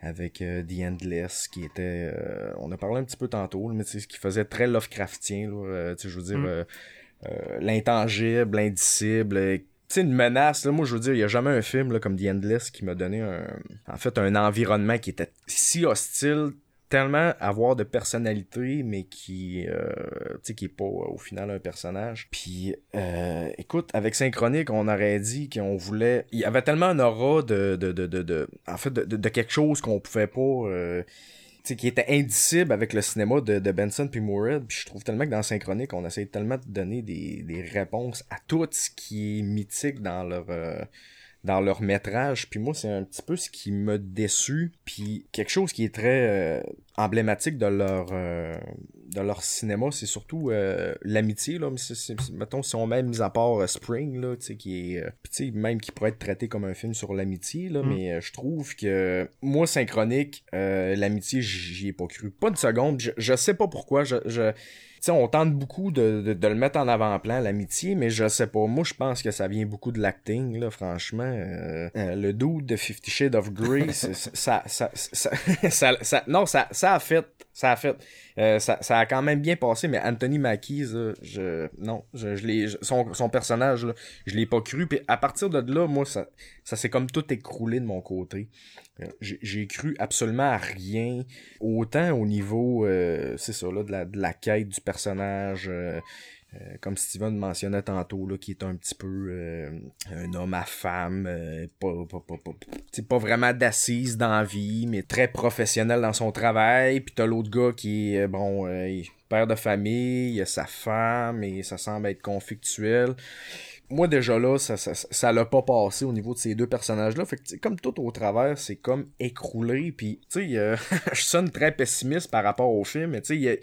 avec The Endless, qui était, on a parlé un petit peu tantôt, mais tu sais, ce qui faisait très Lovecraftien, tu sais, je veux dire, Mm. l'intangible, l'indicible, sais, une menace, là, moi je veux dire, il y a jamais un film là, comme The Endless qui m'a donné un, en fait, un environnement qui était si hostile, tellement avoir de personnalité, mais qui, euh, tu sais, qui est pas au final un personnage. Puis, euh, écoute, avec Synchronique, on aurait dit qu'on voulait, il y avait tellement un aura de, de, de, de, de- en fait, de, de, de quelque chose qu'on pouvait pas. euh, qui était indicible avec le cinéma de, de Benson puis Moorhead. Puis je trouve tellement que dans Synchronique, on essaie tellement de donner des, des réponses à tout ce qui est mythique dans leur euh, dans leur métrage. Puis moi, c'est un petit peu ce qui m'a déçu. Puis quelque chose qui est très euh, emblématique de leur euh, de leur cinéma, c'est surtout euh, l'amitié. Là, mettons, si on met mis à part Spring, là, tu sais, qui est, puis tu sais, même qui pourrait être traité comme un film sur l'amitié, là, Mm. mais je trouve que moi, synchronique, l'amitié, j'y ai pas cru. Pas une seconde. Je, je sais pas pourquoi. Je, je sais, on tente beaucoup de, de, de le mettre en avant-plan, l'amitié, mais je sais pas. Moi, je pense que ça vient beaucoup de l'acting, là, franchement. Euh, euh, le dude de Fifty Shades of Grey, ça, ça, ça, ça, non, ça, ça a fait, ça a fait. Euh, ça, ça a quand même bien passé, mais Anthony Mackie, là, je, non, je, l'ai, son, son personnage, là, je l'ai pas cru. Puis à partir de là, moi, ça, ça s'est comme tout écroulé de mon côté. Euh, J'ai cru absolument à rien, autant au niveau, euh, c'est ça, là, de la, de la quête du personnage, euh, euh, comme Steven mentionnait tantôt, là, qui est un petit peu euh, un homme à femme, euh, pas, pas, pas, pas, pas vraiment d'assise dans la vie, mais très professionnel dans son travail. Puis t'as l'autre gars qui est, bon, père de famille, il a sa femme, et ça semble être conflictuel moi déjà là, ça, ça, ça l'a pas passé au niveau de ces deux personnages-là. Fait que comme tout au travers, c'est comme écroulé. Puis tu sais, euh, je sonne très pessimiste par rapport au film, mais tu sais, il y a,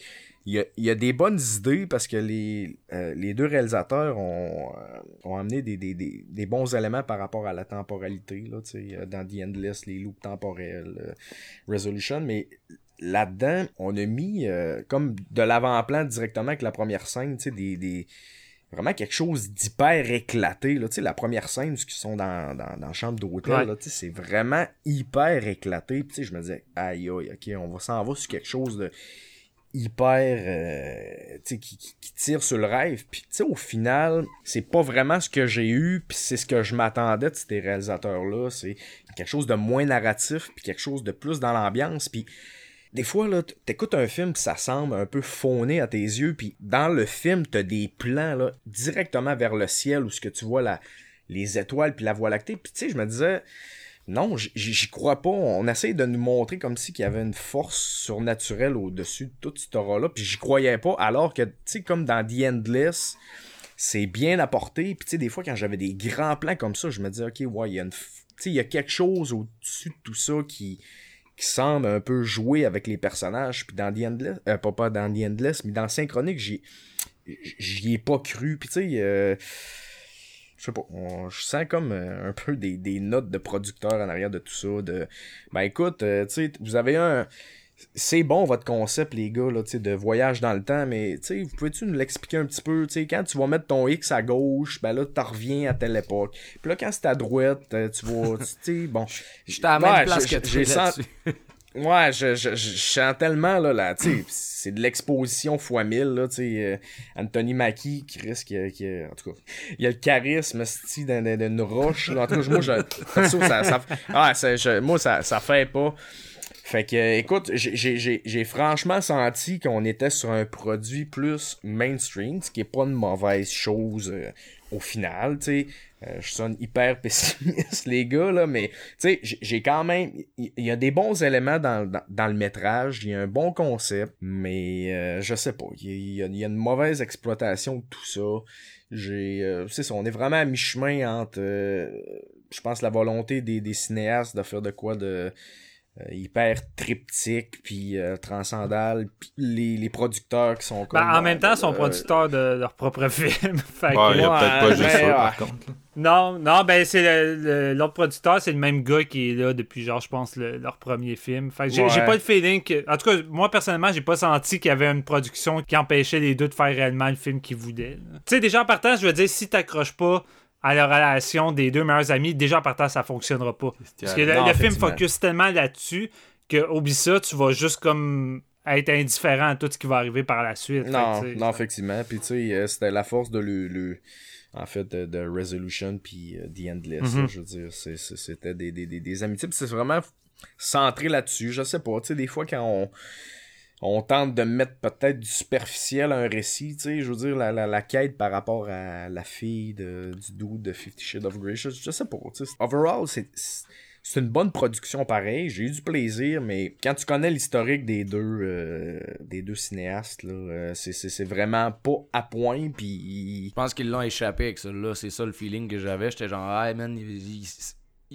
y, a, des bonnes idées parce que les, euh, les deux réalisateurs ont, euh, ont amené des, des, des, bons éléments par rapport à la temporalité, là, euh, dans The Endless, les loops temporels, euh, Resolution, mais là-dedans, on a mis comme de l'avant-plan directement avec la première scène, tu sais, des, des vraiment quelque chose d'hyper éclaté. Là. Tu sais, la première scène, ce qui sont dans, dans, dans la chambre d'hôtel, Ouais. tu sais, c'est vraiment hyper éclaté. Puis, tu sais, je me disais, aïe aïe, ok, on va s'en va sur quelque chose de hyper euh, qui, qui, qui tire sur le rêve puis tu sais au final c'est pas vraiment ce que j'ai eu puis c'est ce que je m'attendais de ces réalisateurs là c'est quelque chose de moins narratif puis quelque chose de plus dans l'ambiance puis des fois, là, t'écoutes un film, ça semble un peu fauné à tes yeux, puis dans le film, t'as des plans, là, directement vers le ciel, où ce que tu vois la, les étoiles, puis la voie lactée, puis tu sais, je me disais, non, j'y crois pas, on essaye de nous montrer comme si qu'il y avait une force surnaturelle au-dessus de tout cet aura-là, puis j'y croyais pas, alors que, tu sais, comme dans The Endless, c'est bien apporté, puis tu sais, des fois, quand j'avais des grands plans comme ça, je me disais, ok, ouais, il y a une... Tu sais, il y a quelque chose au-dessus de tout ça qui qui semble un peu jouer avec les personnages. Puis dans The Endless, euh, pas, pas dans The Endless, mais dans Synchronique, j'y, j'y ai pas cru. Puis tu sais, euh, je sais pas, je sens comme euh, un peu des, des notes de producteurs en arrière de tout ça. De, ben écoute, euh, tu sais, vous avez un. C'est bon votre concept, les gars, là, tu de voyage dans le temps, mais tu vous pouvez-tu nous l'expliquer un petit peu? Tu quand tu vas mettre ton X à gauche, ben là, t'en reviens à telle époque. Puis là, quand c'est à droite, euh, tu vas. Tu bon. J'étais à la même Ouais, place que tu sens-. Ouais, je, je, je, je sens tellement, là, là tu c'est de l'exposition fois mille, là, tu sais, euh, Anthony Mackie, qui risque, qui, qui- en tout cas, il y a le charisme, d'une roche, là, en tout cas, moi, je, ça, ça, ah, je- moi, ça, ça fait pas. Fait que, euh, écoute, j'ai- franchement senti qu'on était sur un produit plus mainstream, ce qui est pas une mauvaise chose euh, au final, tu sais. Euh, je sonne hyper pessimiste, les gars, là, mais tu sais, j'ai- quand même. Il y, a des bons éléments dans, dans, le métrage, il y a un bon concept, mais euh, je sais pas. Il y, y a- une mauvaise exploitation de tout ça. J'ai. euh, c'est ça, on est vraiment à mi-chemin entre. euh, je pense la volonté des, des cinéastes de faire de quoi de hyper triptyque puis euh, transcendal puis les, les producteurs qui sont comme Ben, en même temps, ils sont euh, producteurs de leur propre film. Fait que- Ouais, il y a peut-être pas juste mais, ça, par contre. Non, non, ben c'est le- le- l'autre producteur, c'est le même gars qui est là depuis genre, je pense, le- leur premier film. Fait que j'ai j'ai pas le feeling que. En tout cas, moi personnellement, j'ai pas senti qu'il y avait une production qui empêchait les deux de faire réellement le film qu'ils voulaient. Tu sais, déjà en partant, je veux dire, si t'accroches pas à la relation des deux meilleurs amis, déjà en partant, ça fonctionnera pas. Parce que le, Non, le film focus tellement là-dessus que, oublie ça, tu vas juste comme être indifférent à tout ce qui va arriver par la suite. Non non effectivement puis tu sais euh, c'était la force de le, le en fait de, de Resolution puis euh, The Endless Mhm. là, je veux dire c'était des, des, des, des amitiés c'est vraiment centré là-dessus je sais pas tu sais des fois quand on on tente de mettre peut-être du superficiel à un récit, tu sais, je veux dire, la, la, la quête par rapport à la fille de, du dude de Fifty Shades of Grey, je, je sais pas, tu sais. Overall, c'est une bonne production pareil, j'ai eu du plaisir, mais quand tu connais l'historique des deux euh, des deux cinéastes, euh, c'est- vraiment pas à point, puis Je pense qu'ils l'ont échappé avec ça. là C'est ça le feeling que j'avais. J'étais genre, ah man, il-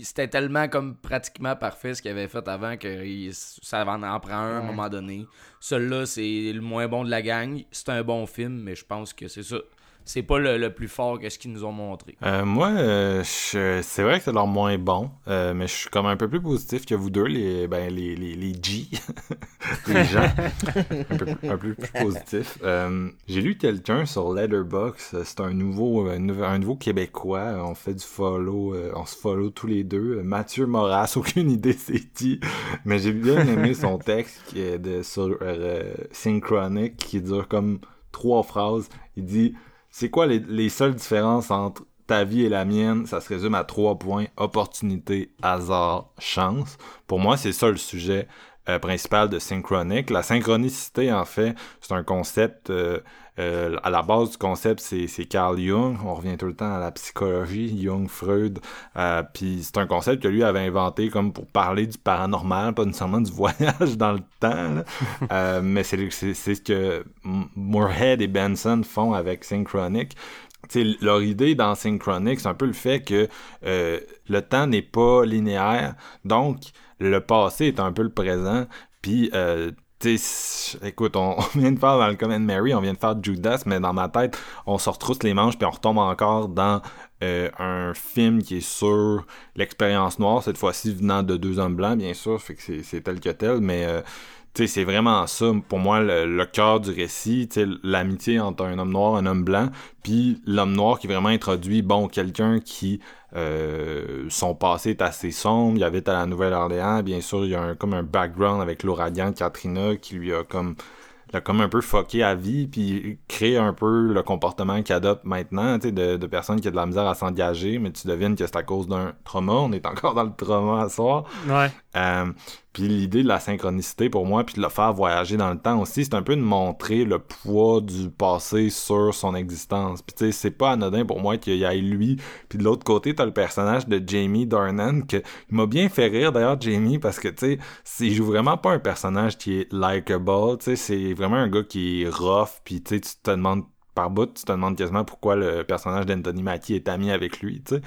c'était tellement comme pratiquement parfait ce qu'il avait fait avant que il- ça en, en prend un à un moment donné. Celui-là, c'est le moins bon de la gang. C'est un bon film, mais je pense que c'est ça. C'est pas le, plus fort que ce qu'ils nous ont montré. Euh, moi, euh, c'est vrai que c'est leur moins bon, euh, mais je suis comme un peu plus positif que vous deux, les, ben, les, les, les G, les gens, un peu, plus- positif. J'ai lu quelqu'un sur Letterboxd, euh, c'est un nouveau, un nouveau, Québécois, on fait du follow, on se follow tous les deux. Mathieu Moras, aucune idée c'est qui, mais j'ai bien aimé son texte qui est de, sur Synchronic, qui dure comme trois phrases. Il dit c'est quoi les, les seules différences entre ta vie et la mienne? Ça se résume à trois points. Opportunité, hasard, chance. Pour moi, c'est ça le sujet euh, principal de Synchronic. La synchronicité, en fait, c'est un concept... euh, euh, à la base du concept, c'est Carl Jung. On revient tout le temps à la psychologie, Jung, Freud. Euh, Puis c'est un concept que lui avait inventé comme pour parler du paranormal, pas nécessairement du voyage dans le temps. mais c'est ce que Moorhead et Benson font avec Synchronic. Tu sais, leur idée dans Synchronic, c'est un peu le fait que le temps n'est pas linéaire, donc le passé est un peu le présent, puis euh, écoute, on, vient de faire Malcolm and Mary, on vient de faire Judas, mais dans ma tête, on se retrousse les manches puis on retombe encore dans euh, un film qui est sur l'expérience noire, cette fois-ci venant de deux hommes blancs, bien sûr, fait que c'est- tel que tel, mais euh, c'est vraiment ça, pour moi, le, le cœur du récit, l'amitié entre un homme noir et un homme blanc, puis l'homme noir qui vraiment introduit, bon, quelqu'un qui, euh, son passé est assez sombre, il habite à la Nouvelle-Orléans, bien sûr, il y a un, comme un background avec l'ouragan Katrina qui lui a comme l'a comme un peu fucké à vie, puis créé un peu le comportement qu'il adopte maintenant, tu sais, de, de personnes qui ont de la misère à s'engager, mais tu devines que c'est à cause d'un trauma, on est encore dans le trauma à soir. Ouais. Euh, puis l'idée de la synchronicité pour moi, puis de le faire voyager dans le temps aussi, c'est un peu de montrer le poids du passé sur son existence. Puis tu sais, c'est pas anodin pour moi qu'il y ait lui. Puis de l'autre côté, t'as le personnage de Jamie Dornan, que il m'a bien fait rire d'ailleurs, Jamie, parce que tu sais, il joue vraiment pas un personnage qui est likable. Tu sais, c'est vraiment un gars qui est rough, puis tu sais, tu te demandes par bout, tu te demandes quasiment pourquoi le personnage d'Anthony Mackie est ami avec lui, tu sais.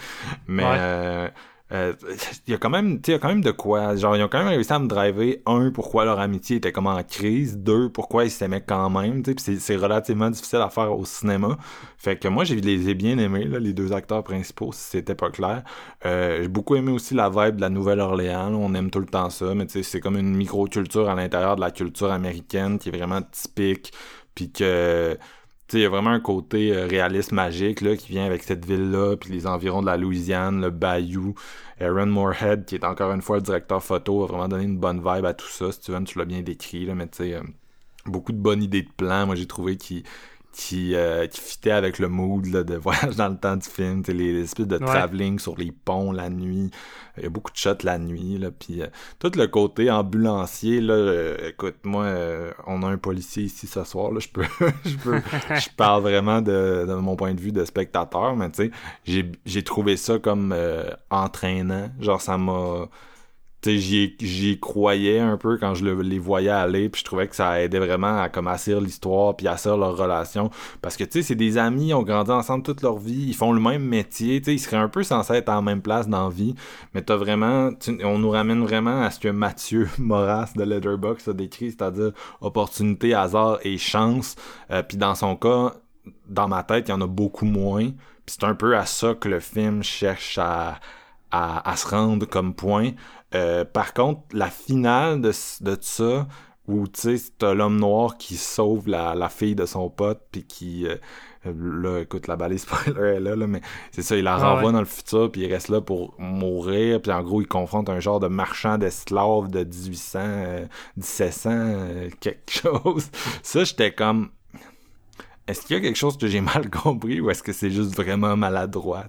Mais Ouais. euh, euh, il y a quand même, il y a quand même de quoi. Genre, ils ont quand même réussi à me driver un pourquoi leur amitié était comme en crise, deux pourquoi ils s'aimaient quand même, tu sais. C'est- relativement difficile à faire au cinéma. Fait que moi, j'ai les ai bien aimés, là, les deux acteurs principaux, si c'était pas clair. Euh, j'ai beaucoup aimé aussi la vibe de la Nouvelle-Orléans. On aime tout le temps ça, mais tu sais, c'est comme une micro-culture à l'intérieur de la culture américaine qui est vraiment typique, puis que il y a vraiment un côté euh, réaliste magique là, qui vient avec cette ville-là, puis les environs de la Louisiane, le Bayou. Aaron Moorhead, qui est encore une fois le directeur photo, a vraiment donné une bonne vibe à tout ça. Steven, tu l'as bien décrit, là, mais tu sais, euh, beaucoup de bonnes idées de plans, moi j'ai trouvé qui qui, euh, qui fitait avec le mood là, de voyage dans le temps du film, les, les espèces de Ouais. travelling sur les ponts la nuit. Il y a beaucoup de shots la nuit, là, puis euh, tout le côté ambulancier, là, euh, écoute, moi, euh, on a un policier ici ce soir, là, je peux, je peux, je parle vraiment de, de mon point de vue de spectateur, mais tu sais, j'ai, j'ai trouvé ça comme euh, entraînant, genre ça m'a, j'y croyais un peu quand je le- les voyais aller, puis je trouvais que ça aidait vraiment à comme assir l'histoire, puis assir leur relation, parce que tu sais, c'est des amis, ils ont grandi ensemble toute leur vie, ils font le même métier, tu sais, ils seraient un peu censés être en même place dans la vie, mais t'as vraiment, on nous ramène vraiment à ce que Mathieu Moras de Letterboxd a décrit, c'est-à-dire opportunité, hasard et chance, euh, puis dans son cas, dans ma tête, il y en a beaucoup moins, puis c'est un peu à ça que le film cherche à à, à se rendre comme point. Euh, par contre, la finale de, de ça, où tu sais, t'as l'homme noir qui sauve la, la fille de son pote, puis qui. euh, là, écoute, la balise spoiler est là, là mais c'est ça, il la Ah renvoie ouais. dans le futur, puis il reste là pour mourir, puis en gros, il confronte un genre de marchand d'esclaves de 1800, euh, 1700, euh, quelque chose. Ça, j'étais comme. Est-ce qu'il y a quelque chose que j'ai mal compris ou est-ce que c'est juste vraiment maladroit?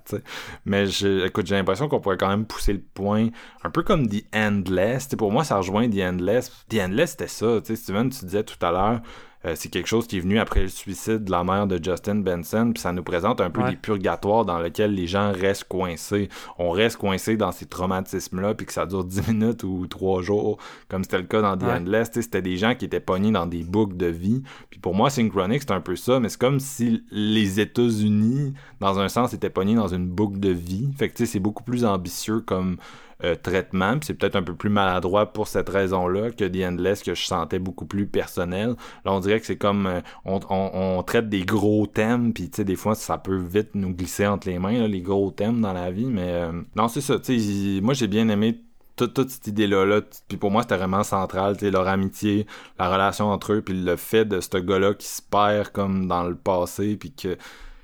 Mais je, écoute, j'ai l'impression qu'on pourrait quand même pousser le point un peu comme The Endless. Pour moi, ça rejoint The Endless. The Endless, c'était ça. Steven, tu disais tout à l'heure, euh, c'est quelque chose qui est venu après le suicide de la mère de Justin Benson, puis ça nous présente un peu Ouais. les purgatoires dans lesquels les gens restent coincés. On reste coincé dans ces traumatismes-là, puis que ça dure 10 minutes ou 3 jours, comme c'était le cas dans The Ouais. Endless. Tu sais, C'était des gens qui étaient pognés dans des boucles de vie. Puis pour moi, Synchronic, c'est un peu ça, mais c'est comme si les États-Unis, dans un sens, étaient pognés dans une boucle de vie. Fait que tu sais, c'est beaucoup plus ambitieux comme euh, traitement, c'est peut-être un peu plus maladroit pour cette raison-là que The Endless, que je sentais beaucoup plus personnel. Là, on dirait que c'est comme, euh, on, on- traite des gros thèmes, puis tu sais, des fois, ça peut vite nous glisser entre les mains, les gros thèmes dans la vie, mais euh, non, c'est ça, tu sais, moi, j'ai bien aimé toute, cette idée-là, là, puis pour moi, c'était vraiment central, leur amitié, la relation entre eux, puis le fait de ce gars-là qui se perd comme dans le passé, puis que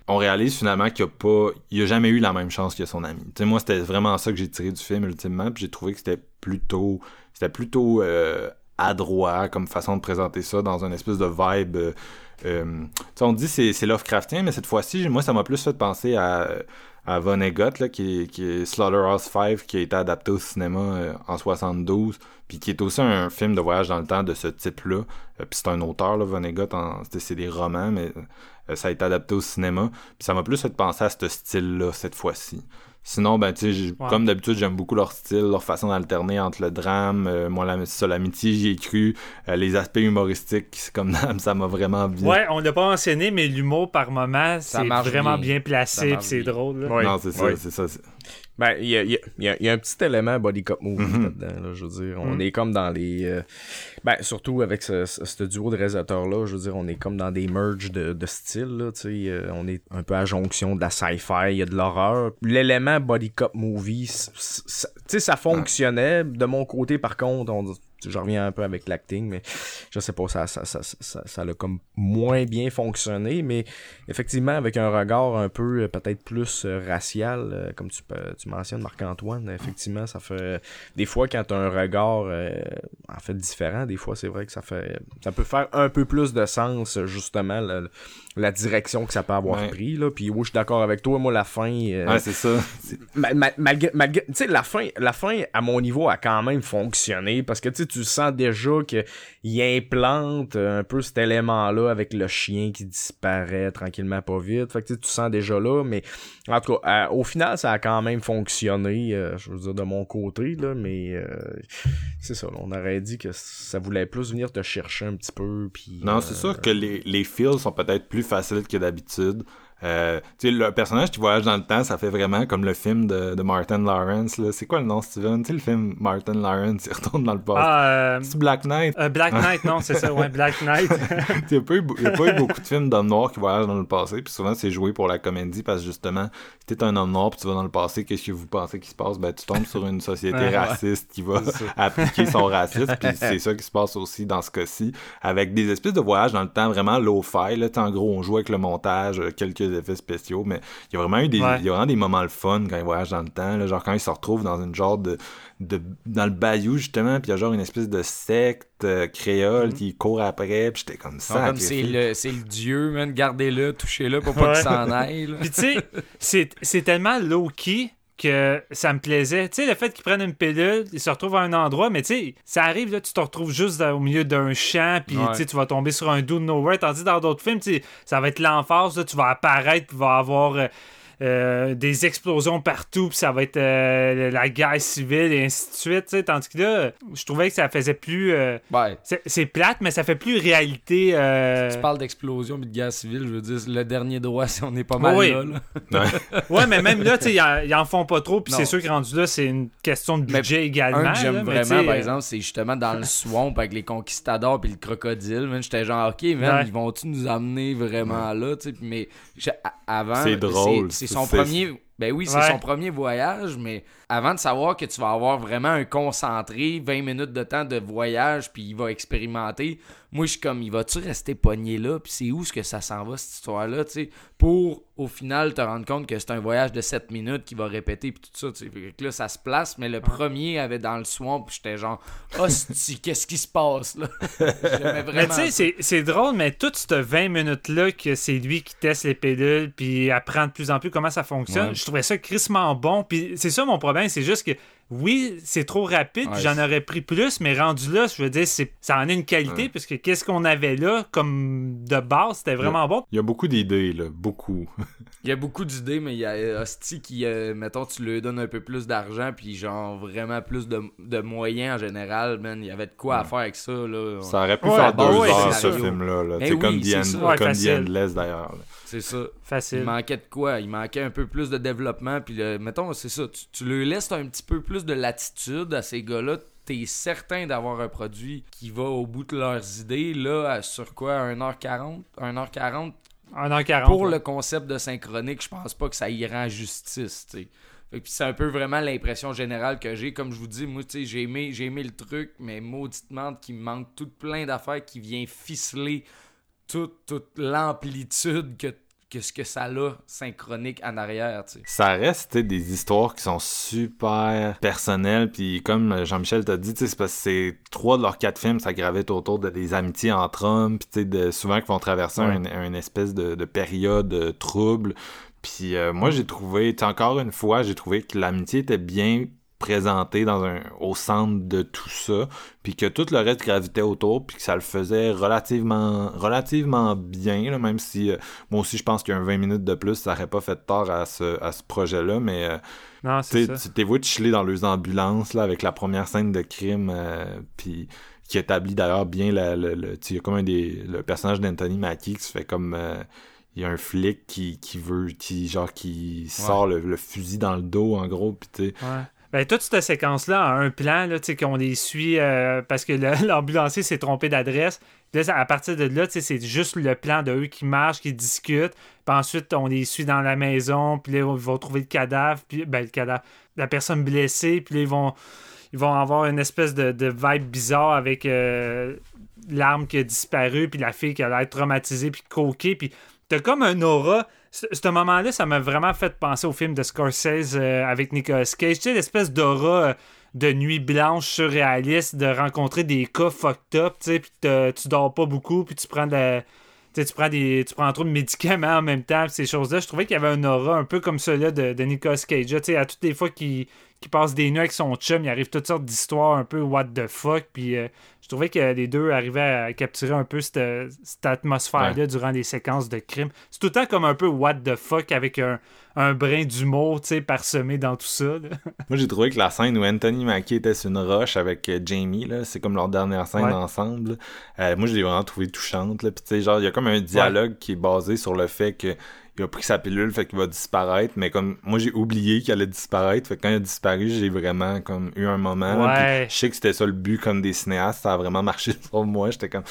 on réalise finalement qu'il a pas il a jamais eu la même chance que son ami. Tu sais moi c'était vraiment ça que j'ai tiré du film ultimement, puis j'ai trouvé que c'était plutôt c'était plutôt euh, adroit comme façon de présenter ça dans une espèce de vibe euh, euh, on dit c'est c'est Lovecraftien mais cette fois-ci moi ça m'a plus fait penser à à Vonnegut là, qui, qui est Slaughterhouse 5 qui a été adapté au cinéma en 72 puis qui est aussi un film de voyage dans le temps de ce type-là. Puis c'est un auteur, là, Vonnegut, en- c'est des romans, mais ça a été adapté au cinéma. Puis ça m'a plus fait penser à ce style-là cette fois-ci. Sinon, ben, tu sais, j'ai- Ouais. comme d'habitude, j'aime beaucoup leur style, leur façon d'alterner entre le drame, euh, moi, la, ça, l'amitié, j'y ai cru, euh, les aspects humoristiques, c'est comme d'hab, ça m'a vraiment bien. Ouais, on l'a pas mentionné, mais l'humour par moment, c'est vraiment bien. bien, placé, c'est drôle. là. Ouais. Non, c'est ça, c'est ça. Ben, il y a, y a- y a- y a un petit élément body cop movie Mhm. là-dedans, là, je veux dire. On Mhm. est comme dans les... euh, ben, surtout avec ce, ce, ce duo de réalisateurs-là, je veux dire, on est comme dans des merges de, de style, là, tu sais. euh, on est un peu à jonction de la sci-fi, il y a de l'horreur. L'élément body cop movie, tu sais, ça fonctionnait. De mon côté, par contre, on je reviens un peu avec l'acting, mais je sais pas, ça, ça, ça, ça, ça a comme moins bien fonctionné, mais effectivement, avec un regard un peu euh, peut-être plus euh, racial, euh, comme tu, tu mentionnes, Marc-Antoine, effectivement, ça fait. Des fois, quand tu as un regard euh, en fait différent, des fois, c'est vrai que ça fait. Ça peut faire un peu plus de sens, justement, la direction que ça peut avoir Ouais. pris. Là. Puis, oui, je suis d'accord avec toi, moi, la fin. euh, Ouais, c'est ça. C'est- Ma- ma- malgré, malgré- tu sais, la fin, la fin, à mon niveau, a quand même fonctionné parce que tu tu sens déjà que il implante un peu cet élément-là avec le chien qui disparaît tranquillement pas vite. Fait que tu sais, tu sens déjà là, mais en tout cas, euh, au final, ça a quand même fonctionné, euh, je veux dire, de mon côté, là, mais euh, c'est ça, là, on aurait dit que ça voulait plus venir te chercher un petit peu, puis... Non, c'est sûr que les, les feels sont peut-être plus faciles que d'habitude. Euh, tu sais, le personnage qui voyage dans le temps, ça fait vraiment comme le film de, de Martin Lawrence. C'est quoi le nom, Steven? Tu sais, le film Martin Lawrence, il retourne dans le passé. Ah, euh, C'est Black Knight? euh, Black Knight, non, c'est ça, ouais, Black Knight. Il n'y a, pas eu- il y a pas eu beaucoup de films d'hommes noirs qui voyagent dans le passé, puis souvent c'est joué pour la comédie parce que justement, si t'es un homme noir puis tu vas dans le passé, qu'est-ce que vous pensez qui se passe? Ben, tu tombes sur une société Ouais, raciste qui va appliquer son racisme, puis c'est ça qui se passe aussi dans ce cas-ci, avec des espèces de voyages dans le temps vraiment low-fi, en gros, on joue avec le montage, euh, effets spéciaux, mais il y a vraiment eu des, Ouais. il y a vraiment des moments le fun quand ils voyagent dans le temps, là, genre quand ils se retrouvent dans une genre de, de dans le bayou justement, puis il y a genre une espèce de secte euh, créole qui court après, puis j'étais comme ça. comme c'est le, c'est le dieu, man. Gardez-le, touchez-le pour pas Ouais. qu'il s'en aille. Puis tu sais, c'est- c'est tellement low-key que ça me plaisait. Tu sais, le fait qu'ils prennent une pilule, ils se retrouvent à un endroit, mais tu sais, ça arrive, là, tu te retrouves juste au milieu d'un champ, puis Ouais. tu vas tomber sur un dude nowhere, tandis que dans d'autres films, ça va être là, tu vas apparaître, puis va avoir... euh, euh, des explosions partout, puis ça va être euh, la guerre civile et ainsi de suite. tu sais. Tandis que là, je trouvais que ça faisait plus. euh, Ouais. c'est c'est plate, mais ça fait plus réalité. euh, Tu parles d'explosion et de guerre civile, je veux dire, le dernier droit, si on est pas mal Oui. là. là. Ouais. Ouais, mais même là, tu sais, ils en- ils en font pas trop, puis c'est sûr que rendu là, c'est une question de Mais budget également. Un que j'aime vraiment, par exemple, c'est justement dans le swamp avec les conquistadors puis le crocodile. J'étais genre, ok, man, Ouais. ils vont-tu nous amener vraiment là? tu sais, Mais avant, C'est drôle. C'est son premier. Ben oui, c'est Ouais. son premier voyage, mais avant de savoir que tu vas avoir vraiment un concentré, 20 minutes de temps de voyage, puis il va expérimenter, moi je suis comme, il va-tu rester pogné là, puis c'est où ce que ça s'en va cette histoire-là, tu sais, pour au final te rendre compte que c'est un voyage de 7 minutes qui va répéter, puis tout ça, tu sais. Que là ça se place, mais le premier avait dans le swamp, puis j'étais genre, hostie, qu'est-ce qui se passe là? Vraiment. Mais tu sais, c'est- c'est drôle, mais toute cette 20 minutes-là, que c'est lui qui teste les pilules, puis apprend de plus en plus comment ça fonctionne, Ouais. Je trouvais ça crissement bon. Puis c'est ça mon problème, c'est juste que oui, c'est trop rapide, Ouais, j'en aurais pris plus, mais rendu là, je veux dire, c'est- ça en a une qualité, parce que qu'est-ce qu'on avait là comme de base, c'était vraiment bon. Il y a beaucoup d'idées, là. Beaucoup. Il y a beaucoup d'idées, mais il y a euh, Hostie qui, euh, mettons, tu lui donnes un peu plus d'argent, puis genre vraiment plus de, de moyens en général, man. Il y avait de quoi à faire avec ça, là. Ça aurait pu Ouais, faire bah deux ouais, heures, c'est ce film-là. Là. Oui, comme, c'est The, ça. End- Ouais, comme The facile. Endless, d'ailleurs. là. C'est ça. Il Facile. manquait de quoi? Il manquait un peu plus de développement, puis le- mettons, c'est ça. Tu, tu leur laisses un petit peu plus de latitude à ces gars-là. T'es certain d'avoir un produit qui va au bout de leurs idées, là, sur quoi? 1h40? 1h40 1h40. pour ouais. le concept de synchronique, je pense pas que ça y rend justice, tu c'est un peu vraiment l'impression générale que j'ai. Comme je vous dis, moi, tu sais, j'ai aimé, j'ai aimé le truc, mais mauditement qu'il me manque tout plein d'affaires qui vient ficeler toute, toute l'amplitude que, que ce que ça a synchronique en arrière, tu sais. Ça reste des histoires qui sont super personnelles puis comme Jean-Michel t'a dit tu sais, c'est parce que c'est trois de leurs quatre films ça gravite autour de des amitiés entre hommes puis tu sais, de souvent qui vont traverser Ouais. un, un espèce de, de période euh, trouble puis euh, moi j'ai trouvé encore une fois j'ai trouvé que l'amitié était bien présentée dans un au centre de tout ça puis que tout le reste gravitait autour puis que ça le faisait relativement relativement bien là, même si euh, moi aussi je pense qu'un 20 minutes de plus ça aurait pas fait tort à ce, à ce projet là mais euh, Non, c'est tu t'es vu chiller dans les ambulances là, avec la première scène de crime euh, puis qui établit d'ailleurs bien la- le, comme un des le personnage d'Anthony Mackie qui se fait comme euh, il y a un flic qui, qui veut qui genre qui sort le, le fusil dans le dos en gros puis tu Ouais. Ben, toute cette séquence-là a un plan, là, qu'on les suit euh, parce que l'ambulancier s'est trompé d'adresse. À partir de là, c'est juste le plan de eux qui marchent, qui discutent. Puis ensuite, on les suit dans la maison. Puis là, ils vont trouver le cadavre. Puis, ben, le cadavre, la personne blessée. Puis là, ils vont, ils vont avoir une espèce de, de vibe bizarre avec euh, l'arme qui a disparu. Puis la fille qui a l'air traumatisée. Puis coquée. Puis t'as comme un aura. Ce moment-là, ça m'a vraiment fait penser au film de Scorsese euh, avec Nicolas Cage. Tu sais, l'espèce d'aura euh, de nuit blanche surréaliste, de rencontrer des cas fucked up, tu sais, puis tu dors pas beaucoup, puis tu prends de... tu tu prends des tu prends trop de médicaments en même temps pis ces choses là je trouvais qu'il y avait un aura un peu comme celui de, de Nicolas Cage tu sais à toutes les fois qu'il qu'il passe des nuits avec son chum il arrive toutes sortes d'histoires un peu what the fuck puis euh, je trouvais que les deux arrivaient à capturer un peu cette, cette atmosphère là durant les séquences de crime c'est tout le temps comme un peu what the fuck avec un, un brin d'humour tu sais parsemé dans tout ça là. Moi, j'ai trouvé que la scène où Anthony Mackie était sur une roche avec euh, Jamie, là, c'est comme leur dernière scène Ouais. ensemble. Euh, moi, je l'ai vraiment trouvé touchante. Là. Puis, tu sais, genre, il y a comme un dialogue qui est basé sur le fait que il a pris sa pilule, fait qu'il va disparaître. Mais comme moi, j'ai oublié qu'il allait disparaître. Fait que quand il a disparu, j'ai vraiment comme eu un moment. là. Ouais. Puis je sais que c'était ça le but comme des cinéastes. Ça a vraiment marché sur moi. J'étais comme,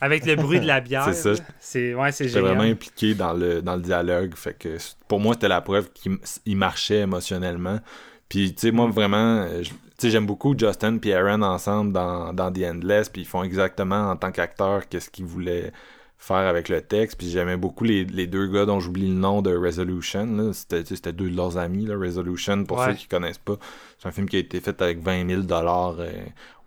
avec le bruit de la bière C'est ça. c'est ouais J'étais vraiment impliqué dans le, dans le dialogue. Fait que pour moi, c'était la preuve qu'il il marchait émotionnellement. Puis, tu sais, moi, vraiment, euh, je- tu sais, j'aime beaucoup Justin et Aaron ensemble dans, dans The Endless. Puis, ils font exactement en tant qu'acteurs qu'est-ce qu'ils voulaient faire avec le texte. Puis, j'aimais beaucoup les, les deux gars dont j'oublie le nom de Resolution. là. C'était tu sais, c'était deux de leurs amis, là, Resolution. Pour Ouais. ceux qui connaissent pas, c'est un film qui a été fait avec 20 000 euh,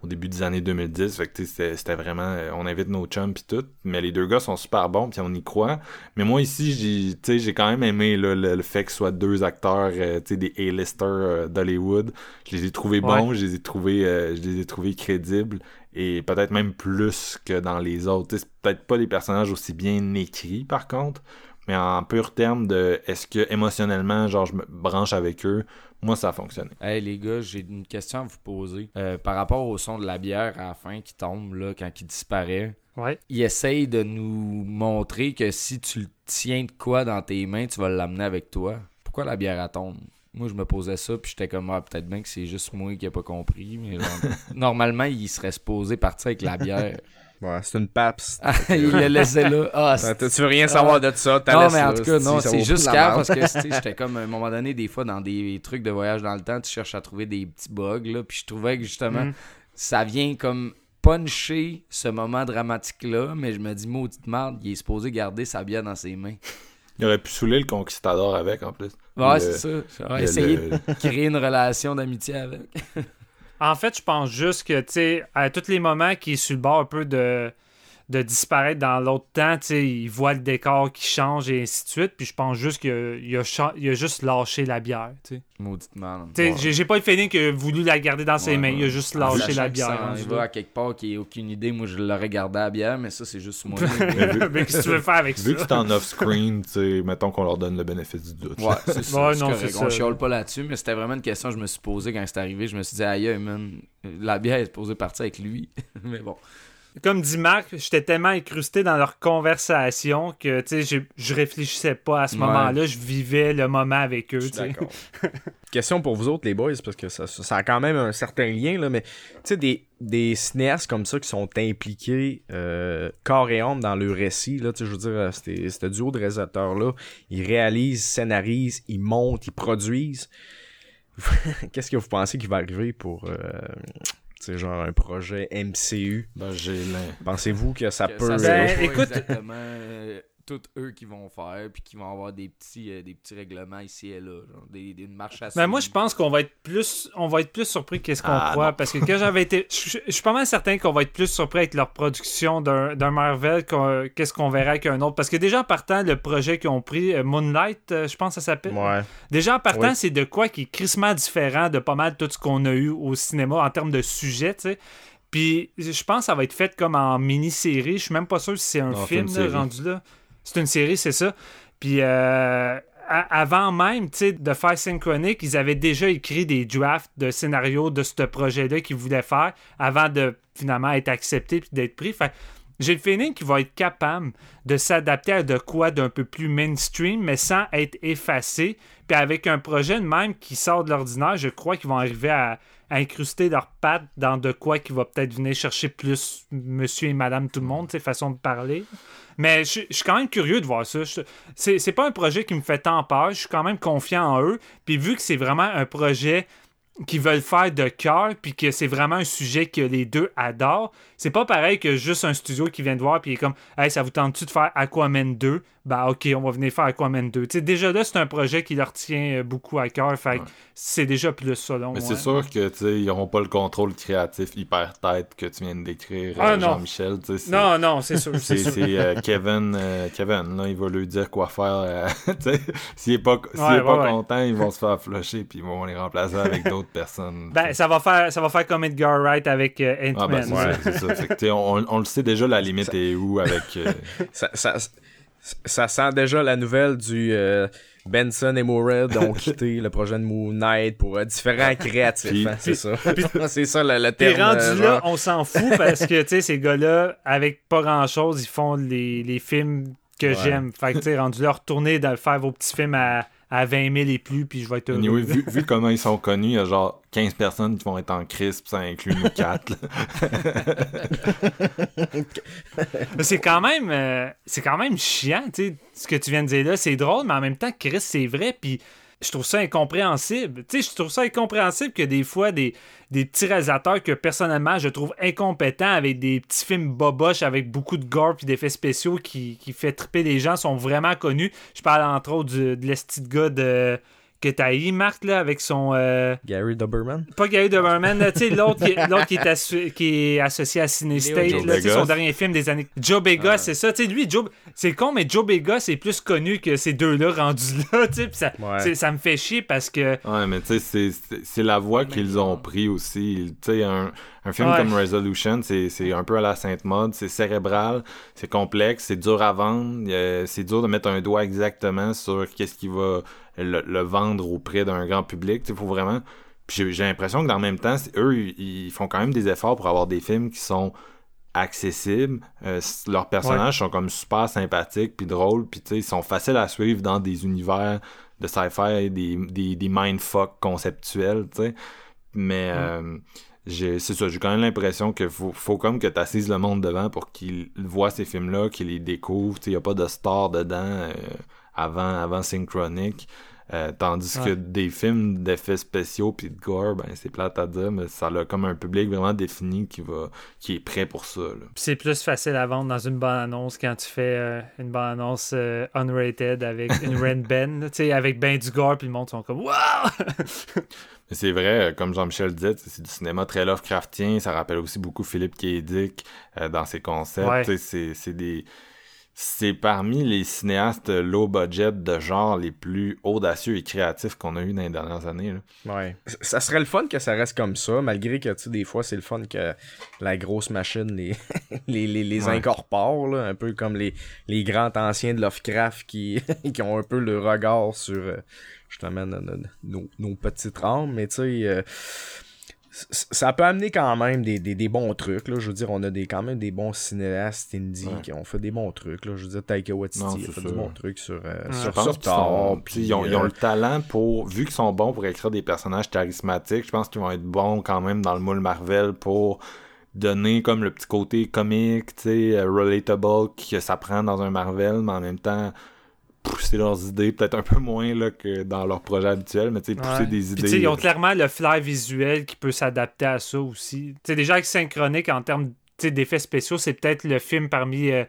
au début des années 2010. Fait que tu sais, c'était vraiment, euh, on invite nos chums pis tout. Mais les deux gars sont super bons puis on y croit. Mais moi ici, j'ai, tu sais, j'ai quand même aimé là, le, le fait que ce soit deux acteurs, euh, tu sais, des A-listers euh, d'Hollywood. Je les ai trouvés bons, Ouais. je les ai trouvés, je les ai trouvés crédibles et peut-être même plus que dans les autres. C'est peut-être pas des personnages aussi bien écrits par contre. Mais en pur terme de est-ce que émotionnellement, genre, je me branche avec eux, moi, ça a fonctionné. Hey les gars, j'ai une question à vous poser. Euh, par rapport au son de la bière à la fin qui tombe, là, quand il disparaît, Ouais. il essaye de nous montrer que si tu le tiens de quoi dans tes mains, tu vas l'amener avec toi. Pourquoi la bière elle tombe? Moi, je me posais ça, puis j'étais comme, ah, peut-être bien que c'est juste moi qui n'ai pas compris, mais genre, normalement, il serait supposé partir avec la bière. Ouais, c'est une PAPS. Ah, il l'a laissé là. Ah, Tu veux rien savoir de ça, t'as non, mais en tout cas, non, c'est juste car parce que j'étais comme à un moment donné, des fois, dans des trucs de voyage dans le temps, tu cherches à trouver des petits bugs, là, puis je trouvais que justement, Mhm. ça vient comme puncher ce moment dramatique-là, mais je me dis, maudite merde, il est supposé garder sa bière dans ses mains. Il aurait pu saouler le conquistador avec, en plus. Ouais, Le- c'est ça. Essayer le- de créer une relation d'amitié avec. En fait, je pense juste que, tu sais, à tous les moments qu'il est sur le bord un peu de, de disparaître dans l'autre temps, tu sais, il voit le décor qui change et ainsi de suite. Puis je pense juste qu'il a, il a il juste lâché la bière, tu sais. Maudite merde. Tu sais, Ouais. j'ai- j'ai pas le feeling qu'il a voulu la garder dans ses Ouais, mains. ouais. Il a juste lâché la bière. rendu va à quelque part qui ait aucune idée, moi je l'aurais gardé à la bière, mais ça c'est juste moi. Mais qu'est-ce que tu veux faire avec Vu que ça? c'est en off-screen, tu sais, mettons qu'on leur donne le bénéfice du doute. Ouais, c'est ça. Ouais, c'est non, On ça. chiale pas là-dessus, mais c'était vraiment une question que je me suis posée quand c'est arrivé. Je me suis dit, aïe, man, la bière est supposée partir avec lui. mais bon. Comme dit Marc, j'étais tellement incrusté dans leur conversation que, je réfléchissais pas à ce Ouais. moment-là. Je vivais le moment avec eux. Question pour vous autres, les boys, parce que ça, ça a quand même un certain lien, là, mais tu sais, des, des cinéastes comme ça qui sont impliqués euh, corps et âme dans le récit, là, je veux dire, euh, ce duo de réalisateurs-là, ils réalisent, scénarisent, ils montent, ils produisent. Qu'est-ce que vous pensez qui va arriver pour, euh, sais, genre un projet MCU? Ben, Pensez-vous que ça Que peut... ça Ben, soit pas écoute- exactement euh, tout eux qui vont faire, puis qui vont avoir des petits, euh, des petits règlements ici et là, genre des, des une marche à Ben moi, je pense qu'on va être plus, on va être plus surpris qu'est-ce qu'on Ah, croit, non. parce que quand j'avais été, je je suis pas mal certain qu'on va être plus surpris avec leur production d'un d'un Marvel qu'on- qu'est-ce qu'on verra qu'un autre, parce que déjà en partant le projet qu'ils ont pris, euh, Moonlight, euh, je pense que ça s'appelle. Ouais. Déjà en partant, Oui. c'est de quoi qui est crissement différent de pas mal tout ce qu'on a eu au cinéma en termes de sujet, tu sais. Puis je pense que ça va être fait comme en mini-série. Je suis même pas sûr si c'est un Non, film là, rendu là. C'est une série, c'est ça. Puis euh, avant même de faire Synchronic, ils avaient déjà écrit des drafts de scénarios de ce projet-là qu'ils voulaient faire avant de finalement être accepté puis d'être pris. J'ai le feeling qu'il va être capable de s'adapter à de quoi d'un peu plus mainstream, mais sans être effacé. Puis avec un projet de même qui sort de l'ordinaire, je crois qu'ils vont arriver à incruster leurs pattes dans de quoi qui va peut-être venir chercher plus monsieur et madame tout le monde, tu sais, façon de parler. Mais je je suis quand même curieux de voir ça. C'est pas un projet qui me fait tant peur. Je suis quand même confiant en eux. Puis vu que c'est vraiment un projet qu'ils veulent faire de cœur, puis que c'est vraiment un sujet que les deux adorent, c'est pas pareil que juste un studio qui vient de voir, puis il est comme, hey, ça vous tente-tu de faire Aquaman 2 Ben, ok, on va venir faire Aquaman 2. Tu sais, déjà là, c'est un projet qui leur tient euh, beaucoup à cœur. Fait que Ouais. c'est déjà plus selon Mais c'est sûr que, tu ils n'auront pas le contrôle créatif hyper tête que tu viens de décrire, Ah, euh. Jean-Michel. Non, non, c'est sûr. C'est C'est sûr. c'est, euh, Kevin, euh, Kevin, là, il va lui dire quoi faire. S'il est pas, Ouais, est pas ouais. content, ils vont se faire flusher puis ils vont les remplacer avec d'autres personnes. Ben, ça va faire, ça va faire comme Edgar Wright avec euh, ah, ben, c'est ça, ça. Que, on, on le sait déjà, la limite est où avec. euh, ça, ça, ça sent déjà la nouvelle du euh, Benson et Moorhead ont quitté le projet de Moon Knight pour euh, différents créatifs. Hein, c'est ça. c'est ça le, le T'es terme. rendu euh, là, on s'en fout parce que, tu sais, ces gars-là, avec pas grand-chose, ils font les, les films que Ouais. j'aime. Fait que, tu sais, rendu là, retournez de faire vos petits films à, à 20 000 et plus, puis je vais être heureux. anyway, vu, vu comment ils sont connus, il y a genre 15 personnes qui vont être en crise, puis ça inclut nous quatre. c'est quand même euh, c'est quand même chiant, tu sais, ce que tu viens de dire là, c'est drôle, mais en même temps, Chris, c'est vrai, puis je trouve ça incompréhensible. Tu sais, je trouve ça incompréhensible que des fois, des, des petits réalisateurs que personnellement, je trouve incompétents avec des petits films boboches avec beaucoup de gore puis d'effets spéciaux qui, qui fait triper les gens sont vraiment connus. Je parle entre autres de l'esti de gars de que t'as eu, Marc, là, avec son... euh, Gary Doberman? pas Gary Doberman, là, tu sais, l'autre qui, l'autre qui, est assu- qui est associé à Cinestate, là, tu sais, son dernier film des années. Joe Begos, c'est ça. Tu sais, lui, Joe, c'est con, mais Joe Begos est plus connu que ces deux-là rendus là, tu sais, ça, Ouais. c'est- ça me fait chier parce que. Ouais, mais tu sais, c'est- c'est c'est la voie qu'ils ont pris aussi. Tu sais, un, Un film Ouais. comme Resolution, c'est c'est un peu à la sainte mode, c'est cérébral, c'est complexe, c'est dur à vendre, euh, c'est dur de mettre un doigt exactement sur qu'est-ce qui va le, le vendre auprès d'un grand public. Il faut vraiment. Puis j'ai l'impression que dans le même temps, eux, ils font quand même des efforts pour avoir des films qui sont accessibles. Euh, leurs personnages sont comme super sympathiques puis drôles, puis tu sais, ils sont faciles à suivre dans des univers de sci-fi, des, des, des mindfuck conceptuels, tu sais. Mais euh, j'ai- c'est ça, j'ai quand même l'impression qu'il faut, faut comme que tu assises le monde devant pour qu'il voit ces films-là, qu'il les découvre. Il n'y a pas de star dedans euh, avant, avant Synchronic. Euh, tandis que des films d'effets spéciaux puis de gore, ben c'est plate à dire, mais ça a comme un public vraiment défini qui va qui est prêt pour ça. c'est plus facile à vendre dans une bande-annonce quand tu fais euh, une bande-annonce euh, unrated avec une Ren Ben, là, tu sais, avec ben du gore, puis le monde sont comme Wow! Mais c'est vrai, comme Jean-Michel disait, c'est du cinéma très Lovecraftien. Ça rappelle aussi beaucoup Philippe K. Dick dans ses concepts. Ouais. C'est des. C'est parmi les cinéastes low budget de genre les plus audacieux et créatifs qu'on a eu dans les dernières années. là. Ouais. Ça serait le fun que ça reste comme ça, malgré que, tu sais, des fois, c'est le fun que la grosse machine les, les, les, les Ouais. incorpore, là, un peu comme les, les grands anciens de Lovecraft qui, qui ont un peu le regard sur, euh, justement, nos, nos- nos, petites âmes, mais tu sais... euh, ça peut amener quand même des, des, des bons trucs. Là. Je veux dire, on a des, quand même des bons cinéastes indie Ouais. qui ont fait des bons trucs. Là. Je veux dire, Taika Waititi Non, a fait sûr. du bon truc sur, euh, Ouais. Sur, sont- puis ils, ont, ils ont euh, le talent pour, vu qu'ils sont bons pour écrire des personnages charismatiques, je pense qu'ils vont être bons quand même dans le moule Marvel pour donner comme le petit côté comique, tu sais, euh, relatable que ça prend dans un Marvel, mais en même temps pousser leurs idées peut-être un peu moins là, que dans leur projet habituel, mais tu sais, pousser Ouais. des idées. ils ont clairement le flair visuel qui peut s'adapter à ça aussi. Tu sais, déjà avec Synchronique, en termes d'effets spéciaux, c'est peut-être le film parmi euh,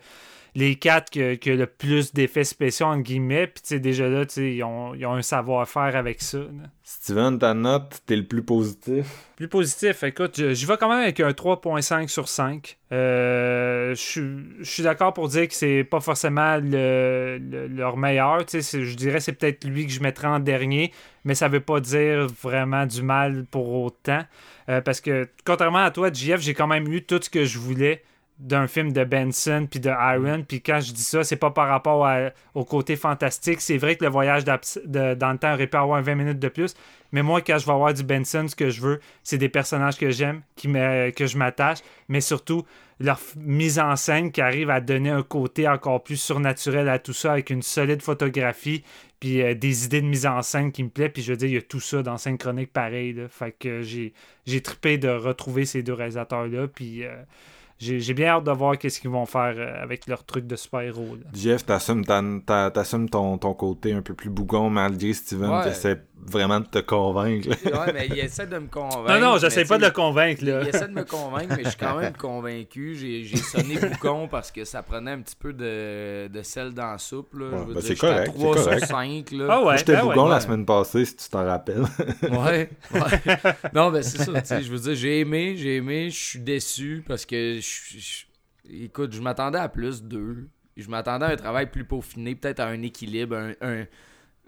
les quatre que- qui a le plus d'effets spéciaux, en guillemets. Puis, tu sais, déjà là, tu sais, ils ont, ils ont un savoir-faire avec ça. là. Steven, ta note, t'es le plus positif? Plus positif, écoute, je- j'y vais quand même avec un 3.5 sur 5. Euh, je suis- je suis d'accord pour dire que c'est pas forcément le- le- leur meilleur. tu sais, c'est- Je dirais que c'est peut-être lui que je mettrais en dernier, mais ça veut pas dire vraiment du mal pour autant. Euh, parce que, contrairement à toi, JF, j'ai quand même eu tout ce que je voulais d'un film de Benson puis de Iron. Puis quand je dis ça, c'est pas par rapport au côté fantastique. C'est vrai que le voyage de- dans le temps aurait pu avoir 20 minutes de plus. Mais moi, quand je vais avoir du Benson, ce que je veux, c'est des personnages que j'aime, que je m'attache, mais surtout leur mise en scène qui arrive à donner un côté encore plus surnaturel à tout ça avec une solide photographie puis euh, des idées de mise en scène qui me plaît puis je veux dire il y a tout ça dans Synchronique pareil fait que j'ai j'ai trippé de retrouver ces deux réalisateurs là puis euh, j'ai bien hâte de voir qu'est-ce qu'ils vont faire euh, avec leur truc de super-héros. Jeff, t'assumes, ta- ta- t'assumes ton, ton côté un peu plus bougon malgré Steven Ouais. qui essaie vraiment de te convaincre. Ouais, mais il essaie de me convaincre. non non mais j'essaie pas de le convaincre là Il essaie de me convaincre, mais je suis quand même convaincu. J'ai sonné boucon parce que ça prenait un petit peu de, de sel dans la soupe. Là. Ouais, je veux ben dire, correct, 3 c'est sur correct. 5. Là. ah ouais Moi, J'étais ben bougon ouais. la semaine passée, si tu t'en rappelles. Ouais, ouais. Non, ben c'est ça, je veux dire, j'ai aimé, j'ai aimé, je suis déçu parce que, je, écoute, je m'attendais à plus d'eux. Je m'attendais à un travail plus peaufiné, peut-être à un équilibre, un,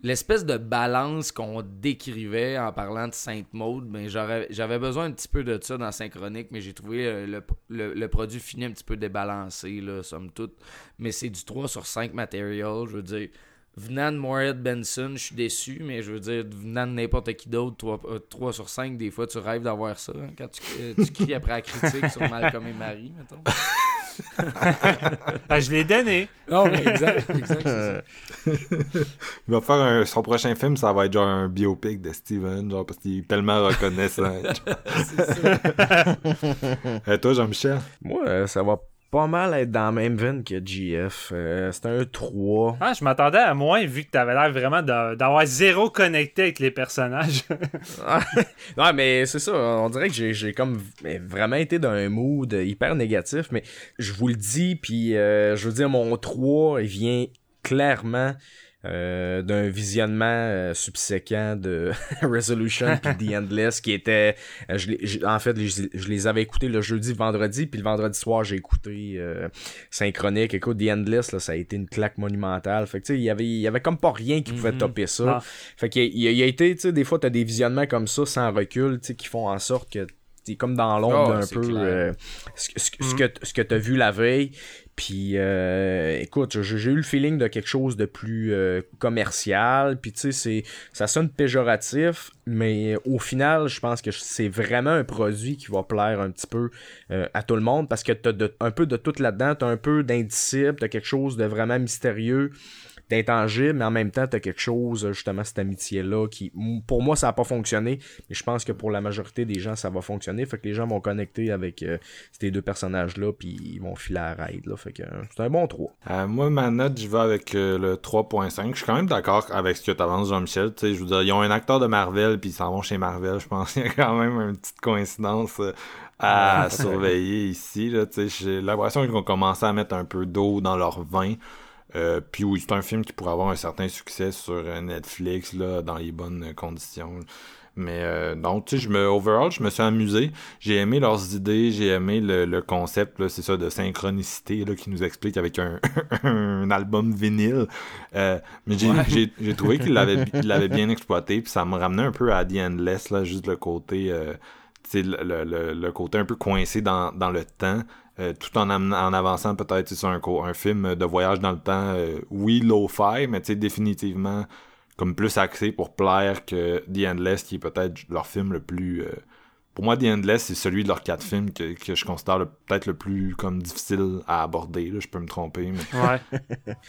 l'espèce de balance qu'on décrivait en parlant de Sainte Maude, ben j'avais besoin un petit peu de ça dans Synchronique, mais j'ai trouvé euh, le, le- le produit fini un petit peu débalancé, là, somme toute. Mais c'est du 3 sur 5 matériel, je veux dire. Venant de Morehead Benson, je suis déçu, mais je veux dire, venant de n'importe qui d'autre, 3, 3 sur 5, des fois, tu rêves d'avoir ça. hein, quand tu, euh, tu cries après la critique sur Malcolm et Marie, mettons. Ah, je l'ai donné Non, mais exact, exact, c'est ça. Il va faire un- son prochain film, ça va être genre un biopic de Steven, genre parce qu'il est tellement reconnaissant. Et toi, Jean-Michel? Moi, euh, ça va pas mal être dans la même veine que GF. Euh, c'est un 3. ah, je m'attendais à moins vu que t'avais l'air vraiment d'a- d'avoir zéro connecté avec les personnages non, mais c'est ça. On dirait que j'ai, comme vraiment été dans un mood hyper négatif. Mais je vous le dis, puis euh, je veux dire, mon 3, il vient clairement euh, d'un visionnement euh, subséquent de Resolution puis The Endless qui était euh, je en fait je, je les avais écoutés le jeudi vendredi puis le vendredi soir j'ai écouté euh, Synchronique écoute The Endless là, ça a été une claque monumentale fait que tu sais il y avait il y avait comme pas rien qui pouvait Mhm. topper ça Non. fait qu'il y a, il y a été tu sais des fois t'as des visionnements comme ça sans recul tu sais qui font en sorte que t'es comme dans l'ombre Ah, c'est peu euh, ce, ce- ce Mm. que, ce que t'as vu la veille. Puis, euh, écoute, j'ai eu le feeling de quelque chose de plus euh, commercial. Puis, tu sais, ça sonne péjoratif, mais au final, je pense que c'est vraiment un produit qui va plaire un petit peu euh, à tout le monde parce que t'as un peu de tout là-dedans. T'as un peu d'indicible, t'as quelque chose de vraiment mystérieux d'intangible, mais en même temps, t'as quelque chose, justement, cette amitié-là, qui, pour moi, ça n'a pas fonctionné, mais je pense que pour la majorité des gens, ça va fonctionner. Fait que les gens vont connecter avec euh, ces deux personnages-là, puis ils vont filer à la ride, là. Fait que euh, c'est un bon 3. Euh, moi, ma note, je vais avec euh, le 3.5. Je suis quand même d'accord avec ce que tu avances, Jean-Michel. Tu sais, je veux dire, ils ont un acteur de Marvel, puis ils s'en vont chez Marvel. Je pense qu'il y a quand même une petite coïncidence euh, à surveiller ici. Là, tu sais, j'ai l'impression qu'ils ont commencé à mettre un peu d'eau dans leur vin. Euh, puis oui, c'est un film qui pourrait avoir un certain succès sur euh, Netflix là, dans les bonnes euh, conditions. Mais euh, donc, tu sais, je me, overall, je me suis amusé. J'ai aimé leurs idées, j'ai aimé le, le concept, là, c'est ça, de synchronicité là, qui nous explique avec un, un album vinyle. Euh, mais j'ai, trouvé qu'il l'avait, bien exploité, puis ça me ramenait un peu à The Endless, là, juste le côté, euh, tu sais, le, le, le, le côté un peu coincé dans, dans le temps. Euh, tout en, amenant- en avançant peut-être sur un, un film de voyage dans le temps, euh, oui, low-fi, mais tu sais, définitivement comme plus axé pour plaire que The Endless, qui est peut-être leur film le plus... euh, pour moi, The Endless, c'est celui de leurs quatre films que, que je considère peut-être le plus comme difficile à aborder. Là, je peux me tromper, mais... Ouais.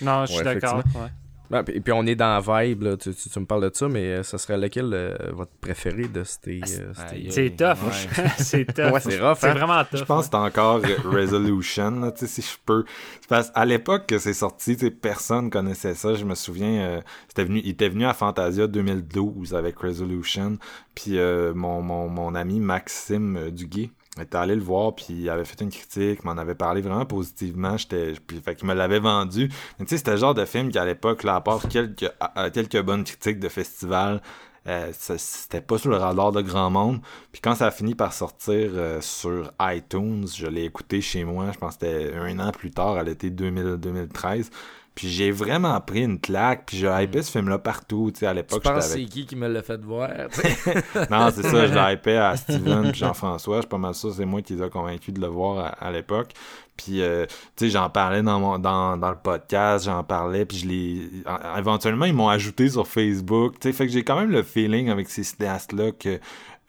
Non, je suis Ouais, d'accord. Ouais. Et puis, puis on est dans la vibe, là. Tu, tu- tu me parles de ça, mais euh, ça serait lequel euh, votre préféré de ces. euh, C'est tough. Ouais. c'est tough. Ouais, c'est rough, C'est hein? vraiment tough. Je pense que c'est encore Resolution, là, si je peux. Parce à l'époque que c'est sorti, personne connaissait ça. Je me souviens, euh, c'était venu, il était venu à Fantasia 2012 avec Resolution. Puis euh, mon, mon, mon ami Maxime euh, Duguay était allé le voir, puis il avait fait une critique, m'en avait parlé vraiment positivement. J'étais, puis fait qu'il me l'avait vendu. Mais tu sais, c'était le genre de film qu'à l'époque, là, à part quelques, quelques bonnes critiques de festival, euh, c'était pas sur le radar de grand monde. Puis quand ça a fini par sortir euh, sur iTunes, je l'ai écouté chez moi, je pense que c'était un an plus tard, à l'été 2000 2013. Puis j'ai vraiment pris une claque, puis j'ai hypé ce film-là partout, tu sais, à l'époque, penses j'étais c'est avec... qui qui me l'a fait voir? Non, c'est ça, je l'ai hypé à Steven puis Jean-François, je suis pas mal sûr, c'est moi qui les a convaincus de le voir à, à l'époque. Puis, euh, tu sais, j'en parlais dans, mon, dans, dans le podcast, j'en parlais, puis je les... en- Éventuellement, ils m'ont ajouté sur Facebook, tu sais, fait que j'ai quand même le feeling avec ces cinéastes-là que...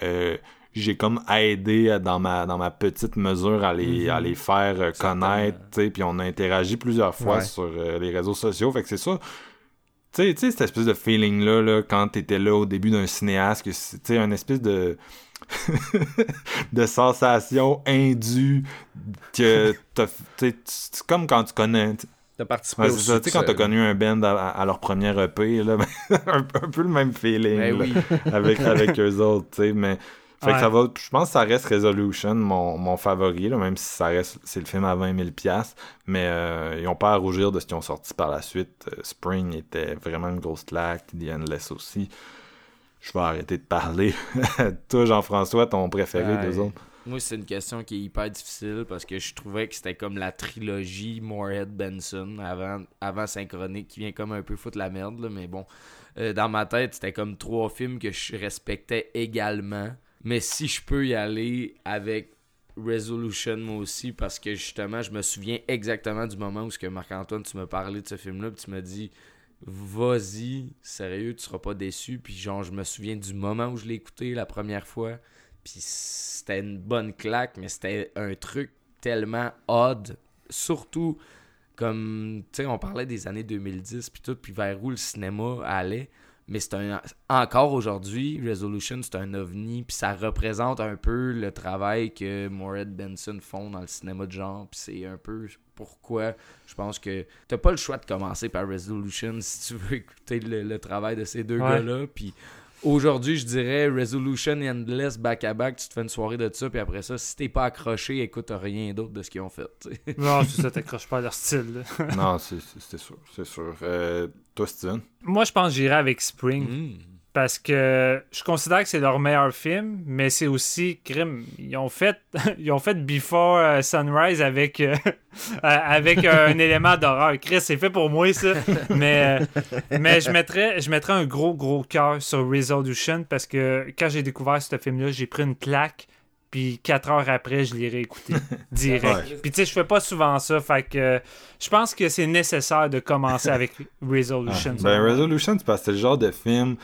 euh, j'ai comme aidé euh, dans ma dans ma petite mesure à les, à les faire euh, connaître, puis on a interagi plusieurs fois Ouais. sur euh, les réseaux sociaux, fait que c'est ça. Tu sais, tu sais, cette espèce de feeling-là, là, quand t'étais là au début d'un cinéaste, que c'est, tu sais, un espèce de... de sensation indue que C'est comme quand tu connais... T'as participé Ouais, c'est ça, tu sais, quand t'as connu un band à, à leur première EP, là, ben, un, un peu le même feeling Ben là, oui. avec, avec eux autres, tu sais, mais... Fait que ça va, je pense que ça reste Resolution, mon, mon favori, là, même si ça reste, c'est le film à 20 000 piastres, mais euh, ils ont pas à rougir de ce qu'ils ont sorti par la suite. Euh, Spring était vraiment une grosse claque, The Endless aussi. Je vais arrêter de parler. Toi, Jean-François, ton préféré Ouais. des autres? Moi, c'est une question qui est hyper difficile parce que je trouvais que c'était comme la trilogie Moorhead Benson avant, avant Synchronique qui vient comme un peu foutre la merde, là, mais bon. Euh, dans ma tête, c'était comme trois films que je respectais également. Mais si je peux y aller avec Resolution, moi aussi, parce que justement, je me souviens exactement du moment où ce que Marc-Antoine, tu m'as parlé de ce film-là, puis tu m'as dit vas-y, sérieux, tu seras pas déçu. Puis genre, je me souviens du moment où je l'ai écouté la première fois. Puis c'était une bonne claque, mais c'était un truc tellement odd. Surtout, comme, tu sais, on parlait des années 2010, puis tout, puis vers où le cinéma allait. Mais c'est un. Encore aujourd'hui, Resolution, c'est un ovni, puis ça représente un peu le travail que Moorhead Benson font dans le cinéma de genre, puis c'est un peu pourquoi je pense que t'as pas le choix de commencer par Resolution si tu veux écouter le, le travail de ces deux Ouais. gars-là, puis Aujourd'hui, je dirais Resolution Endless back-à-back, tu te fais une soirée de ça, puis après ça, si t'es pas accroché, écoute rien d'autre de ce qu'ils ont fait. Non, c'est ça, t'accroches pas à leur style. là. non, c'est sûr, c'est sûr. Euh, toi, Steven? Moi, je pense que j'irai avec Spring. Mm. Parce que je considère que c'est leur meilleur film, mais c'est aussi crime. Ils ont fait, ils ont fait Before euh, Sunrise avec, euh, avec un élément d'horreur. Chris, c'est fait pour moi ça. Mais, euh, mais je mettrais, je mettrais un gros gros cœur sur Resolution parce que quand j'ai découvert ce film-là, j'ai pris une claque puis quatre heures après, je l'ai réécouté direct. Ouais. Puis tu sais, je fais pas souvent ça, fait que euh, je pense que c'est nécessaire de commencer avec Resolution. Ben, Resolution, c'est parce que c'est le genre de film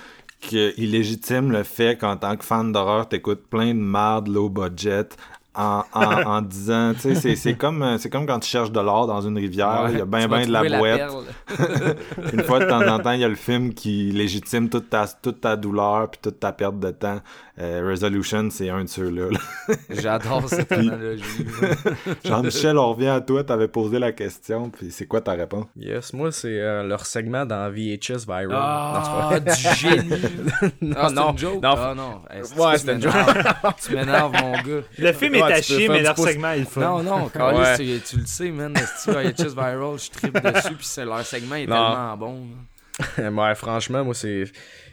qui illégitime le fait qu'en tant que fan d'horreur, t'écoutes plein de marde low budget en, en, en disant, tu sais, c'est- comme, euh, comme quand tu cherches de l'or dans une rivière, il y a bien ben de la boîte. perle. Une fois de temps en temps, il y a le film qui légitime toute ta, toute ta douleur puis toute ta perte de temps. Euh, Resolution, c'est un de ceux-là. là. J'adore cette analogie. Jean-Michel, on revient à toi, t'avais posé la question, puis c'est quoi ta réponse? Yes, moi, c'est euh, leur segment dans VHS Viral. Ah, pas du génie. Non, Ah, c'est non, une joke? non. Ah non. Ouais, tu c'est une m'énerves? Tu m'énerves, mon gars. Le film est à chier, mais leur segment est le fun. Non, non, Carlis, Ouais. tu, tu le sais, man. VHS Viral, je tripe dessus, puis c'est- leur segment est Non. tellement bon. ouais, franchement, moi, c'est.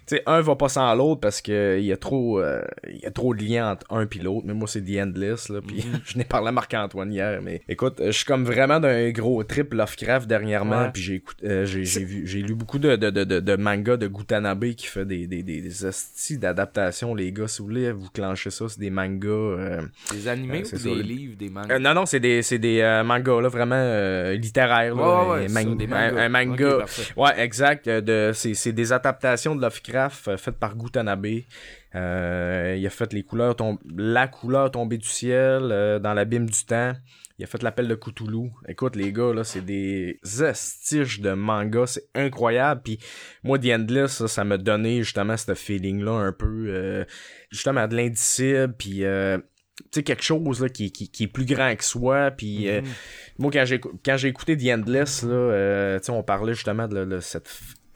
Tu sais, un va pas sans l'autre parce que il y a trop euh, y a trop de liens entre un puis l'autre. Mais moi, c'est The Endless, là. Puis je n'ai parlé à Marc-Antoine hier. Mais écoute, euh, je suis comme vraiment d'un gros trip Lovecraft dernièrement. Ouais. Puis j'ai euh, j'ai j'ai vu j'ai lu beaucoup de, de, de, de, de mangas de Gutanabe qui fait des, des, des, d'adaptation, les gars. Si vous voulez, vous clenchez ça, c'est des mangas. euh, Des animés ou des livres, des mangas? non, non, c'est des, c'est des mangas, là, vraiment littéraires. Là, Ouais, ouais, Un man- manga. Ouais, exact. De, c'est, c'est des adaptations de Lovecraft euh, faites par Gutanabe. Euh, il a fait les couleurs la couleur tombée du ciel euh, dans l'abîme du temps. Il a fait l'appel de Cthulhu. Écoute, les gars, là, c'est des astiches de manga. C'est incroyable. Puis moi, The Endless, ça, ça m'a donné justement ce feeling-là un peu, euh, justement, de l'indicible. Puis, tu sais, quelque chose là, qui, qui, qui est plus grand que soi. Puis, euh, moi, quand j'ai, quand j'ai écouté The Endless, là, euh, on parlait justement de, de cette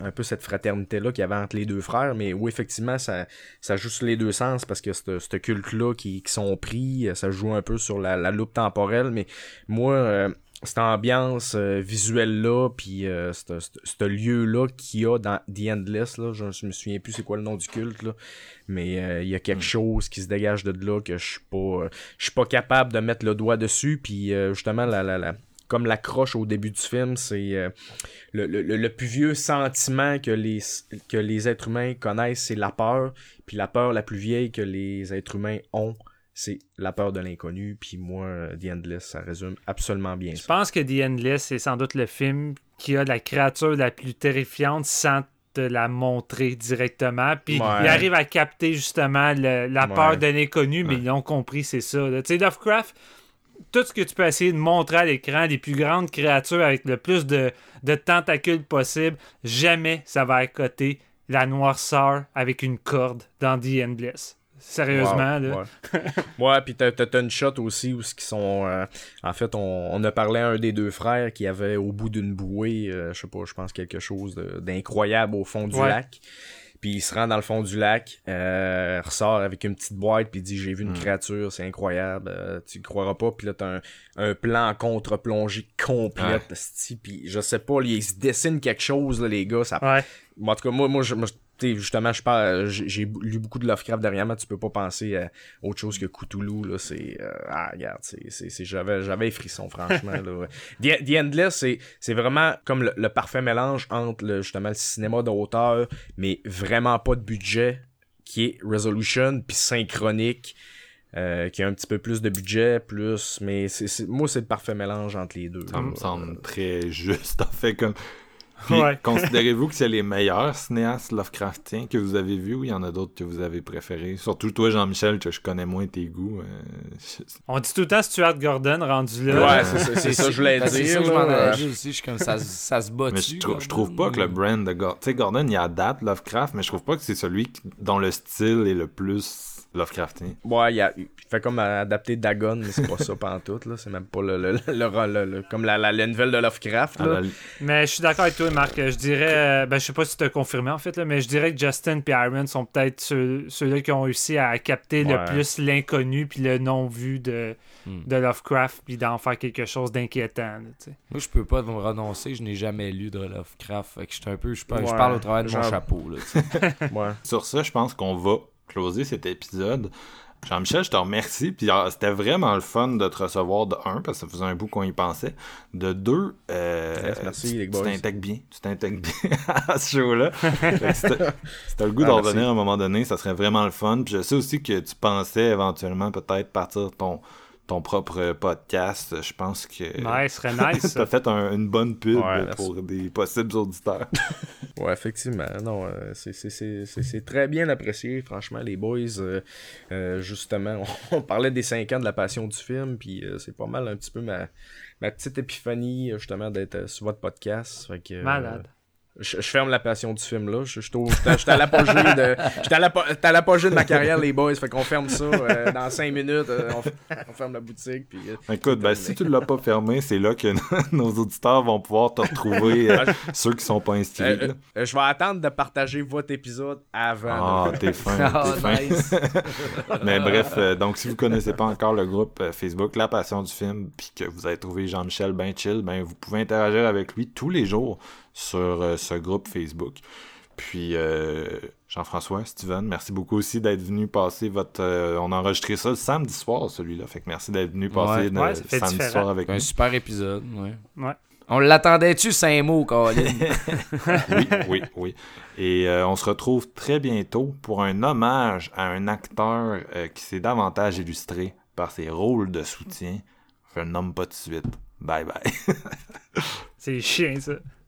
un peu cette fraternité-là qu'il y avait entre les deux frères, mais oui, effectivement, ça, ça joue sur les deux sens parce que ce ce culte-là qui, qui sont pris, euh, ça joue un peu sur la, la loupe temporelle, mais moi, euh, cette ambiance euh, visuelle-là, puis euh, ce lieu-là qu'il y a dans The Endless, là, je, je me souviens plus c'est quoi le nom du culte, là, mais euh, il y a quelque chose qui se dégage de là que je suis pas je suis pas capable de mettre le doigt dessus, puis justement, la, la, la, comme l'accroche au début du film, c'est euh, le, le, le- le plus vieux sentiment que les, que les êtres humains connaissent, c'est la peur. Puis la peur la plus vieille que les êtres humains ont, c'est la peur de l'inconnu. Puis moi, euh, The Endless, ça résume absolument bien Je ça. pense que The Endless, c'est sans doute le film qui a la créature la plus terrifiante sans te la montrer directement. Puis Ouais. il arrive à capter justement le- la Ouais. peur de l'inconnu, mais ils l'ont compris, c'est ça. Tu sais, Lovecraft, tout ce que tu peux essayer de montrer à l'écran, les plus grandes créatures avec le plus de, de tentacules possible, jamais ça va accoter la noirceur avec une corde dans The Endless. Sérieusement, là. Ouais, ouais puis t'as, une shot aussi où ce qui sont. euh, en fait, on, on a parlé à un des deux frères qui avait au bout d'une bouée, euh, je sais pas, je pense quelque chose d'incroyable au fond du Ouais. lac. Puis il se rend dans le fond du lac, euh, ressort avec une petite boîte, puis dit J'ai vu une créature, c'est incroyable, euh, tu croiras pas. Puis là, t'as un, un plan contre-plongée complète, esti, puis je sais pas, il se dessine quelque chose, là, les gars, ça Ouais. Bon, en tout cas, moi, moi, je, moi, justement, je parle, j'ai lu beaucoup de Lovecraft dernièrement. Tu peux pas penser à autre chose que Cthulhu. Là, c'est, euh, ah, regarde, c'est, j'avais, j'avais les frissons, franchement. là. The, The Endless, c'est, c'est vraiment comme le, le parfait mélange entre le, justement le cinéma d'auteur, mais vraiment pas de budget, qui est Resolution, puis synchronique. euh, qui a un petit peu plus de budget, plus, mais c'est, moi c'est le parfait mélange entre les deux. Ça là. me semble très juste, en fait, comme... Puis, Ouais. considérez-vous que c'est les meilleurs cinéastes Lovecraftiens que vous avez vus ou il y en a d'autres que vous avez préférés? Surtout toi, Jean-Michel, que je connais moins tes goûts. euh, je- On dit tout le temps Stuart Gordon rendu là. Ouais, c'est, ça- c'est ça que je voulais Ben, c'est dire. ça que je m'en aussi. Suis comme ça, ça se bat Mais dessus. je, je trouve pas que le brand de Gordon... Tu sais, Gordon, il adapte Lovecraft, mais je trouve pas que c'est celui dont le style est le plus Lovecraftien. Ouais, il, a, il fait comme adapter Dagon, mais c'est pas ça pantoute, là. C'est même pas le, le, le, le- le- le- comme la, la, la nouvelle de Lovecraft, là. la- Mais je suis d'accord avec toi, Marc. Je dirais, euh, ben, je sais pas si tu as confirmé en fait, là, mais je dirais que Justin et Aaron sont peut-être ceux- ceux-là qui ont réussi à capter Ouais. le plus l'inconnu puis le non-vu de, Hmm. de Lovecraft puis d'en faire quelque chose d'inquiétant. là. Moi, je peux pas me renoncer. Je n'ai jamais lu de Lovecraft. Fait que je suis un peu. Je, parle- je Ouais, parle au travers de mon chapeau. Là. Ouais. Sur ça, je pense qu'on va closer cet épisode. Jean-Michel, je te remercie. Puis ah, c'était vraiment le fun de te recevoir de un, parce que ça faisait un bout qu'on y pensait. De deux, euh, Yes, merci, tu les boys. t'intègres bien. Tu t'intègres bien à ce show-là. Si t'as le goût Ah, d'en revenir à un moment donné, ça serait vraiment le fun. Puis je sais aussi que tu pensais éventuellement peut-être partir ton, ton propre podcast. Je pense que Ouais, ce serait nice. t'as fait un- une bonne pub Ouais, pour des possibles auditeurs. Ouais, effectivement. Non, euh, c'est- très bien apprécié, franchement, les boys. euh, euh, justement, on, parlait des 5 ans de la passion du film, puis c'est pas mal un petit peu ma, ma petite épiphanie, justement, d'être sur votre podcast. Fait que, Malade. Je, je ferme la passion du film là. Je, je, suis à l'apogée de, à l'apogée ma carrière, les boys. Fait qu'on ferme ça euh, dans 5 minutes. euh, on, on ferme la boutique. Puis, euh, Écoute, ben, si tu l'as pas fermé, c'est là que nos auditeurs vont pouvoir te retrouver, euh, ceux qui sont pas inscrits. euh, euh, je vais attendre de partager votre épisode avant. Ah, de- t'es fin, Ah, t'es fin. nice. Mais bref, euh, donc si vous connaissez pas encore le groupe euh, Facebook La Passion du film, puis que vous avez trouvé Jean-Michel ben chill, ben vous pouvez interagir avec lui tous les jours sur euh, ce groupe Facebook. Puis euh, Jean-François, Steven, merci beaucoup aussi d'être venu passer votre. euh, on a enregistré ça le samedi soir, celui-là. Fait que merci d'être venu passer Ouais. le samedi différent. soir avec Un nous. super épisode, ouais. Ouais. On l'attendait-tu, cinq mots, Colin? Oui, oui, oui. Et euh, on se retrouve très bientôt pour un hommage à un acteur euh, qui s'est davantage illustré par ses rôles de soutien. Je le nomme pas tout de suite. Bye bye. C'est chiant, ça.